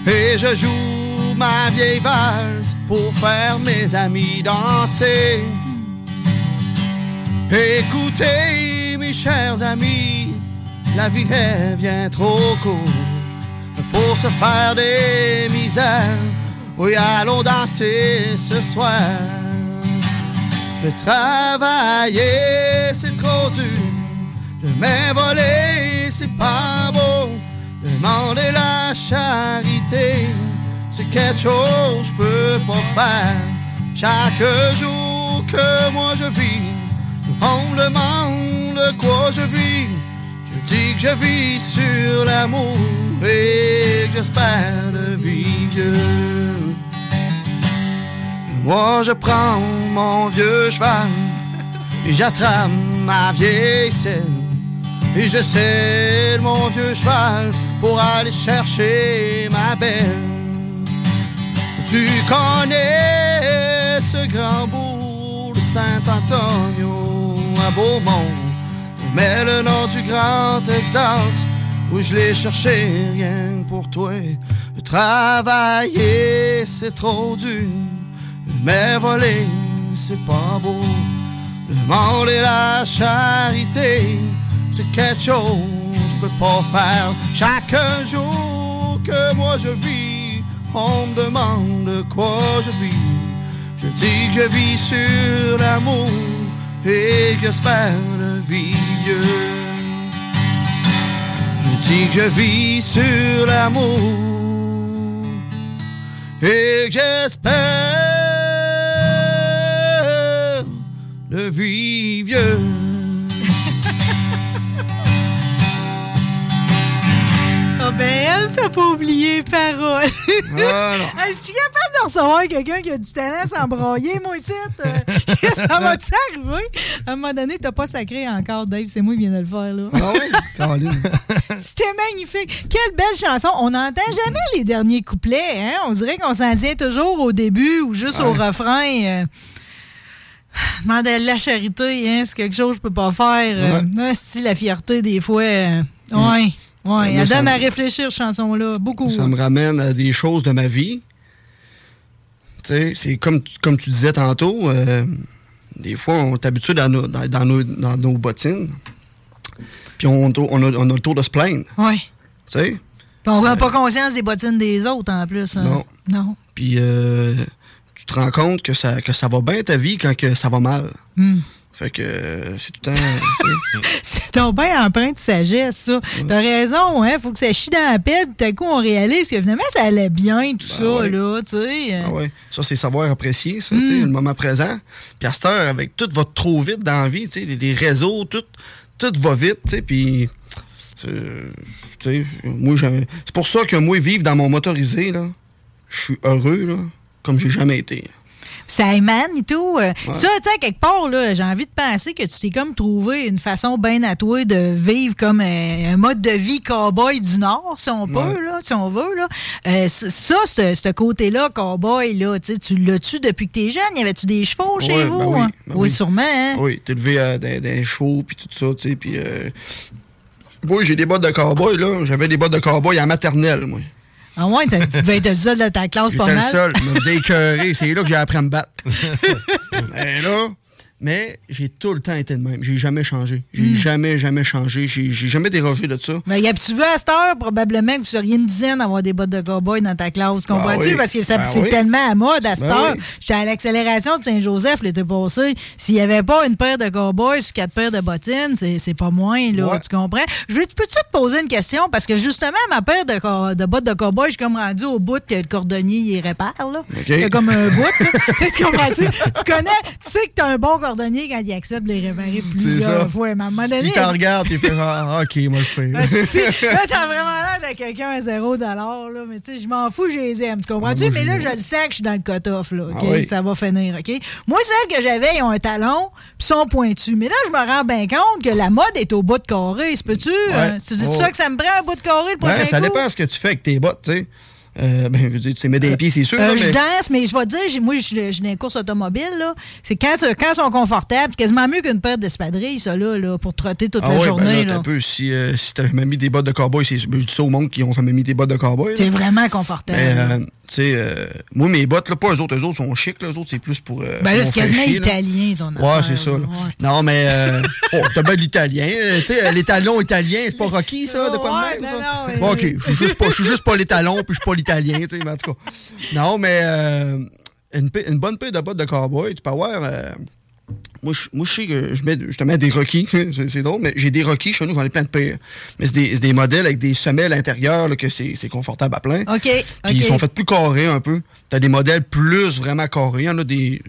et je joue ma vieille valse pour faire mes amis danser. Écoutez mes chers amis, la vie est bien trop courte pour se faire des misères. Oui, allons danser ce soir. De travailler, c'est trop dur. De main volée, c'est pas beau. Demander la charité, c'est quelque chose que je peux pas faire. Chaque jour que moi je vis, on me demande de quoi je vis. Je dis que je vis sur l'amour et que j'espère de vivre. Moi je prends mon vieux cheval et j'attrape ma vieille selle. Et je selle mon vieux cheval pour aller chercher ma belle. Tu connais ce grand bourg de Saint-Antonio à Beaumont. Mais le nom du grand Texas où je l'ai cherché rien que pour toi. Travailler c'est trop dur, mais voler c'est pas beau. Demander la charité, c'est quelque chose je peux pas faire. Chaque jour que moi je vis, on me demande de quoi je vis. Je dis que je vis sur l'amour et j'espère vivre vieux. Je dis que je vis sur l'amour et que j'espère vivre vieux. Ah ben, elle, t'as pas oublié les paroles. Ah, non. Je suis capable de recevoir quelqu'un qui a du talent sans broyer, moi, ici. Euh, ça va-tu arriver? À un moment donné, t'as pas sacré encore, Dave. C'est moi qui viens de le faire, là. Ah oui? C'était magnifique. Quelle belle chanson. On n'entend jamais les derniers couplets. Hein? On dirait qu'on s'en tient toujours au début ou juste au Ouais. refrain. Euh... Demander la charité, hein, c'est quelque chose que je peux pas faire. Euh, ah, si la fierté, des fois. euh, Ouais. Ouais. moi, Elle donne à réfléchir, cette chanson-là. Beaucoup. Ça me ramène à des choses de ma vie. Tu sais, c'est comme, tu- comme tu disais tantôt, euh, des fois, on est habitué dans nos, dans, dans nos, dans nos bottines. Puis on, on, a, on a le tour de se plaindre. Ouais. Tu sais? Puis on prend pas conscience des bottines des autres, en plus. hein. Non. Non. Puis euh, tu te rends compte que ça, que ça va bien ta vie quand que ça va mal. Hmm. Fait que euh, c'est tout le temps. C'est ton bien empreinte de sagesse, ça. T'as raison, hein? Faut que ça chie dans la pelle, puis tout à coup, on réalise que finalement, ça allait bien, tout ça, ouais. là, tu sais. euh. Ah ouais. Ça, c'est savoir apprécier, ça, tu sais, le moment présent. Puis à cette heure, avec tout va trop vite dans la vie, tu sais, les, les réseaux, tout, tout va vite, tu sais, puis... c'est- Tu sais, moi, j'ai- c'est pour ça que moi, vivre dans mon motorisé, là, je suis heureux, là, comme j'ai jamais été. Ça émane et tout. euh. Ça, tu sais, quelque part, là, j'ai envie de penser que tu t'es comme trouvé une façon bien à toi de vivre comme un, un mode de vie cowboy du Nord, si on peut, Ouais. là, si on veut. Là. Euh, ça, ce, ce côté-là, cowboy, là, tu l'as-tu depuis que t'es jeune? Y avait-tu des chevaux chez Ouais, vous? ben oui, hein? ben oui, oui. sûrement. Hein? Oui, t'es levé à des, des chevaux, puis tout ça, tu sais, puis... euh, Moi, j'ai des bottes de cowboy, là. J'avais des bottes de cowboy en maternelle, moi. Ah ouais, tu devais être le seul de ta classe pas J'étais le mal. seul. Je me faisais écœurer. C'est là que j'ai appris à me battre. Et là, mais j'ai tout le temps été de même. J'ai jamais changé. J'ai Hmm. jamais, jamais changé. J'ai jamais dérogé de ça. Mais y a- tu veux à cette heure, probablement que vous seriez une dizaine à avoir des bottes de cowboy dans ta classe. Comprends-tu? oui. Parce que ça- Ben c'est oui. tellement à mode à cette Ben heure. oui. J'étais à l'accélération de Saint-Joseph l'été passé. S'il n'y avait pas une paire de cowboys sur quatre paires de bottines, c'est pas moins, là. Ouais. Tu comprends? Je veux, peux-tu te poser une question? Parce que justement, ma paire de, bottes de cowboy, je suis comme rendu au bout que le cordonnier il les répare, là. Il y a comme un bout, là. tu sais, tu comprends-tu? Tu connais, tu sais que t'as un bon quand il accepte de les réparer plusieurs fois. Mais à un moment donné, Il t'en regarde, il fait ah, OK, moi le fais. ah, là, t'as vraiment l'air de quelqu'un à zéro dollar, là. Mais tu sais, je m'en fous, je les aime. Tu comprends-tu? Ah, mais là, je- je le sais que je suis dans le cut-off, là. OK? Ah oui. Ça va finir, OK? Moi, celles que j'avais, ils ont un talon, puis sont pointus. Mais là, je me rends bien compte que la mode est au bout de carré. C'est peux-tu? euh, C'est Oh. ça que ça me prend, un bout de carré, le prochain Ouais, ça coup? dépend de ce que tu fais avec tes bottes, tu sais. Euh, ben, je veux dire, tu les mets des pieds, c'est sûr. Euh, là, je danse, mais je vais te dire, moi, je suis dans une course automobile, là. C'est quand, quand ils sont confortables, c'est quasiment mieux qu'une paire d'espadrilles, ça, là, là, pour trotter toute Ah la ouais, ben journée, là, un peu, si, euh, si jamais mis des bottes de cowboy, c'est, je dis ça au monde qui ont mis des bottes de cowboy. C'est vraiment confortable. Mais, euh, sais, euh, moi, mes bottes, là, pas eux autres, eux autres sont chics, là, eux autres, c'est plus pour. euh, Ben là, c'est quasiment chier, italien, ton Ouais, c'est ça. là. Ouais. Non, mais. Euh, oh, t'as bien de l'italien. euh, tu sais, les talons italiens, c'est pas Rocky, ça, de quoi Ouais, de même, non, ça? non, mais- Bon, OK, je suis juste pas, je suis juste pas les talons, puis je suis pas l'italien, tu sais, mais en tout cas. Non, mais. euh, une, une bonne paire de bottes de cowboy, tu peux avoir. Moi, je, moi, je sais que je mets justement des Rocky. c'est drôle, mais j'ai des Rocky chez nous, j'en ai plein de pires. Mais c'est des, modèles avec des semelles à l'intérieur, que c'est confortable à plein. OK. Puis ils sont faits plus carrés un peu. T'as des modèles plus vraiment carrés. Il y en a des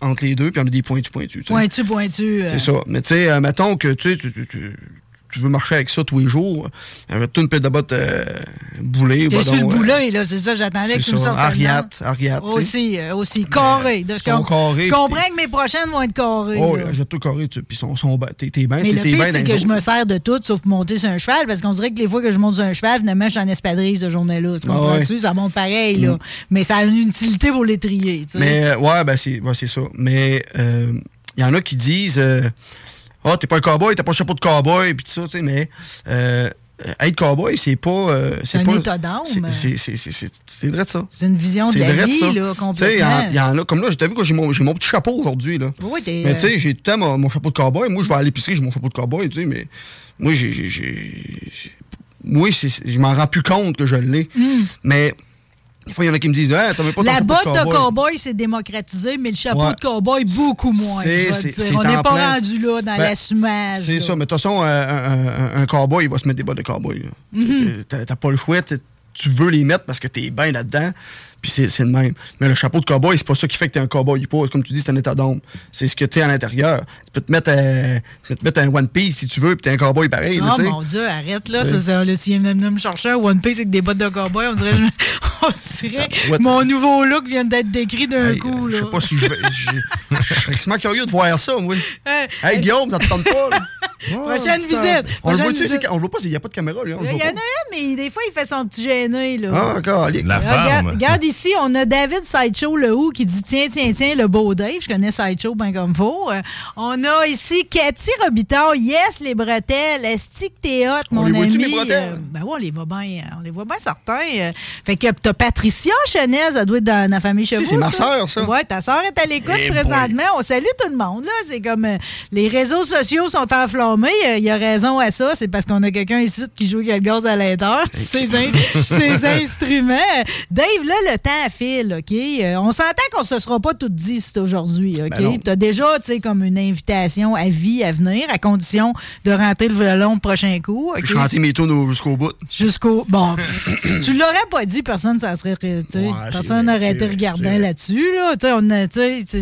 entre les deux, puis il y en a des pointus pointus. tu sais. Pointu, pointu. euh, C'est ça. Mais tu sais, euh, mettons que tu, sais, tu, tu, tu- tu veux marcher avec ça tous les jours, avec toute une paire de bottes euh, boulées. T'es bah sur le donc, euh, boulet, là, c'est ça, j'attendais que tu me sortes. Tu sais. Aussi, euh, aussi. Carré. De- je comprends que mes prochaines vont être carrées. Oh, j'ai tout carré, tu puis ils sont, sont t'es t'es bien, Mais le pire, c'est que je me sers de tout sauf monter sur un cheval parce qu'on dirait que les fois que je monte sur un cheval, finalement, je suis en espadrille cette journée-là. Tu Ah comprends-tu? Ça monte pareil, là. Mm. Mais ça a une utilité pour l'étrier. tu sais. Mais euh, ouais, ben c'est ça. Mais il y en a qui disent euh, Ah, t'es pas un cowboy, t'as pas le chapeau de cowboy, puis tout ça, tu sais, mais euh, euh, être cowboy, c'est pas. euh, C'est un pas- état d'âme. c'est- vrai de ça. C'est une vision de la vrai vie, ça. là, Tu sais, il y complètement. y en a, comme là, j'ai vu que j'ai mon, mon petit chapeau aujourd'hui, là. Oui, t'es, Mais euh, tu sais, j'ai tout le temps mon, mon chapeau de cowboy. Moi, je vais à l'épicerie, j'ai mon chapeau de cowboy, tu sais, mais moi, j'ai. Moi, je m'en rends plus compte que je l'ai. Mm. Mais des fois, il y en a qui me disent Ah, t'as même pas ton La botte de cowboy? cowboy, c'est démocratisé, mais le chapeau Ouais. de cowboy, beaucoup moins. je On n'est pas plein. rendu là dans Ben, l'assumage. C'est ça, mais de toute façon, euh, un, un- un cowboy, il va se mettre des bottes de cowboy. Mhm. T'as pas le choix, tu veux les mettre parce que t'es bien là-dedans, puis c'est c'est le même. Mais le chapeau de cowboy, c'est pas ça qui fait que t'es un cowboy. Pas, comme tu dis, c'est un état d'âme. C'est ce que t'es à l'intérieur. Tu peux te mettre, euh, tu peux te mettre un One Piece si tu veux, puis t'es un cowboy pareil. Oh mon Dieu, arrête là. Ça, ça, là, tu viens de me chercher un One Piece avec des bottes de cowboy. On dirait, on dirait mon nouveau look vient d'être décrit d'un Hey, coup. Je Là. sais pas si je vais. Je serais extrêmement curieux de voir ça, moi. Hey, Hey, Guillaume, ça te tente pas, là? Prochaine Oh, putain. visite. On le Prochaine voit-tu, visite. on le voit pas, il n'y a pas de caméra, là. Il y en a un, mais des fois, il fait son petit gêné. Là. Ah, encore, allez. La Regarde, femme. regarde ici, on a David Sideshow Le Who qui dit Tiens, tiens, tiens, le beau Dave. Je connais Sideshow bien comme faut. Euh, on a ici Cathy Robitaille. Yes, les bretelles. Est-ce que t'es hot, On mon les ami? les bretelles? Euh, ben oui, on les voit bien. On les voit bien certains. Euh, fait que t'as Patricia Chenez, elle doit être dans la famille Chevaux. c'est ma sœur, ça. Ouais, ta sœur est à l'écoute Eh présentement. On salue tout le monde. là. C'est comme euh, les réseaux sociaux sont enflammés. Euh, Il y a raison à ça. C'est parce qu'on a quelqu'un ici qui joue le gaz à l'intérieur. Ses, in- ses instruments. Dave, là, le temps file, OK? Euh, on s'entend qu'on se sera pas tout dit aujourd'hui, OK? Ben tu as déjà, tu sais, comme une invitation à vie à venir, à condition de rentrer le violon le prochain coup. OK? Puis chanter mes tunes au- jusqu'au bout. Jusqu'au. Bon, tu l'aurais pas dit, personne ça serait. Ouais, personne n'aurait été regardant là-dessus. Là. Tu sais, on a-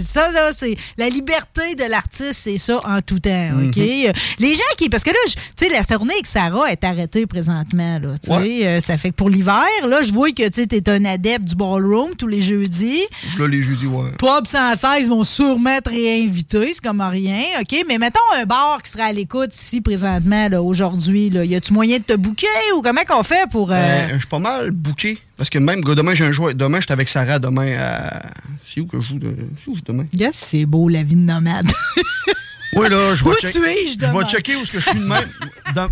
ça, là, c'est. La liberté de l'artiste, c'est ça en tout temps. OK? Mhm. Euh, Les gens qui. Parce que là, je- tu sais, la tournée avec Sarah est arrêtée présentement. Là, tu sais, Ouais. euh, ça fait que pour l'hiver, là, je vois que tu es un adepte du ballroom tous les jeudis. Je là, les jeudis, ouais. Pub 116 vont sûrement être réinvités, c'est comme rien, OK? Mais mettons un bar qui serait à l'écoute ici présentement, là, aujourd'hui. Là. Y a-tu moyen de te bouquer ou comment qu'on fait pour. euh, Ben, je suis pas mal booké. Parce que même, demain, j'ai un joueur. Demain, j'étais avec Sarah. Demain, à... c'est où que je joue? de- C'est où je joue demain? Yes, c'est beau la vie de nomade. Oui, là, je vais Où suis-je Je demain? vais checker où est-ce que je suis de même. Dans-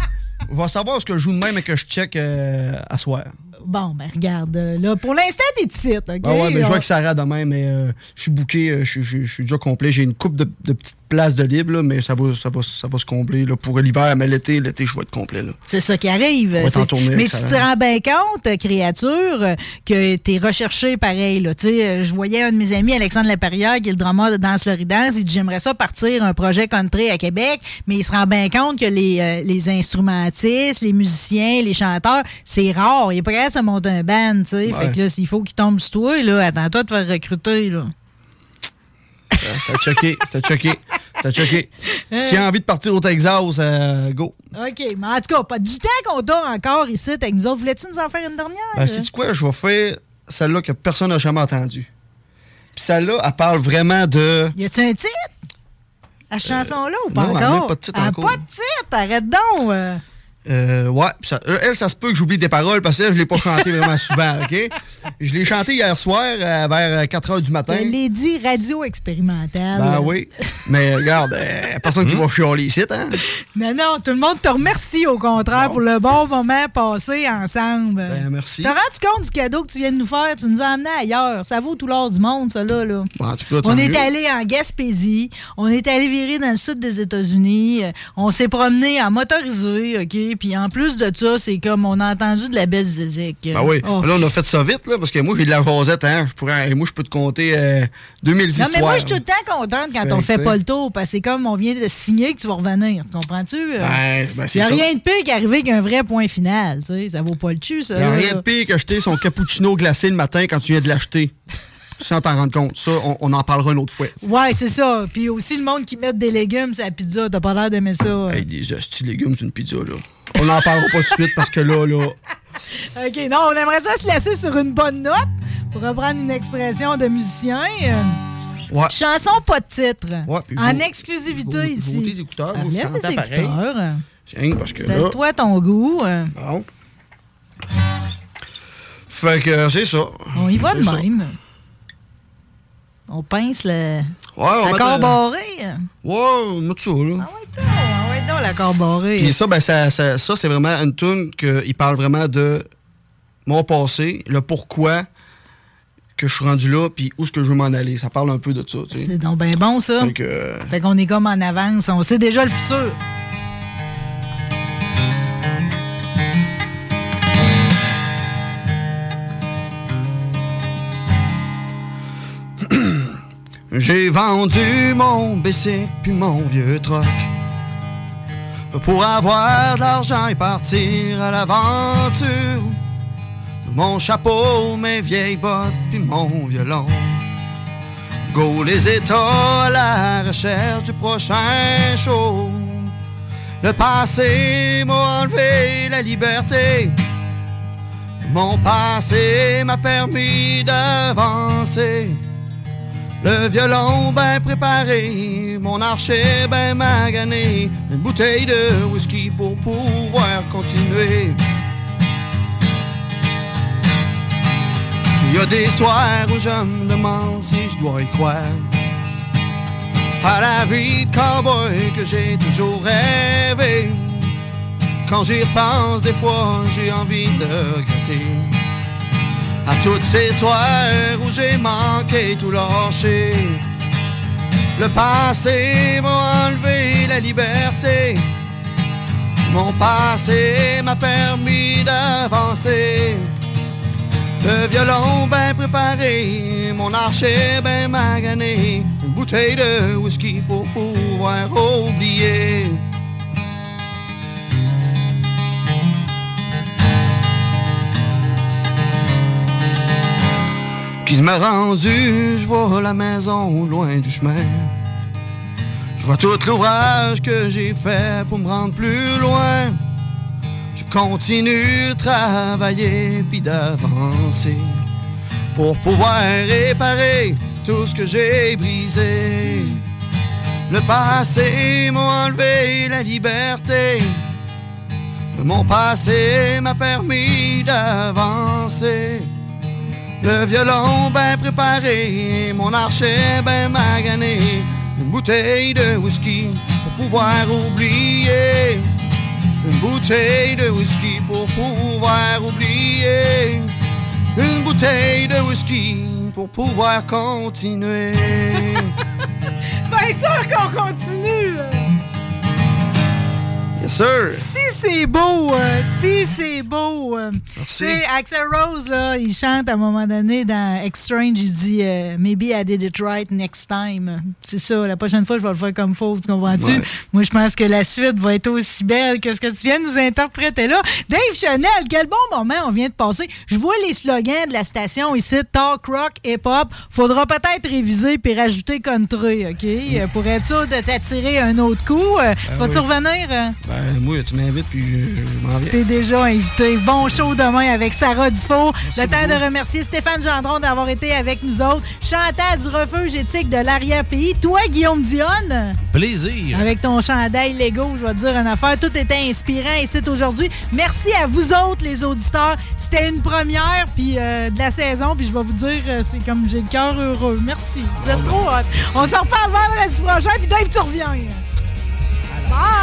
Je vais savoir où est-ce que je joue de même et que je check euh, à soir. Bon, ben regarde, euh, là, pour l'instant, t'es ici, OK? Ah ouais, mais je joue avec Sarah demain, mais euh, je suis booké, euh, je suis déjà complet. J'ai une coupe de, de petites places de libre, là, mais ça va, ça, va, ça va se combler là, pour l'hiver, mais l'été, l'été, je vais être complet. C'est ça qui arrive. On va en tournée Mais tu te rends bien compte, créature, que t'es recherché pareil. Là. Tu Je voyais un de mes amis, Alexandre Laperrière, qui est le drummer de Danse Loridance. Il dit J'aimerais ça partir un projet country à Québec, mais il se rend bien compte que les, euh, les instrumentistes, les musiciens, les chanteurs, c'est rare. Il est pas capable de se monter un band. tu sais. Ouais. Fait que là, s'il faut qu'il tombe sur toi, là, attends-toi de te faire recruter. Là. C'était checké, c'était checké, c'était checké. Si tu as envie de partir au Texas, euh, go. OK, mais en tout cas, pas du temps qu'on t'a encore ici avec nous autres. Voulais-tu nous en faire une dernière? Ben, sais-tu quoi? Je vais faire celle-là que personne n'a jamais entendue. Puis celle-là, elle parle vraiment de. Y a-tu un titre? À cette chanson-là ou pas non, a encore? même pas de titre Ah, encore. pas de titre, arrête donc. Euh. Ouais, ça- euh, elle, ça se peut que j'oublie des paroles parce que elle, je l'ai pas chanté vraiment souvent, OK? Je l'ai chanté hier soir euh, vers 4 h du matin. Elle dit radio expérimentale. Ben oui. Mais regarde, euh, personne qui va chialer ici, hein? Non, non, tout le monde te remercie au contraire pour le bon moment passé ensemble. Ben, merci. T'as rendu compte du cadeau que tu viens de nous faire? Tu nous as emmenés ailleurs. Ça vaut tout l'or du monde, ça, là. là. Bon, en tout cas, tant On est allé en Gaspésie, on est allé virer dans le sud des États-Unis, on s'est promené en motorisé, OK? Puis en plus de ça, c'est comme on a entendu de la belle zézique. Ben oui. Oh. Là, on a fait ça vite, là, parce que moi, j'ai de la rosette, hein. Je pourrais, moi, je peux te compter euh, 2000 Non, mais moi, je suis tout le temps contente quand Fait on fait pas sais. le tour, parce que c'est comme on vient de signer que tu vas revenir. Tu comprends-tu? Ben, ben, Il c'est n'y a ça. rien de pire qu'arriver qu'un vrai point final. Tu sais, ça vaut pas le cul, ça. Il n'y a là. rien de pire qu'acheter son cappuccino glacé le matin quand tu viens de l'acheter. Sans t'en rendre compte. Ça, on, on en parlera une autre fois. Ouais, c'est ça. Puis aussi le monde qui met des légumes sur la pizza. T'as pas l'air d'aimer ça. Hey, des hosties de légumes, c'est une pizza, là. On n'en parlera pas tout de suite parce que là, là. OK, non, on aimerait ça se laisser sur une bonne note pour reprendre une expression de musicien. Ouais. Chanson pas de titre. puis en exclusivité ici. vos- tes écouteurs, vous, vous tes écouteurs. Tiens, parce que C'est là. toi ton goût. Bon. Fait que c'est ça. On y va de ça. même. On pince le. Ouais, on met L'accord de- barré. Ouais, on met ça, là. Ah ouais, l'accord barré. Puis ça, ben, ça, ça, ça, c'est vraiment une tune qu'il parle vraiment de mon passé, le pourquoi que je suis rendu là, puis où est-ce que je veux m'en aller. Ça parle un peu de ça, tu sais. C'est donc bien bon, ça. Fait que, euh, Fait qu'on est comme en avance. On sait déjà le futur. J'ai vendu mon bicycle puis mon vieux troc pour avoir de l'argent et partir à l'aventure. Mon chapeau, mes vieilles bottes puis mon violon. Go les États à la recherche du prochain show. Le passé m'a enlevé la liberté. Mon passé m'a permis d'avancer. Le violon bien préparé, mon archer bien magané, une bouteille de whisky pour pouvoir continuer. Il y a des soirs où je me demande si je dois y croire à la vie de cowboy que j'ai toujours rêvé. Quand j'y repense, des fois, j'ai envie de regretter. À toutes ces soirs où j'ai manqué tout lâcher. Le passé m'a enlevé la liberté. Mon passé m'a permis d'avancer. Le violon bien préparé, mon archer bien magané. Une bouteille de whisky pour Qui m'a rendu, je vois la maison loin du chemin. Je vois tout l'ouvrage que j'ai fait pour me rendre plus loin. Je continue de travailler puis d'avancer pour pouvoir réparer tout ce que j'ai brisé. Le passé m'a enlevé la liberté. Mon passé m'a permis d'avancer. Le violon bien préparé, mon archer bien magané, une bouteille de whisky pour pouvoir oublier. Une bouteille de whisky pour pouvoir oublier. Une bouteille de whisky pour pouvoir continuer. Bien sûr qu'on continue! Si c'est beau, euh, si c'est beau. euh, Merci. Axel Rose, là, il chante à un moment donné dans Exchange, il dit euh, Maybe I did it right next time. C'est ça, la prochaine fois, je vais le faire comme faut, tu comprends-tu? Ouais. Moi, je pense que la suite va être aussi belle que ce que tu viens de nous interpréter là. Dave Chanel, quel bon moment on vient de passer. Je vois les slogans de la station ici, talk, rock, hip-hop. Faudra peut-être réviser puis rajouter country, OK? Pour être sûr de t'attirer un autre coup. Euh, Vas-tu oui. revenir? Ben, moi, tu m'invites puis euh, je m'en viens. T'es déjà invité. Bon show demain avec Sarah Dufault. Le temps de remercier Stéphane Gendron d'avoir été avec nous autres. Chantal du refuge éthique de l'arrière-pays. Toi, Guillaume Dionne, Plaisir. avec ton chandail Lego, je vais te dire une affaire. Tout était inspirant ici aujourd'hui. Merci à vous autres, les auditeurs. C'était une première puis euh, de la saison. Puis je vais vous dire, euh, c'est comme j'ai le cœur heureux. Merci. Vous êtes trop hot. On se reparle vendredi prochain. Puis Dave, tu reviens. Bye!